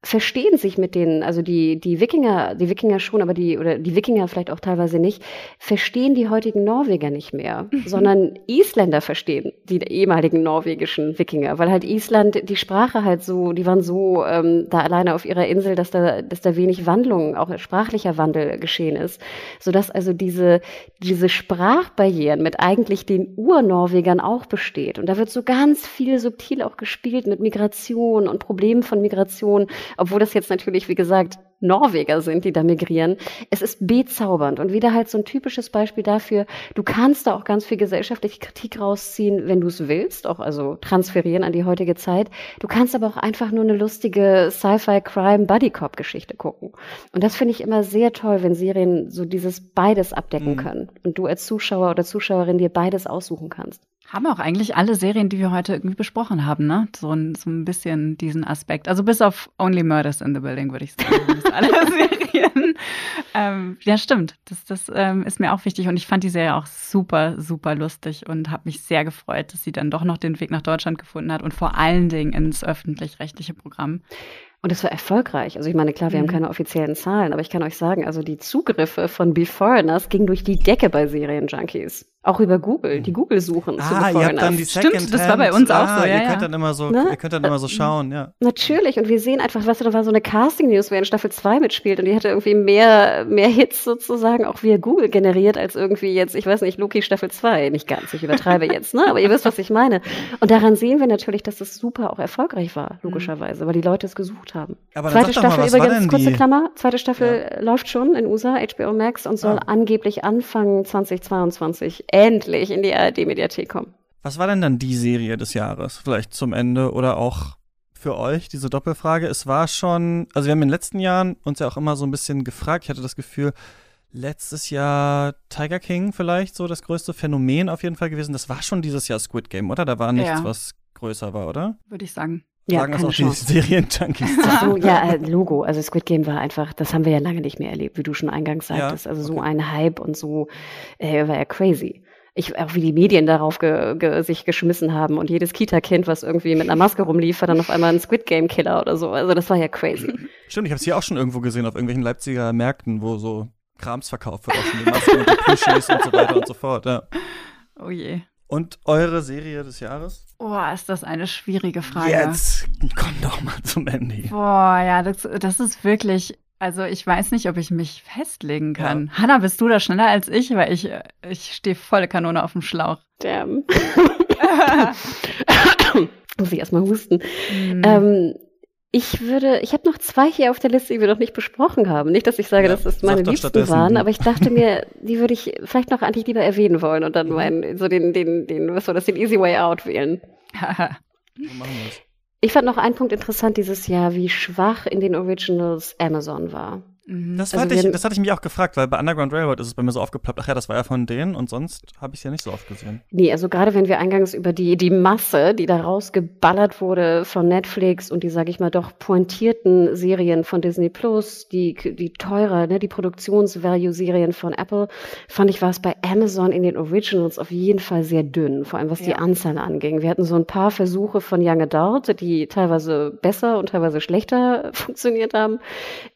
verstehen sich mit denen, also die, die Wikinger, die Wikinger schon, aber die, oder die Wikinger vielleicht auch teilweise nicht, verstehen die heutigen Norweger nicht mehr, mhm. sondern Isländer verstehen die ehemaligen norwegischen Wikinger, weil halt Island, die Sprache halt so, die waren so ähm, da alleine auf ihrer Insel, dass da, dass da wenig Wandlung, auch sprachlicher Wandel geschehen ist, sodass also diese, diese Sprachbarrieren mit eigentlich den Urnorwegern auch besteht. Und da wird so ganz viel subtil auch gespielt mit Migration und Problemen von Migration obwohl das jetzt natürlich, wie gesagt, Norweger sind, die da migrieren. Es ist bezaubernd und wieder halt so ein typisches Beispiel dafür, du kannst da auch ganz viel gesellschaftliche Kritik rausziehen, wenn du es willst, auch also transferieren an die heutige Zeit. Du kannst aber auch einfach nur eine lustige Sci-Fi-Crime-Buddy-Cop-Geschichte gucken. Und das finde ich immer sehr toll, wenn Serien so dieses beides abdecken mhm. können und du als Zuschauer oder Zuschauerin dir beides aussuchen kannst. Haben auch eigentlich alle Serien, die wir heute irgendwie besprochen haben, ne? So ein, so ein bisschen diesen Aspekt. Also bis auf Only Murders in the Building, würde ich sagen. alle Serien. Ähm, ja, stimmt. Das, das ähm, ist mir auch wichtig. Und ich fand die Serie auch super, super lustig und habe mich sehr gefreut, dass sie dann doch noch den Weg nach Deutschland gefunden hat und vor allen Dingen ins öffentlich-rechtliche Programm. Und es war erfolgreich. Also ich meine, klar, wir mhm. haben keine offiziellen Zahlen, aber ich kann euch sagen, also die Zugriffe von Beforeigners gingen durch die Decke bei Serienjunkies. Auch über Google, die Google suchen ah, zu ihr habt dann die Second Stimmt, das war bei uns ah, auch so. Ja, ihr könnt dann immer so, ne? ihr könnt dann immer so schauen, ja. Natürlich, und wir sehen einfach, was da war so eine Casting-News, wer in Staffel 2 mitspielt und die hatte irgendwie mehr, mehr Hits sozusagen auch via Google generiert, als irgendwie jetzt, ich weiß nicht, Loki Staffel 2. Nicht ganz, ich übertreibe jetzt, ne? Aber ihr wisst, was ich meine. Und daran sehen wir natürlich, dass das super auch erfolgreich war, logischerweise, weil die Leute es gesucht haben. Aber zweite Staffel mal, übrigens, kurze Klammer, zweite Staffel ja. läuft schon in USA, HBO Max und soll ah. angeblich Anfang 2022 endlich in die ARD-Mediathek kommen. Was war denn dann die Serie des Jahres? Vielleicht zum Ende oder auch für euch, diese Doppelfrage. Es war schon, also wir haben in den letzten Jahren uns ja auch immer so ein bisschen gefragt. Ich hatte das Gefühl, letztes Jahr Tiger King vielleicht so das größte Phänomen auf jeden Fall gewesen. Das war schon dieses Jahr Squid Game, oder? Da war nichts, ja. was größer war, oder? Würde ich sagen. Ja, sagen das auch Chance. die Serien-Junkies. so, ja, äh, Logo. Also Squid Game war einfach, das haben wir ja lange nicht mehr erlebt, wie du schon eingangs sagtest. Ja, also so ein Hype und so äh, war ja crazy ich, auch wie die Medien darauf ge, ge, sich geschmissen haben und jedes Kita-Kind, was irgendwie mit einer Maske rumlief, war dann auf einmal ein Squid Game Killer oder so. Also das war ja crazy. Stimmt, ich habe es hier auch schon irgendwo gesehen auf irgendwelchen Leipziger Märkten, wo so Krams verkauft wird, auch schon die Masken und die Plushis und so weiter und so fort. Ja. Oh je. Und eure Serie des Jahres? Oh, ist das eine schwierige Frage. Jetzt komm doch mal zum Ende. Boah, ja, das, das ist wirklich. Also ich weiß nicht, ob ich mich festlegen kann. Ja. Hanna, bist du da schneller als ich? Weil ich, ich stehe volle Kanone auf dem Schlauch. Damn. Muss ich erstmal husten. Mm. Ähm, ich würde, ich habe noch zwei hier auf der Liste, die wir noch nicht besprochen haben. Nicht, dass ich sage, ja, dass das meine Liebsten waren, aber ich dachte mir, die würde ich vielleicht noch eigentlich lieber erwähnen wollen und dann mhm. meinen, so den, den, den, was war das, den Easy Way Out wählen. ich fand noch einen Punkt interessant dieses Jahr, wie schwach in den Originals Amazon war. Mhm. Das, also ich, das hatte ich mich auch gefragt, weil bei Underground Railroad ist es bei mir so aufgeploppt, ach ja, das war ja von denen und sonst habe ich es ja nicht so oft gesehen. Nee, also gerade wenn wir eingangs über die, die Masse, die da rausgeballert wurde von Netflix und die, sage ich mal, doch pointierten Serien von Disney Plus, die, die teurer, ne, die Produktionsvalue-Serien von Apple, fand ich, war es bei Amazon in den Originals auf jeden Fall sehr dünn, vor allem was ja. die Anzahl anging. Wir hatten so ein paar Versuche von Young Adult, die teilweise besser und teilweise schlechter funktioniert haben.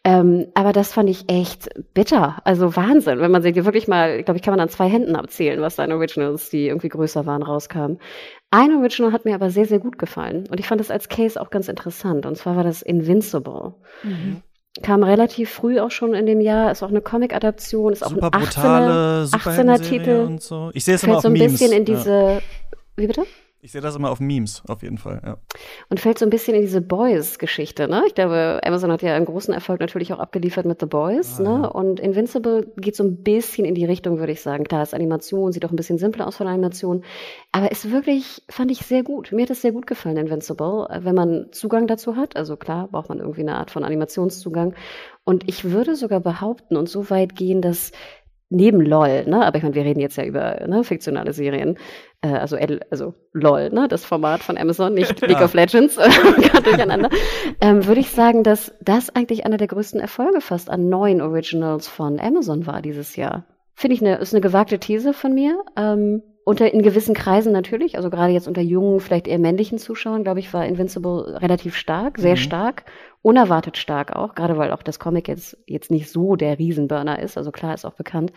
Ähm, aber das fand ich echt bitter. Also Wahnsinn, wenn man sich wirklich mal, ich glaube, ich kann man an zwei Händen abzählen, was da in Originals, die irgendwie größer waren, rauskamen. Ein Original hat mir aber sehr, sehr gut gefallen. Und ich fand das als Case auch ganz interessant. Und zwar war das Invincible. Mhm. Kam relativ früh auch schon in dem Jahr, ist auch eine Comic-Adaption, ist auch Super ein 18er, 18er Titel. So. Ich sehe es immer auf so ein Memes. bisschen in diese, ja. wie bitte? Ich sehe das immer auf Memes, auf jeden Fall, ja. Und fällt so ein bisschen in diese Boys-Geschichte, ne? Ich glaube, Amazon hat ja einen großen Erfolg natürlich auch abgeliefert mit The Boys, ah, ne? Ja. Und Invincible geht so ein bisschen in die Richtung, würde ich sagen. Klar, ist Animation, sieht auch ein bisschen simpler aus von Animation. Aber ist wirklich, fand ich sehr gut. Mir hat es sehr gut gefallen, Invincible, wenn man Zugang dazu hat. Also klar, braucht man irgendwie eine Art von Animationszugang. Und ich würde sogar behaupten und so weit gehen, dass neben LOL, ne, aber ich meine, wir reden jetzt ja über ne, fiktionale Serien, äh, also, L, also LOL, ne, das Format von Amazon, nicht ja. League of Legends, gerade durcheinander, ähm, würde ich sagen, dass das eigentlich einer der größten Erfolge fast an neuen Originals von Amazon war dieses Jahr. Finde ich eine, ist eine gewagte These von mir. Ähm, unter in gewissen Kreisen natürlich, also gerade jetzt unter jungen, vielleicht eher männlichen Zuschauern, glaube ich, war Invincible relativ stark, sehr mhm. stark, unerwartet stark auch, gerade weil auch das Comic jetzt, jetzt nicht so der Riesenburner ist, also klar ist auch bekannt.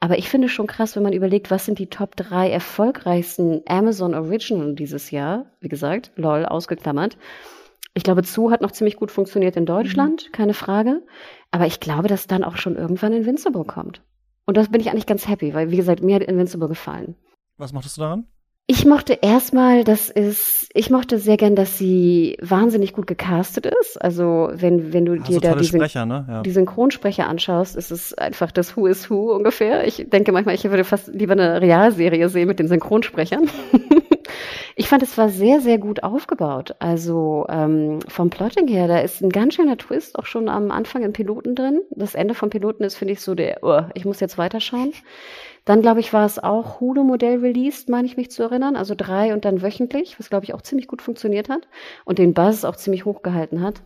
Aber ich finde schon krass, wenn man überlegt, was sind die Top 3 erfolgreichsten Amazon Original dieses Jahr, wie gesagt, lol, ausgeklammert. Ich glaube, Zu hat noch ziemlich gut funktioniert in Deutschland, mhm. keine Frage. Aber ich glaube, dass dann auch schon irgendwann Invincible kommt. Und das bin ich eigentlich ganz happy, weil, wie gesagt, mir hat Invincible gefallen. Was mochtest du daran? Ich mochte erstmal, das ist, ich mochte sehr gern, dass sie wahnsinnig gut gecastet ist. Also wenn, wenn du ja, dir so da diesen, ne? ja. die Synchronsprecher anschaust, ist es einfach das Who is Who ungefähr. Ich denke manchmal, ich würde fast lieber eine Realserie sehen mit den Synchronsprechern. ich fand, es war sehr, sehr gut aufgebaut. Also ähm, vom Plotting her, da ist ein ganz schöner Twist auch schon am Anfang im Piloten drin. Das Ende vom Piloten ist, finde ich, so der, oh, ich muss jetzt weiterschauen. Dann, glaube ich, war es auch Hulu-Modell released, meine ich mich zu erinnern. Also drei und dann wöchentlich, was, glaube ich, auch ziemlich gut funktioniert hat und den Buzz auch ziemlich hoch gehalten hat.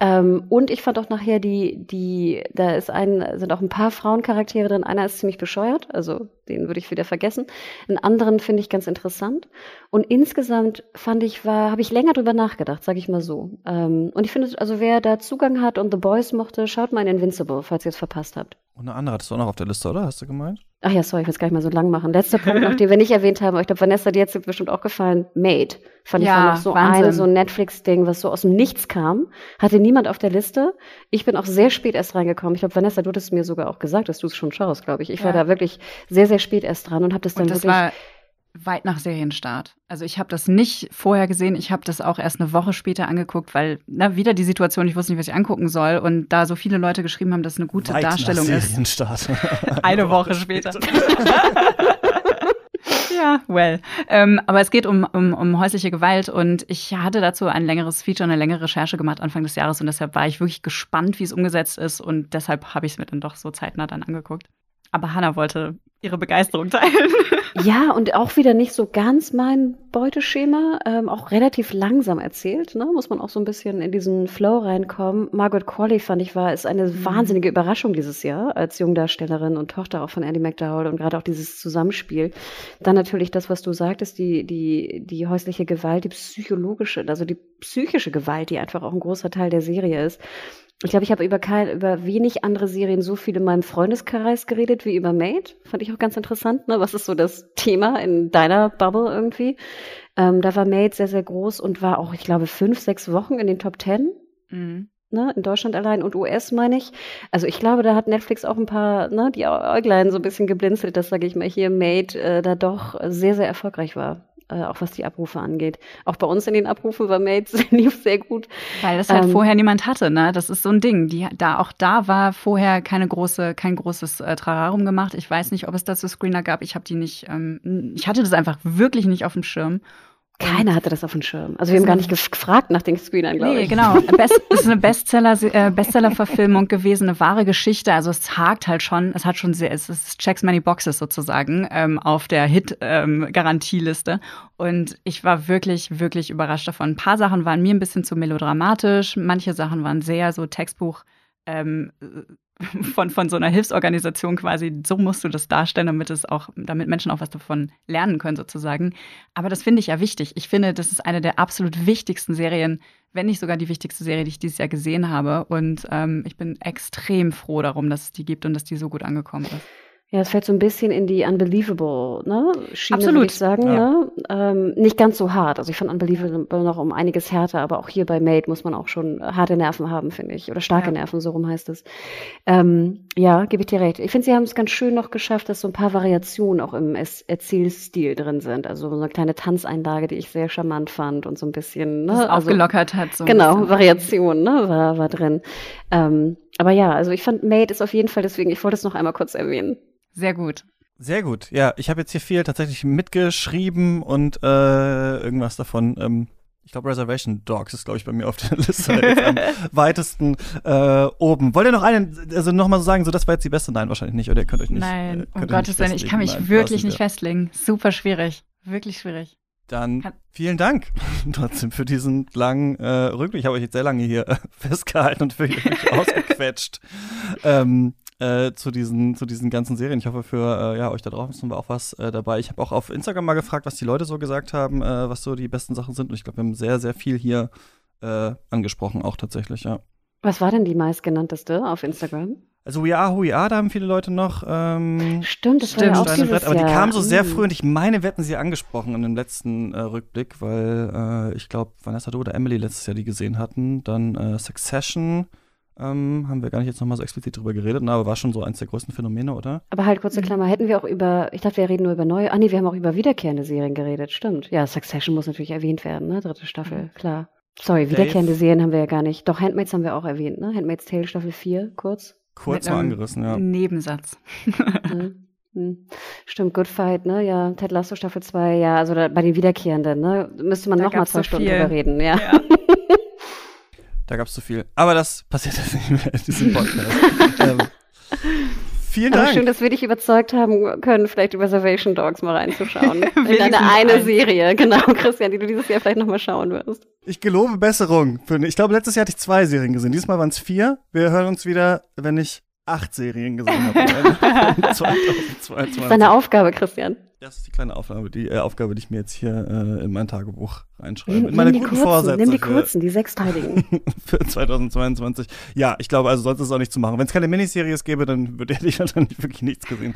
Ähm, und ich fand auch nachher die, die, da ist ein, sind auch ein paar Frauencharaktere drin. Einer ist ziemlich bescheuert, also den würde ich wieder vergessen. Einen anderen finde ich ganz interessant. Und insgesamt fand ich, war, habe ich länger drüber nachgedacht, sage ich mal so. Ähm, und ich finde, also wer da Zugang hat und The Boys mochte, schaut mal in Invincible, falls ihr es verpasst habt. Und eine andere hattest du auch noch auf der Liste, oder? Hast du gemeint? Ach ja, sorry, ich will es gar nicht mal so lang machen. Letzter Punkt noch, den wir nicht erwähnt haben, aber ich glaube, Vanessa, dir hat bestimmt auch gefallen. Made. Fand ja, ich war noch so Wahnsinn. eine, so ein Netflix-Ding, was so aus dem Nichts kam. Hatte niemand auf der Liste. Ich bin auch sehr spät erst reingekommen. Ich glaube, Vanessa, du hattest mir sogar auch gesagt, dass du es schon schaust, glaube ich. Ich ja. war da wirklich sehr, sehr spät erst dran und habe das dann und das wirklich weit nach Serienstart. Also ich habe das nicht vorher gesehen, ich habe das auch erst eine Woche später angeguckt, weil na, wieder die Situation, ich wusste nicht, was ich angucken soll und da so viele Leute geschrieben haben, dass es eine gute weit Darstellung nach Serienstart. ist. eine Woche später. ja, well. Ähm, aber es geht um, um, um häusliche Gewalt und ich hatte dazu ein längeres Feature, eine längere Recherche gemacht Anfang des Jahres und deshalb war ich wirklich gespannt, wie es umgesetzt ist und deshalb habe ich es mir dann doch so zeitnah dann angeguckt. Aber Hannah wollte ihre Begeisterung teilen. Ja, und auch wieder nicht so ganz mein Beuteschema, ähm, auch relativ langsam erzählt, ne? muss man auch so ein bisschen in diesen Flow reinkommen. Margaret Qualley fand ich war, ist eine mhm. wahnsinnige Überraschung dieses Jahr als Jungdarstellerin und Tochter auch von Andy McDowell und gerade auch dieses Zusammenspiel. Dann natürlich das, was du sagtest, die, die, die häusliche Gewalt, die psychologische, also die psychische Gewalt, die einfach auch ein großer Teil der Serie ist Ich glaube, ich habe über, über wenig andere Serien so viel in meinem Freundeskreis geredet wie über Made. Fand ich auch ganz interessant. Ne? Was ist so das Thema in deiner Bubble irgendwie? Ähm, da war Made sehr, sehr groß und war auch, ich glaube, fünf, sechs Wochen in den Top Ten. Mhm. Ne, in Deutschland allein und US meine ich. Also ich glaube, da hat Netflix auch ein paar, ne, die Äuglein so ein bisschen geblinzelt, dass, sage ich mal, hier Made äh, da doch sehr, sehr erfolgreich war äh, auch was die Abrufe angeht. Auch bei uns in den Abrufen war Mates lief sehr gut. Weil das halt ähm, vorher niemand hatte, ne? Das ist so ein Ding. Die, da, auch da war vorher keine große, kein großes äh, Trararum gemacht. Ich weiß nicht, ob es dazu Screener gab. Ich habe die nicht, ähm, ich hatte das einfach wirklich nicht auf dem Schirm. Keiner hatte das auf dem Schirm. Also wir haben gar nicht gefragt nach den Screenern, glaube nee, ich. Genau. Best, es ist eine Bestseller, äh, Bestseller-Verfilmung gewesen, eine wahre Geschichte. Also es hakt halt schon, es hat schon sehr, es, es checks many boxes sozusagen ähm, auf der Hit-Garantieliste. Ähm, und ich war wirklich, wirklich überrascht davon. Ein paar Sachen waren mir ein bisschen zu melodramatisch, manche Sachen waren sehr so Textbuch. Ähm, von, von so einer Hilfsorganisation quasi, so musst du das darstellen, damit es auch, damit Menschen auch was davon lernen können, sozusagen. Aber das finde ich ja wichtig. Ich finde, das ist eine der absolut wichtigsten Serien, wenn nicht sogar die wichtigste Serie, die ich dieses Jahr gesehen habe. Und ähm, ich bin extrem froh darum, dass es die gibt und dass die so noch angekommen ist. Ja, es fällt so ein bisschen in die Unbelievable, ne? Schiene, Absolut. würde ich sagen, ja. ne? Ähm, nicht ganz so hart. Also ich fand Unbelievable noch um einiges härter, aber auch hier bei Made muss man auch schon harte Nerven haben, finde ich. Oder starke ja. Nerven, so rum heißt es. Ähm, ja, gebe ich dir recht. Ich finde, sie haben es ganz schön noch geschafft, dass so ein paar Variationen auch im Erzählstil drin sind. Also so eine kleine Tanzeinlage, die ich sehr charmant fand und so ein bisschen, ne? Das also, aufgelockert hat. So genau, Variation, ne? War, war drin. Ähm, aber ja, also ich fand Made ist auf jeden Fall deswegen, ich wollte es noch einmal kurz erwähnen. Sehr gut. Sehr gut. Ja, ich habe jetzt hier viel tatsächlich mitgeschrieben und äh, irgendwas davon. Ähm, ich glaube, Reservation Dogs ist, glaube ich, bei mir auf der Liste am weitesten äh, oben. Wollt ihr noch einen, also nochmal so sagen, so das war jetzt die beste? Nein, wahrscheinlich nicht. Oder ihr könnt euch nicht. Nein, äh, um Gottes Willen, ich kann mich Nein, wirklich nicht festlegen. Super schwierig. Wirklich schwierig. Dann vielen Dank trotzdem für diesen langen äh, Rückblick. Ich habe euch jetzt sehr lange hier äh, festgehalten und für euch ausgequetscht. ähm, äh, zu, diesen, zu diesen ganzen Serien. Ich hoffe, für äh, ja, euch da draußen war auch was äh, dabei. Ich habe auch auf Instagram mal gefragt, was die Leute so gesagt haben, äh, was so die besten Sachen sind. Und ich glaube, wir haben sehr, sehr viel hier äh, angesprochen, auch tatsächlich, ja. Was war denn die meistgenannteste auf Instagram? Also We Are Who We Are, da haben viele Leute noch. Ähm, Stimmt, das Stimmt, war ja auch dieses Aber die kamen so sehr mhm. früh und ich meine, wir hätten sie angesprochen in dem letzten äh, Rückblick, weil äh, ich glaube, Vanessa du oder Emily letztes Jahr die gesehen hatten. Dann äh, Succession, ähm, haben wir gar nicht jetzt nochmal so explizit drüber geredet, ne, aber war schon so eins der größten Phänomene, oder? Aber halt, kurze mhm. Klammer, hätten wir auch über, ich dachte, wir reden nur über neue, ah nee, wir haben auch über wiederkehrende Serien geredet, stimmt. Ja, Succession muss natürlich erwähnt werden, ne, dritte Staffel, mhm. klar. Sorry, wiederkehrende Dave. Serien haben wir ja gar nicht. Doch, Handmaids haben wir auch erwähnt, ne? Handmaids Tale Staffel 4, kurz. Kurz mal angerissen, ja. Nebensatz. mhm. Stimmt, Good Fight, ne? Ja, Ted Lasso Staffel 2, ja, also da, bei den Wiederkehrenden, ne? Müsste man nochmal zwei so Stunden drüber reden, ja. ja. Da gab es zu viel. Aber das passiert jetzt nicht mehr in diesem Podcast. ähm, vielen Dank. Aber schön, dass wir dich überzeugt haben können, vielleicht über Reservation Dogs mal reinzuschauen. in deine eine ein. Serie, genau, Christian, die du dieses Jahr vielleicht nochmal schauen wirst. Ich gelobe Besserung. Ich glaube, letztes Jahr hatte ich zwei Serien gesehen. Diesmal waren es vier. Wir hören uns wieder, wenn ich acht Serien gesehen habe. 2022. Deine Aufgabe, Christian. Das ist die kleine Aufgabe, die äh, Aufgabe, die ich mir jetzt hier äh, in mein Tagebuch reinschreibe. Nimm, in meine guten kurzen, Vorsätze. Nimm die kurzen, die sechsteiligen. für 2022. Ja, ich glaube, also sonst ist es auch nicht zu machen. Wenn es keine Miniseries gäbe, dann würde ich dann wirklich nichts gesehen.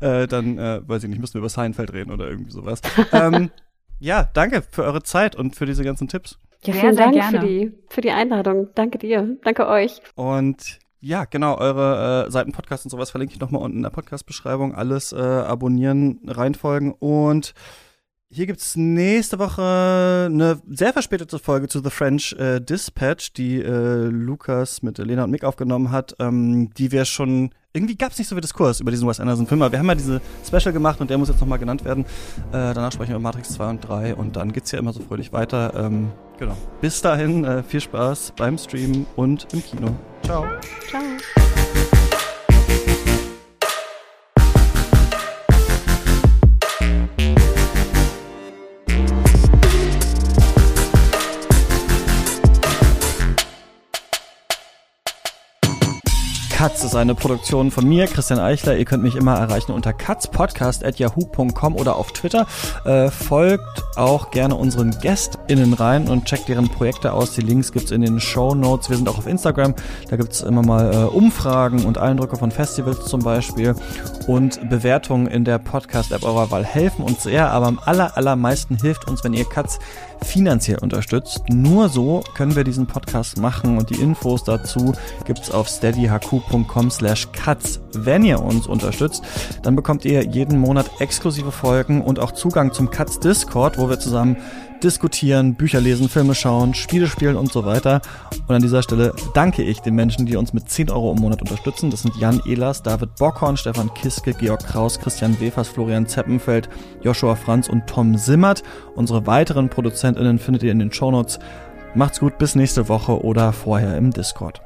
Äh, dann, äh, weiß ich nicht, müssten wir über Seinfeld reden oder irgendwie sowas. ähm, ja, danke für eure Zeit und für diese ganzen Tipps. Ja, vielen sehr, Dank für die, für die Einladung. Danke dir. Danke euch. Und ja, genau, eure äh, Seiten, Podcasts und sowas verlinke ich nochmal unten in der Podcast-Beschreibung. Alles äh, abonnieren, reinfolgen und hier gibt es nächste Woche eine sehr verspätete Folge zu The French äh, Dispatch, die äh, Lukas mit Lena und Mick aufgenommen hat, ähm, die wir schon irgendwie gab es nicht so viel Diskurs über diesen Wes Anderson-Film, aber wir haben ja diese Special gemacht und der muss jetzt nochmal genannt werden. Äh, danach sprechen wir über Matrix 2 und 3 und dann geht's ja immer so fröhlich weiter. Ähm, genau. Bis dahin, äh, viel Spaß beim Stream und im Kino. Ciao. Ciao. Katz ist eine Produktion von mir, Christian Eichler. Ihr könnt mich immer erreichen unter katzpodcast.yahoo.com oder auf Twitter. Äh, folgt auch gerne unseren GästInnen rein und checkt deren Projekte aus. Die Links gibt's in den Show Notes. Wir sind auch auf Instagram. Da gibt's immer mal äh, Umfragen und Eindrücke von Festivals zum Beispiel. Und Bewertungen in der Podcast-App eurer Wahl helfen uns sehr, aber am aller, allermeisten hilft uns, wenn ihr Katz finanziell unterstützt. Nur so können wir diesen Podcast machen und die Infos dazu gibt's auf steadyhq.com slash cuts. Wenn ihr uns unterstützt, dann bekommt ihr jeden Monat exklusive Folgen und auch Zugang zum Cuts Discord, wo wir zusammen diskutieren, Bücher lesen, Filme schauen, Spiele spielen und so weiter. Und an dieser Stelle danke ich den Menschen, die uns mit 10 Euro im Monat unterstützen. Das sind Jan Ehlers, David Bockhorn, Stefan Kiske, Georg Kraus, Christian Wefers, Florian Zeppenfeld, Joshua Franz und Tom Simmert. Unsere weiteren ProduzentInnen findet ihr in den Shownotes. Macht's gut, bis nächste Woche oder vorher im Discord.